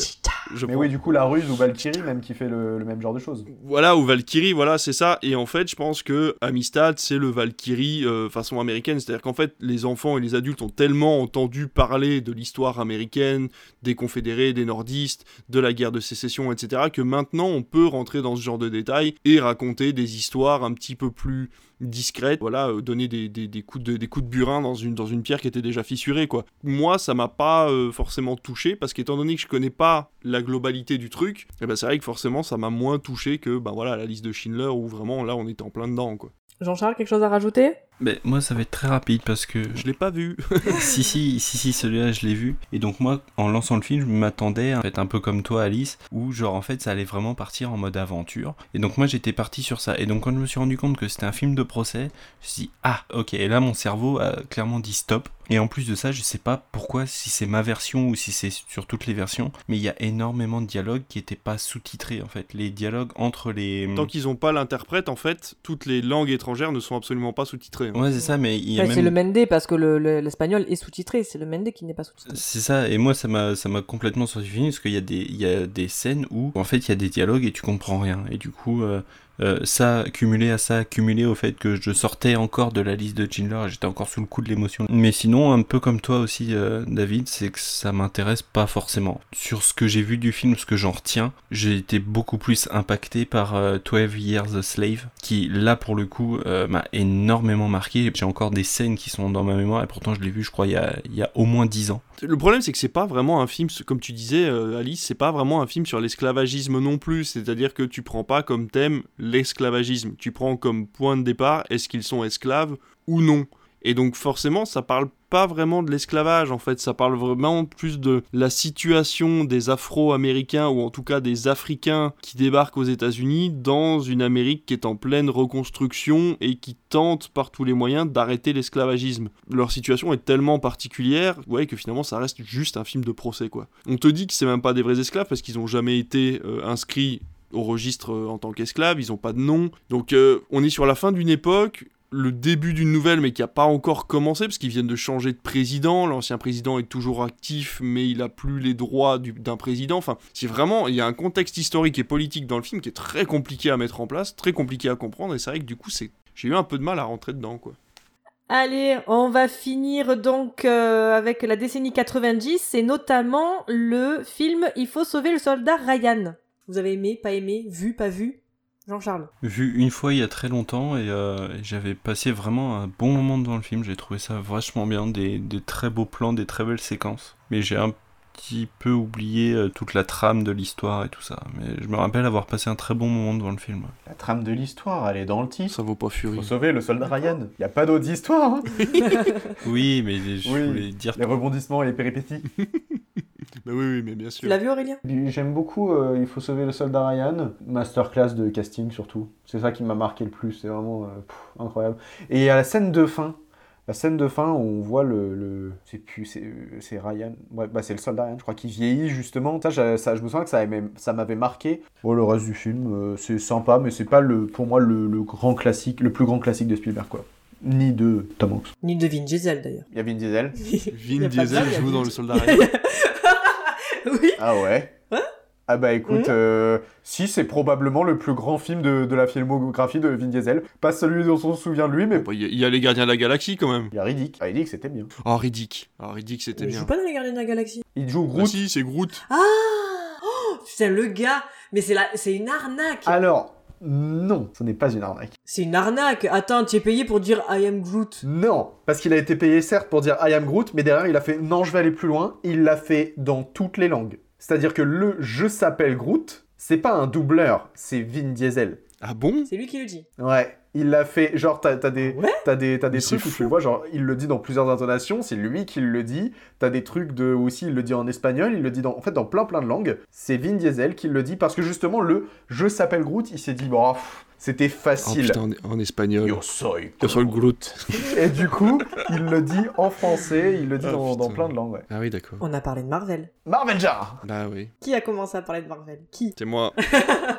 je Mais prends- oui, du coup, la ruse ou Valkyrie, même, qui fait le, le même genre de choses. Voilà, ou Valkyrie, voilà, c'est ça. Et en fait, je pense que Amistad, c'est le Valkyrie euh, façon américaine. C'est-à-dire qu'en fait, les enfants et les adultes ont tellement entendu parler de l'histoire américaine, des confédérés, des nordistes, de la guerre de sécession, etc., que maintenant on peut rentrer dans ce genre de détails et raconter des histoires un petit peu plus discrètes. Voilà, euh, donner des, des- coups de, des coups de burin dans une, dans une pierre qui était déjà fissurée, quoi. Moi, ça m'a pas euh, forcément touché parce qu'étant donné que je connais pas la globalité du truc, eh ben, c'est vrai que forcément ça m'a moins touché que ben voilà la liste de Schindler où vraiment là on était en plein dedans quoi. Jean-Charles, quelque chose à rajouter? Mais moi, ça va être très rapide parce que. Je l'ai pas vu. si, si, si, si, celui-là, je l'ai vu. Et donc, moi, en lançant le film, je m'attendais, en fait, un peu comme toi, Alice, où, genre, en fait, ça allait vraiment partir en mode aventure. Et donc, moi, j'étais parti sur ça. Et donc, quand je me suis rendu compte que c'était un film de procès, je me suis dit, ah, ok. Et là, mon cerveau a clairement dit stop. Et en plus de ça, je sais pas pourquoi, si c'est ma version ou si c'est sur toutes les versions, mais il y a énormément de dialogues qui étaient pas sous-titrés, en fait. Les dialogues entre les. Tant qu'ils ont pas l'interprète en fait, toutes les langues étrangères ne sont absolument pas sous-titrées. Ouais, c'est ça, mais il y a même... C'est le Mende parce que le- le- l'espagnol est sous-titré, c'est le Mende qui n'est pas sous-titré. C'est ça, et moi ça m'a ça m'a complètement sorti du film parce qu'il y a des il y a des scènes où en fait il y a des dialogues et tu comprends rien et du coup euh, euh, ça cumulé à ça cumulé au fait que je sortais encore de la liste de Schindler, j'étais encore sous le coup de l'émotion. Mais sinon un peu comme toi aussi euh, David, c'est que ça m'intéresse pas forcément. Sur ce que j'ai vu du film, ce que j'en retiens, j'ai été beaucoup plus impacté par euh, 12 Years a Slave qui là pour le coup euh, m'a énormément marqué. J'ai encore des scènes qui sont dans ma mémoire et pourtant je l'ai vu je crois il y a, au moins 10 ans. Le problème, c'est que c'est pas vraiment un film, comme tu disais, Alice, c'est pas vraiment un film sur l'esclavagisme non plus. C'est-à-dire que tu prends pas comme thème l'esclavagisme. Tu prends comme point de départ est-ce qu'ils sont esclaves ou non. Et donc forcément, ça parle pas vraiment de l'esclavage en fait, ça parle vraiment plus de la situation des Afro-Américains ou en tout cas des Africains qui débarquent aux États-Unis dans une Amérique qui est en pleine reconstruction et qui tente par tous les moyens d'arrêter l'esclavagisme. Leur situation est tellement particulière, ouais, que finalement ça reste juste un film de procès quoi. On te dit que c'est même pas des vrais esclaves parce qu'ils ont jamais été euh, inscrits au registre euh, en tant qu'esclaves, ils ont pas de nom. Donc euh, on est sur la fin d'une époque le début d'une nouvelle mais qui a pas encore commencé parce qu'ils viennent de changer de président, l'ancien président est toujours actif mais il a plus les droits du- d'un président, enfin c'est vraiment, il y a un contexte historique et politique dans le film qui est très compliqué à mettre en place, très compliqué à comprendre et c'est vrai que du coup j'ai eu un peu de mal à rentrer dedans quoi. Allez, on va finir donc euh, avec la décennie 90 et notamment le film Il faut sauver le soldat Ryan. Vous avez aimé, pas aimé, vu, pas vu Jean-Charles. Vu une fois il y a très longtemps et, euh, j'avais passé vraiment un bon moment devant le film, j'ai trouvé ça vachement bien, des, des très beaux plans, des très belles séquences. Mais j'ai un petit peu oublié euh, toute la trame de l'histoire et tout ça. Mais je me rappelle avoir passé un très bon moment devant le film. La trame de l'histoire, elle est dans le titre. Ça vaut pas Fury. Faut sauver le soldat Ryan. Y a pas d'autres histoires. hein. Oui, mais je Oui, voulais dire... les rebondissements et les péripéties. Bah oui, oui mais bien Tu sûr. l'as vu Aurélien? J'aime beaucoup euh, Il faut sauver le soldat Ryan. Masterclass de casting surtout. C'est ça qui m'a marqué le plus. C'est vraiment euh, pff, incroyable. Et à la scène de fin. La scène de fin, on voit le. le- C'est plus. C'est c'est Ryan. Ouais, bah c'est le soldat Ryan, je crois, qui vieillit justement. Ça, je, ça, je me souviens que ça, ça m'avait marqué. Bon, le reste du film, euh, c'est sympa, mais c'est pas le, pour moi le, le grand classique, le plus grand classique de Spielberg, quoi. Ni de Tom Hanks. Ni de Vin Diesel d'ailleurs. Il y a Vin Diesel. Vin Diesel joue Vin dans le Diesel. soldat Ryan. Ah ouais Ah bah écoute, euh, si c'est probablement le plus grand film de, de la filmographie de Vin Diesel. Pas celui dont on se souvient de lui, mais Il y, a- il y a les Gardiens de la Galaxie quand même. il y a Riddick. Ah, Riddick c'était bien. Oh Riddick. Oh Riddick c'était Il bien. joue pas dans les Gardiens de la Galaxie. Il joue Ah Groot. si, c'est Groot. Ah oh, Putain, le gars Mais c'est la... c'est une arnaque Alors, non, ce n'est pas une arnaque. C'est une arnaque Attends, tu es payé pour dire I am Groot. Non, parce qu'il a été payé certes pour dire I am Groot, mais derrière il a fait non, je vais aller plus loin. Il l'a fait dans toutes les langues. C'est-à-dire que le je s'appelle Groot, c'est pas un doubleur, c'est Vin Diesel. Ah bon? C'est lui qui le dit. Ouais, il l'a fait. Genre, t'as des, Ouais des, t'as des Mais trucs où tu le vois, genre, il le dit dans plusieurs intonations, c'est lui qui le dit. T'as des trucs de. Aussi, il le dit en espagnol, il le dit dans. En fait, dans plein plein de langues. C'est Vin Diesel qui le dit parce que justement, le je s'appelle Groot, il s'est dit, bon, pff, C'était Oh facile. putain, en, en espagnol. Yo soy Yo soy Groot. Et du coup, il le dit en français, il le dit Ah, dans, plein de langues. ouais. Ah oui, d'accord. On a parlé de Marvel. Marvel Jar Bah oui. Qui a commencé à parler de Marvel? Qui? C'est moi.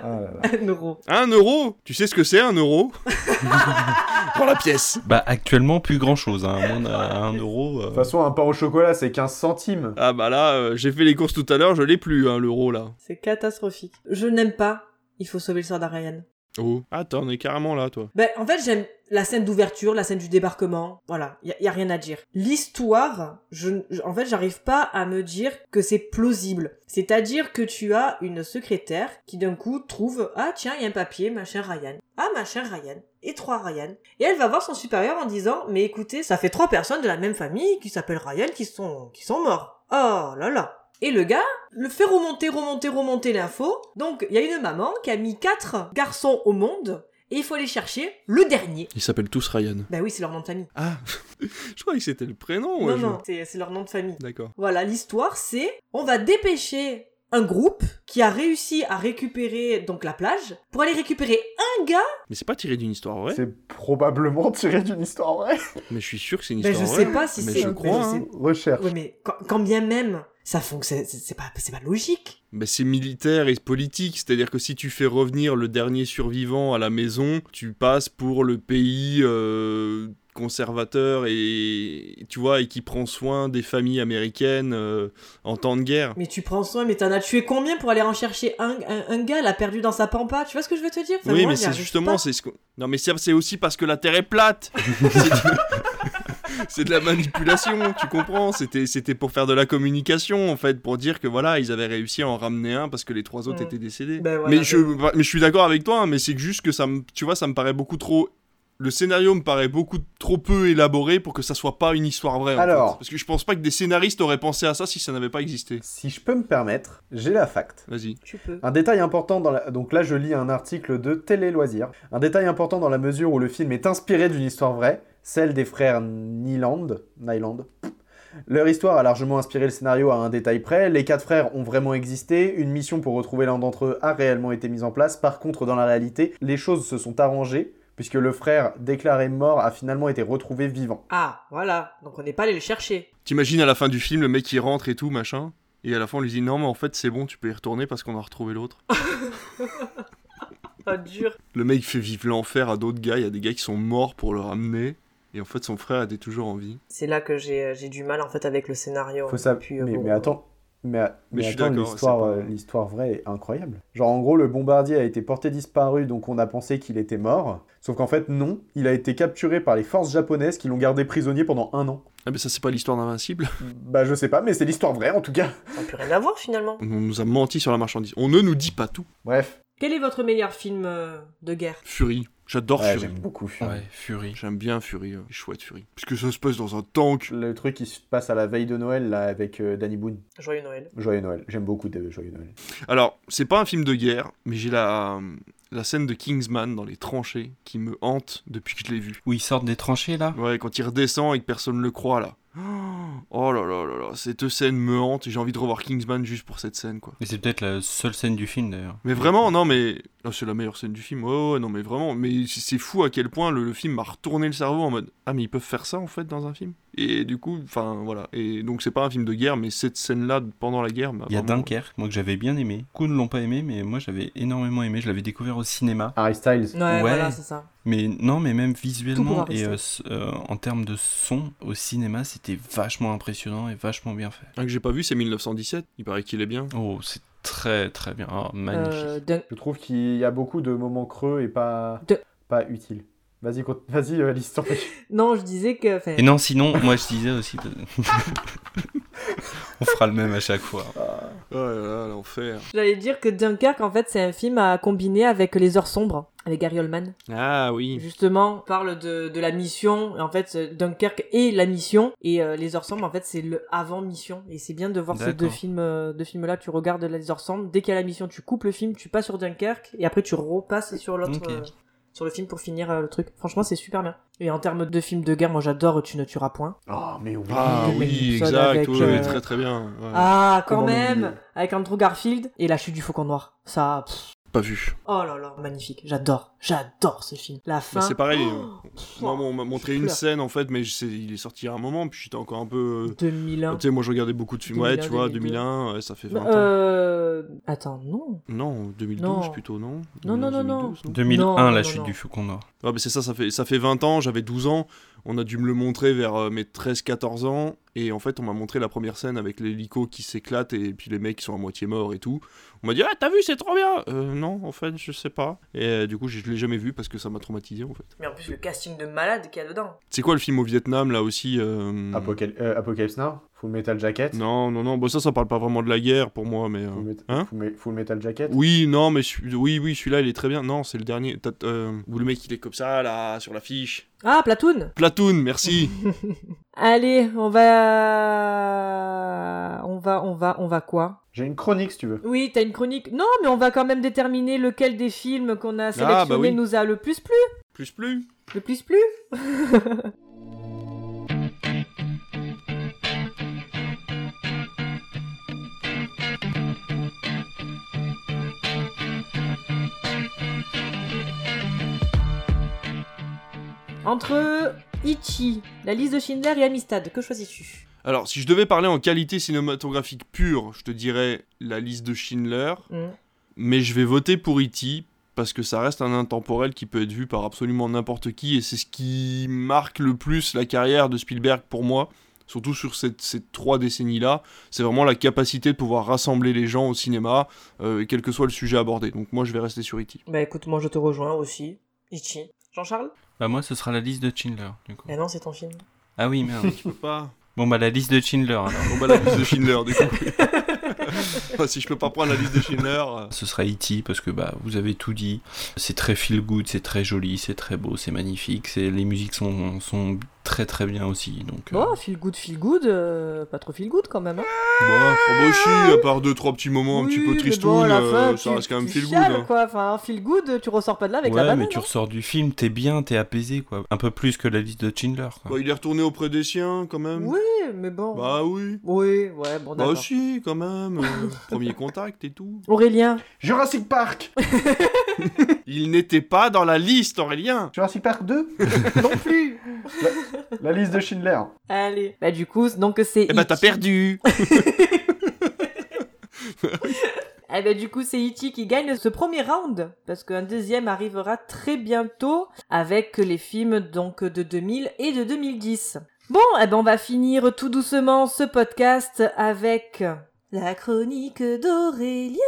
Ah là là. Un euro. Un euro? Tu sais ce que c'est un euro? Prends la pièce. Bah actuellement plus grand chose, hein. à moins d'un- un euro. euh, De toute façon, un pain au chocolat, c'est 15 centimes. Ah bah là, euh, j'ai fait les courses tout à l'heure, je l'ai plus, hein, l'euro là. C'est catastrophique. Je n'aime pas. Il faut sauver le soldat Ryan. Oh. Ah, t'en es carrément là, toi. Ben, en fait, j'aime la scène d'ouverture, la scène du débarquement. Voilà, y, a- y a rien à dire. L'histoire, je, je- en fait, j'arrive pas à me dire que c'est plausible. C'est-à-dire que tu as une secrétaire qui d'un coup trouve ah tiens, il y a un papier, machin Ryan. Ah machin Ryan. Et trois Ryan. Et elle va voir son supérieur en disant mais écoutez, ça fait trois personnes de la même famille qui s'appellent Ryan qui sont qui sont morts. Oh là là. Et le gars le fait remonter, remonter, remonter l'info. Donc, il y a une maman qui a mis quatre garçons au monde et il faut aller chercher le dernier. Ils s'appellent tous Ryan. Bah oui, c'est leur nom de famille. Ah, je croyais que c'était le prénom. non, ouais, je- non, c'est c'est leur nom de famille. D'accord. Voilà, l'histoire, c'est on va dépêcher un groupe qui a réussi à récupérer donc la plage pour aller récupérer un gars. Mais c'est pas tiré d'une histoire vraie. C'est probablement tiré d'une histoire vraie. Mais je suis sûr que c'est une Ben, histoire je vraie. sais pas si Mais c'est- je mais crois. je hein. sais- Recherche. Ouais, mais quand, quand bien même ça fonctionne, c'est pas, c'est pas logique. Ben, c'est militaire et politique, c'est-à-dire que si tu fais revenir le dernier survivant à la maison, tu passes pour le pays euh, conservateur et tu vois et qui prend soin des familles américaines euh, en temps de guerre. Mais tu prends soin, mais t'en as tué combien pour aller en chercher un, un, un gars, l'a perdu dans sa pampa? Tu vois ce que je veux te dire? Enfin, oui, moi, mais c'est justement c'est ce non mais c'est c'est aussi parce que la Terre est plate. C'est de- la manipulation, tu comprends C'était c'était pour faire de la communication en fait, pour dire que voilà ils avaient réussi à en ramener un parce que les trois autres Mm. étaient décédés. Ben voilà, mais je mais je suis d'accord avec toi, hein, mais c'est juste que ça me tu vois ça me paraît beaucoup trop le scénario me paraît beaucoup trop peu élaboré pour que ça soit pas une histoire vraie. en Alors. fait. parce que je pense pas que des scénaristes auraient pensé à ça si ça n'avait pas existé. Si je peux me permettre, j'ai la fact. Vas-y. Tu peux. Un détail important dans la... Donc là, je lis un article de Télé Loisirs. Un détail important dans la mesure où le film est inspiré d'une histoire vraie, celle des frères Nyland. Nyland. Leur histoire a largement inspiré le scénario à un détail près. Les quatre frères ont vraiment existé. Une mission pour retrouver l'un d'entre eux a réellement été mise en place. Par contre, dans la réalité, les choses se sont arrangées puisque le frère déclaré mort a finalement été retrouvé vivant. Ah, voilà. Donc on n'est pas allé le chercher. T'imagines à la fin du film le mec qui rentre et tout machin et à la fin on lui dit non mais en fait c'est bon tu peux y retourner parce qu'on a retrouvé l'autre. Ah, dur. Le mec fait vivre l'enfer à d'autres gars, il y a des gars qui sont morts pour le ramener et en fait son frère était toujours en vie. C'est là que j'ai j'ai du mal en fait avec le scénario. Faut ça... Puis, euh, mais, bon. mais attends, mais, Mais mais je suis attends, d'accord, l'histoire, euh, l'histoire vraie est incroyable. Genre en gros, le bombardier a été porté disparu, donc on a pensé qu'il était mort. Sauf qu'en fait, non, il a été capturé par les forces japonaises qui l'ont gardé prisonnier pendant un an. Ah mais ça c'est pas l'histoire d'Invincible? Bah je sais pas, mais c'est l'histoire vraie en tout cas. Ça n'a plus rien à voir finalement. On nous a menti sur la marchandise. On ne nous dit pas tout. Bref. Quel est votre meilleur film euh, de guerre? Fury. J'adore Ouais, Fury. j'aime beaucoup Fury. Ouais, Fury. J'aime bien Fury. euh, chouette Fury. Puisque ça se passe dans un tank. Le truc qui se passe à la veille de Noël là avec euh, Danny Boone. Joyeux Noël. Joyeux Noël. J'aime beaucoup de Joyeux Noël. Alors, c'est pas un film de guerre, mais j'ai la, la scène de Kingsman dans les tranchées qui me hante depuis que je l'ai vu. Où ils sortent des tranchées là? Ouais, quand il redescend et que personne le croit là. Oh là là là là, cette scène me hante et j'ai envie de revoir Kingsman juste pour cette scène quoi. Et c'est peut-être la seule scène du film d'ailleurs. Mais vraiment, non mais. C'est la meilleure scène du film, ouais, ouais, non mais vraiment. Mais c'est- c'est fou à quel point le, le film m'a retourné le cerveau en mode Ah, mais ils peuvent faire ça en fait dans un film? Et du coup, enfin voilà. Et donc c'est pas un film de guerre, mais cette scène-là pendant la guerre m'a. Il y a vraiment- Dunkerque, moi que j'avais bien aimé. Beaucoup ne l'ont pas aimé, mais moi j'avais énormément aimé. Je l'avais découvert au cinéma. Harry Styles. Ouais, voilà, c'est ça. Mais non, mais même visuellement et euh, euh, en termes de son au cinéma, c'était vachement impressionnant et vachement bien fait. Un que j'ai pas vu, c'est 1917. Il paraît qu'il est bien. Oh, c'est très très bien. Oh, magnifique. Euh, Je trouve qu'il y a beaucoup de moments creux et pas, De- pas utiles. Vas-y, vas-y, euh, l'histoire. Non, je disais que. enfin, Et non, sinon, moi je disais aussi. On fera le même à chaque fois. Oh là là, l'enfer. J'allais dire que Dunkerque, en fait, c'est un film à combiner avec Les Heures Sombres, avec Gary Oldman. Ah oui. Justement, on parle de, de la mission, en fait, euh, Dunkerque est la mission, et euh, Les Heures Sombres, en fait, c'est le avant-mission. Et c'est bien de voir ces deux films, euh, deux films-là, tu regardes Les Heures Sombres, dès qu'il y a la mission, tu coupes le film, tu passes sur Dunkerque, et après tu repasses sur l'autre... Ok. Sur le film pour finir euh, le truc. Franchement, c'est super bien. Et en termes de films de guerre, moi j'adore Tu ne tueras point. Oh, mais oui. Ah oui, exact. avec, ouais, euh, très très bien. ouais. Ah, quand Comment même Avec Andrew Garfield et la chute du faucon noir. Ça, pff, Pas vu. Oh là là, magnifique. J'adore. J'adore ce film. La fin. Bah, c'est pareil. Oh, euh, moi, on m'a montré une scène en fait, mais il est sorti à un moment, puis j'étais encore un peu. euh, 2001. Tu sais, moi je regardais beaucoup de films. Ouais, 2001, tu vois, 2002. 2001, ouais, ça fait 20 ans. Euh... Attends, non. Non, 2012 Non. plutôt, non Non, non, non, non. 2012, 2001, Non, la non, chute non. du Faucon Noir. Ouais, bah c'est ça, ça fait, ça fait 20 ans, j'avais 12 ans, on a dû me le montrer vers euh, mes 13-14 ans, et en fait on m'a montré la première scène avec l'hélico qui s'éclate, et puis les mecs qui sont à moitié morts et tout. On m'a dit, ah t'as vu, c'est trop bien euh, Non, en fait, je sais pas. Et euh, du coup, je, je l'ai jamais vu parce que ça m'a traumatisé en fait. Mais en plus, le casting de malade qu'il y a dedans. C'est quoi le film au Vietnam là aussi euh, Apocal- euh, Apocalypse Now? Full Metal Jacket? Non, non, non, bon ça, ça parle pas vraiment de la guerre pour moi, mais. euh, Full, Met- Hein? Full Me- Full Metal Jacket? Oui, non, mais oui, oui, celui-là, il est très bien. Non, c'est le dernier. T'as- euh, Où le mec, il est comme ça, là, sur l'affiche. Ah, Platoon Platoon, merci. Allez, on va... On va, on va, on va quoi? J'ai une chronique si tu veux. Oui, t'as une chronique. Non, mais on va quand même déterminer lequel des films qu'on a sélectionné Ah, bah oui. nous a le plus plu. plus, plus. Le plus plu Entre Ichi, la liste de Schindler et Amistad, que choisis-tu? Alors, si je devais parler en qualité cinématographique pure, je te dirais la liste de Schindler. Hmm. Mais je vais voter pour E.T. parce que ça reste un intemporel qui peut être vu par absolument n'importe qui. Et c'est ce qui marque le plus la carrière de Spielberg pour moi. Surtout sur cette- ces trois décennies-là, c'est vraiment la capacité de pouvoir rassembler les gens au cinéma, euh, quel que soit le sujet abordé. Donc moi, je vais rester sur E.T. Bah écoute, moi je te rejoins aussi. Ichi. Jean-Charles Bah moi, ce sera la liste de Schindler, du coup. Eh non, c'est ton film. Ah oui, merde. Je peux pas. bon, bah la liste de Schindler, alors. Bon bah la liste de Schindler du coup. si je peux pas prendre la liste de Schindler. euh, Ce sera E.T. parce que bah vous avez tout dit. C'est très feel good, c'est très joli, c'est très beau, c'est magnifique. C'est les musiques sont, sont très très bien aussi. Donc euh, Oh, feel good, feel good, euh, pas trop feel good quand même. Hein. Bah, oh bah si, à part deux trois petits moments un petit peu tristounes, bon, la euh, ça reste quand même feel good. hein. quoi. Enfin, feel good, tu ressors pas de là avec la ouais, banane. mais tu hein. ressors du film, t'es bien, t'es apaisé quoi. Un peu plus que la liste de Schindler. Quoi. Bah, il est retourné auprès des siens quand même. Oui, mais bon. Bah oui. Oui, ouais, bon Bah d'accord. si, quand même. premier contact et tout. Aurélien, Jurassic Park Il n'était pas dans la liste, Aurélien. Jurassic Park 2 Non plus la, la liste de Schindler. allez. Bah du coup, donc c'est. Eh bah t'as perdu. Eh ben du coup, c'est Ichi qui gagne ce premier round parce qu'un deuxième arrivera très bientôt avec les films donc de 2000 et de 2010. Bon, eh ben on va finir tout doucement ce podcast avec la chronique d'Aurélien.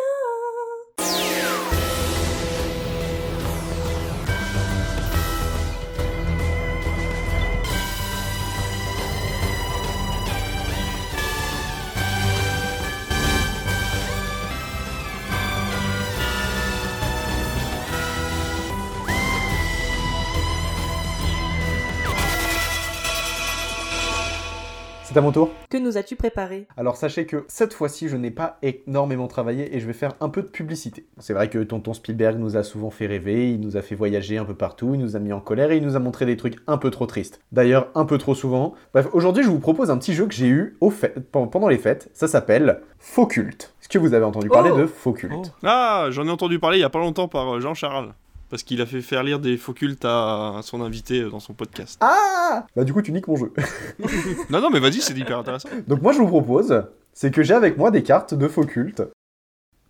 C'est à mon tour. Que nous as-tu préparé? Alors sachez que cette fois-ci, je n'ai pas énormément travaillé et je vais faire un peu de publicité. C'est vrai que tonton Spielberg nous a souvent fait rêver, il nous a fait voyager un peu partout, il nous a mis en colère et il nous a montré des trucs un peu trop tristes. D'ailleurs, un peu trop souvent. Bref, aujourd'hui, je vous propose un petit jeu que j'ai eu au fait- pendant les fêtes. Ça s'appelle Faux Culte. Est-ce que vous avez entendu parler Oh de Faux Culte? Oh. Ah, j'en ai entendu parler il y a pas longtemps par euh, Jean-Charles. Parce qu'il a fait faire lire des faux cultes à son invité euh, dans son podcast. Ah Bah du coup, tu niques mon jeu. Non, non, mais vas-y, c'est hyper intéressant. Donc moi, je vous propose, c'est que j'ai avec moi des cartes de Faux Culte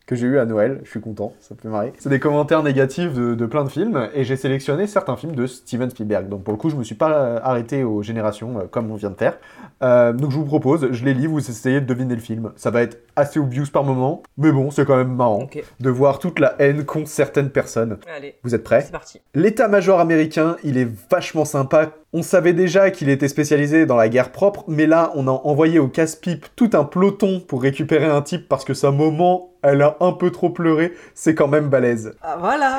que j'ai eu à Noël, je suis content, ça me fait marrer. C'est des commentaires négatifs de, de plein de films, et j'ai sélectionné certains films de Steven Spielberg. Donc pour le coup, je me suis pas euh, arrêté aux générations, euh, comme on vient de faire. Euh, donc je vous propose, je les lis, vous essayez de deviner le film. Ça va être assez obvious par moment, mais bon, c'est quand même marrant de voir toute la haine qu'ont certaines personnes. allez, Vous êtes prêts c'est parti. L'état-major américain, il est vachement sympa. On savait déjà qu'il était spécialisé dans la guerre propre, mais là, on a envoyé au casse-pipe tout un peloton pour récupérer un type parce que sa maman, elle a un peu trop pleuré. C'est quand même balèze. Ah voilà,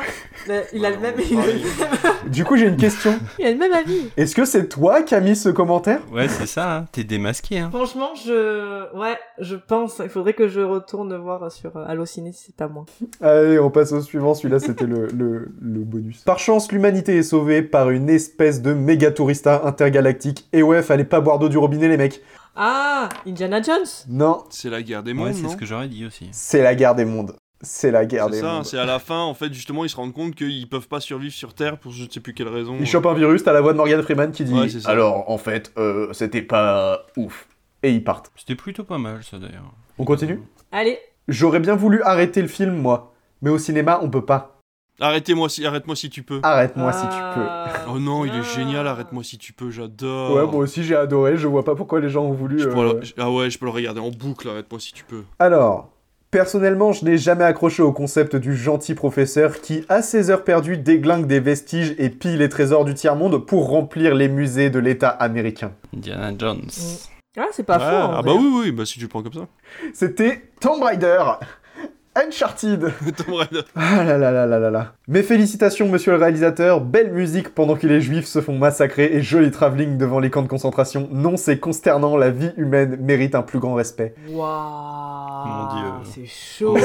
il a le même, il a, Du coup, j'ai une question. il a le même avis. Est-ce que c'est toi qui as mis ce commentaire? Ouais, c'est ça, hein. t'es démasqué. Hein. Franchement, je, ouais, je pense, il faudrait que je retourne voir sur euh, Allociné si c'est à moi. Allez, on passe au suivant. Celui-là, c'était le, le- le bonus. Par chance, l'humanité est sauvée par une espèce de méga tourista intergalactique. Et ouais, fallait pas boire d'eau du robinet, les mecs. Ah, Indiana Jones. Non, C'est la guerre des mondes, Ouais, c'est ce que j'aurais dit aussi. c'est la guerre des mondes. C'est la guerre des ça, mondes. c'est à la fin, en fait, justement, ils se rendent compte qu'ils peuvent pas survivre sur Terre pour je ne sais plus quelle raison. Il chope un virus, t'as la voix de Morgan Freeman qui dit Ouais, c'est ça. Alors, en fait, euh, c'était pas ouf. Et ils partent. C'était plutôt pas mal, ça d'ailleurs. On continue? Allez, J'aurais bien voulu arrêter le film, moi. Mais au cinéma, on peut pas. Arrêtez-moi si, arrête-moi si tu peux. Arrête-moi si tu peux. Ah. Oh non, il est génial, arrête-moi si tu peux, j'adore. Ouais, moi aussi j'ai adoré, je vois pas pourquoi les gens ont voulu. Je euh, le- Ah ouais, je peux le regarder en boucle, arrête-moi si tu peux. Alors, personnellement, je n'ai jamais accroché au concept du gentil professeur qui, à ses heures perdues, déglingue des vestiges et pille les trésors du tiers-monde pour remplir les musées de l'État américain. Indiana Jones. ah, c'est pas Ouais, faux. ah vrai. bah oui, oui, bah si tu le prends comme ça. C'était Tomb Raider Uncharted Tomb Raider. Ah là là là là là là. Mes félicitations, monsieur le réalisateur. Belle musique pendant que les juifs se font massacrer et joli travelling devant les camps de concentration. Non, c'est consternant, la vie humaine mérite un plus grand respect. Waouh. Mon Dieu. C'est chaud.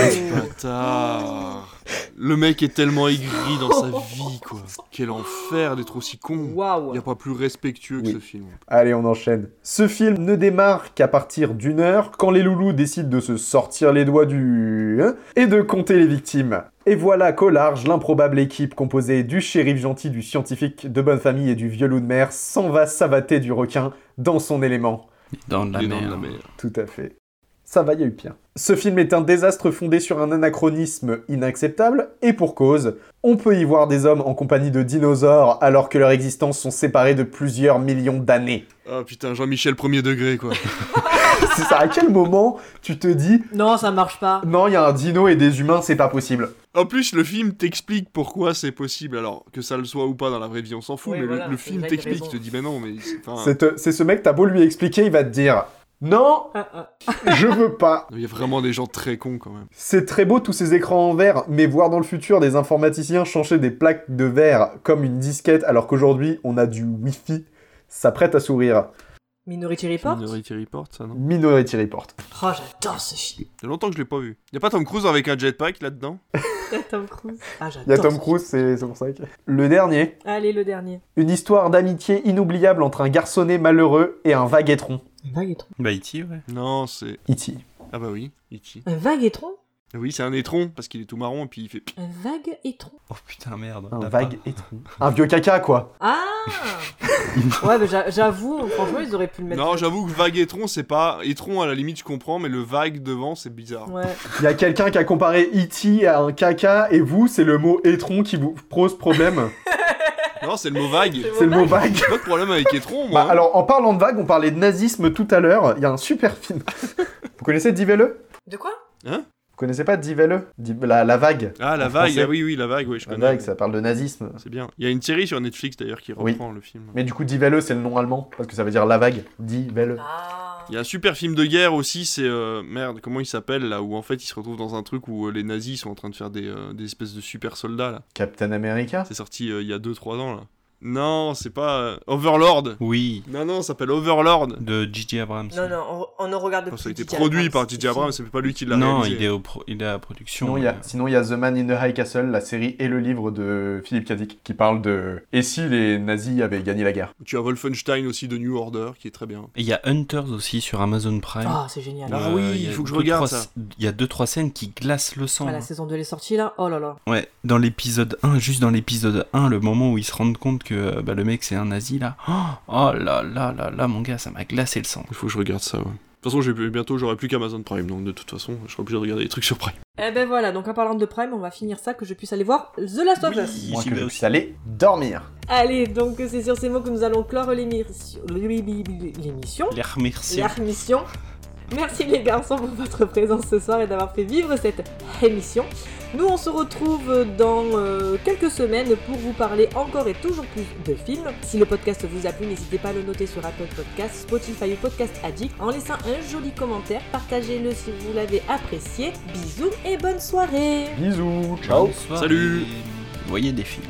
Le mec est tellement aigri dans sa vie, quoi. Quel enfer d'être aussi con. Waouh. Y a pas plus respectueux que ce film. Allez, on enchaîne. Ce film ne démarre qu'à partir d'une heure, quand les loulous décident de se sortir les doigts du... hein, et de compter les victimes. Et voilà qu'au large, l'improbable équipe composée du shérif gentil, du scientifique de bonne famille et du vieux loup de mer s'en va savater du requin dans son élément. Dans de la mer. Tout à fait. Ça va, il y a eu pire. Ce film est un désastre fondé sur un anachronisme inacceptable, et pour cause, on peut y voir des hommes en compagnie de dinosaures alors que leurs existences sont séparées de plusieurs millions d'années. Ah putain, Jean-Michel premier degré, quoi. C'est ça, à quel moment tu te dis Non, ça marche pas. non, il y a un dino et des humains, c'est pas possible En plus, le film t'explique pourquoi c'est possible. Alors, que ça le soit ou pas dans la vraie vie, on s'en fout, Oui, mais voilà, le, film t'explique. raison. te dit, mais non, mais. C'est c'est ce mec, t'as beau lui expliquer, il va te dire non, Ah, ah. je veux pas. Il y a vraiment des gens très cons quand même. C'est très beau tous ces écrans en verre, mais voir dans le futur des informaticiens changer des plaques de verre comme une disquette alors qu'aujourd'hui on a du Wi-Fi, ça prête à sourire. Minority Report Minority Report, ça, non Minority Report. Oh, j'adore ce film. Il y a longtemps que je l'ai pas vu. Y a pas Tom Cruise avec un jetpack là-dedans? Il y a Tom Cruise. Ah, j'adore. Il y a Tom ce Cruise, c'est c'est pour ça que... Le dernier. Allez, le dernier. une histoire d'amitié inoubliable entre un garçonnet malheureux et un vaguetron. Un vaguetron. Bah, E.T., ouais. Non, c'est. E.T. Ah bah oui, E.T. Un vaguetron Oui, c'est un étron parce qu'il est tout marron et puis il fait. Un vague étron. Oh putain, merde. Un vague pas- étron. Un vieux caca, quoi. Ah Ouais, mais j'a- j'avoue, franchement, ils auraient pu le mettre. Non, j'avoue que vague étron, c'est pas. Étron à la limite, je comprends, mais le vague devant, c'est bizarre. Ouais. Il y a quelqu'un qui a comparé E.T. à un caca, et vous, c'est le mot étron qui vous pose problème. Non, c'est le mot vague. c'est le mot vague. J'ai pas de problème avec étron, moi. Bah, alors, en parlant de vague, on parlait de nazisme tout à l'heure. Il y a un super film. vous connaissez Die Welle De quoi? Hein? Vous connaissez pas Die Welle Die- la, la vague. Ah, la vague, ah oui, oui, la vague, oui, je La connais. vague, ça parle de nazisme. C'est bien. Il y a une série sur Netflix d'ailleurs qui Oui. reprend le film. Mais du coup, Die Welle, c'est le nom allemand, parce que ça veut dire la vague. Die Welle. Ah. Il y a un super film de guerre aussi, c'est. euh, merde, comment il s'appelle là Où en fait ils se retrouvent dans un truc où euh, les nazis sont en train de faire des, euh, des espèces de super soldats là. Captain America? C'est sorti il y a 2-3 ans là. Non, c'est pas. euh, Overlord Oui, Non, non, ça s'appelle Overlord. de J.J. Abrams. Non, non, on, on ne regarde plus. Ça a été produit par J.J. Abrams, c'est pas lui qui l'a Non, réalisé. il est, au pro- il est à la production. Sinon, il y a, euh, sinon, il y a The Man in the High Castle, la série et le livre de Philippe Kadik, qui parle de Et si les nazis avaient gagné la guerre? Tu as Wolfenstein aussi de New Order qui est très bien. Et il y a Hunters aussi sur Amazon Prime. Ah, c'est génial. Ah oui, il faut que je deux, regarde trois- ça. Il y a deux trois scènes qui glacent le sang. Ah, la saison 2 elle est sortie là? Oh là là. Ouais, dans l'épisode 1, juste dans l'épisode 1, le moment où ils se rendent compte que euh, bah, le mec c'est un nazi là. Oh, oh là là là là, mon gars, ça m'a glacé le sang. Il faut que je regarde ça, ouais. De toute façon, j'ai- bientôt j'aurai plus qu'Amazon Prime, donc de toute façon, je serai obligé de regarder des trucs sur Prime. Eh ben voilà, donc en parlant de Prime, on va finir ça que je puisse aller voir The Last of Us. Moi j'y que vais je aussi. puisse aller dormir. Allez, donc c'est sur ces mots que nous allons clore l'émission. L'émission. L'émission. Merci les garçons pour votre présence ce soir et d'avoir fait vivre cette émission. Nous on se retrouve dans euh, quelques semaines pour vous parler encore et toujours plus de films. Si le podcast vous a plu, n'hésitez pas à le noter sur Apple Podcast, Spotify ou Podcast Addict en laissant un joli commentaire. Partagez-le si vous l'avez apprécié. Bisous et bonne soirée Bisous, ciao soirée. Salut. Voyez des films.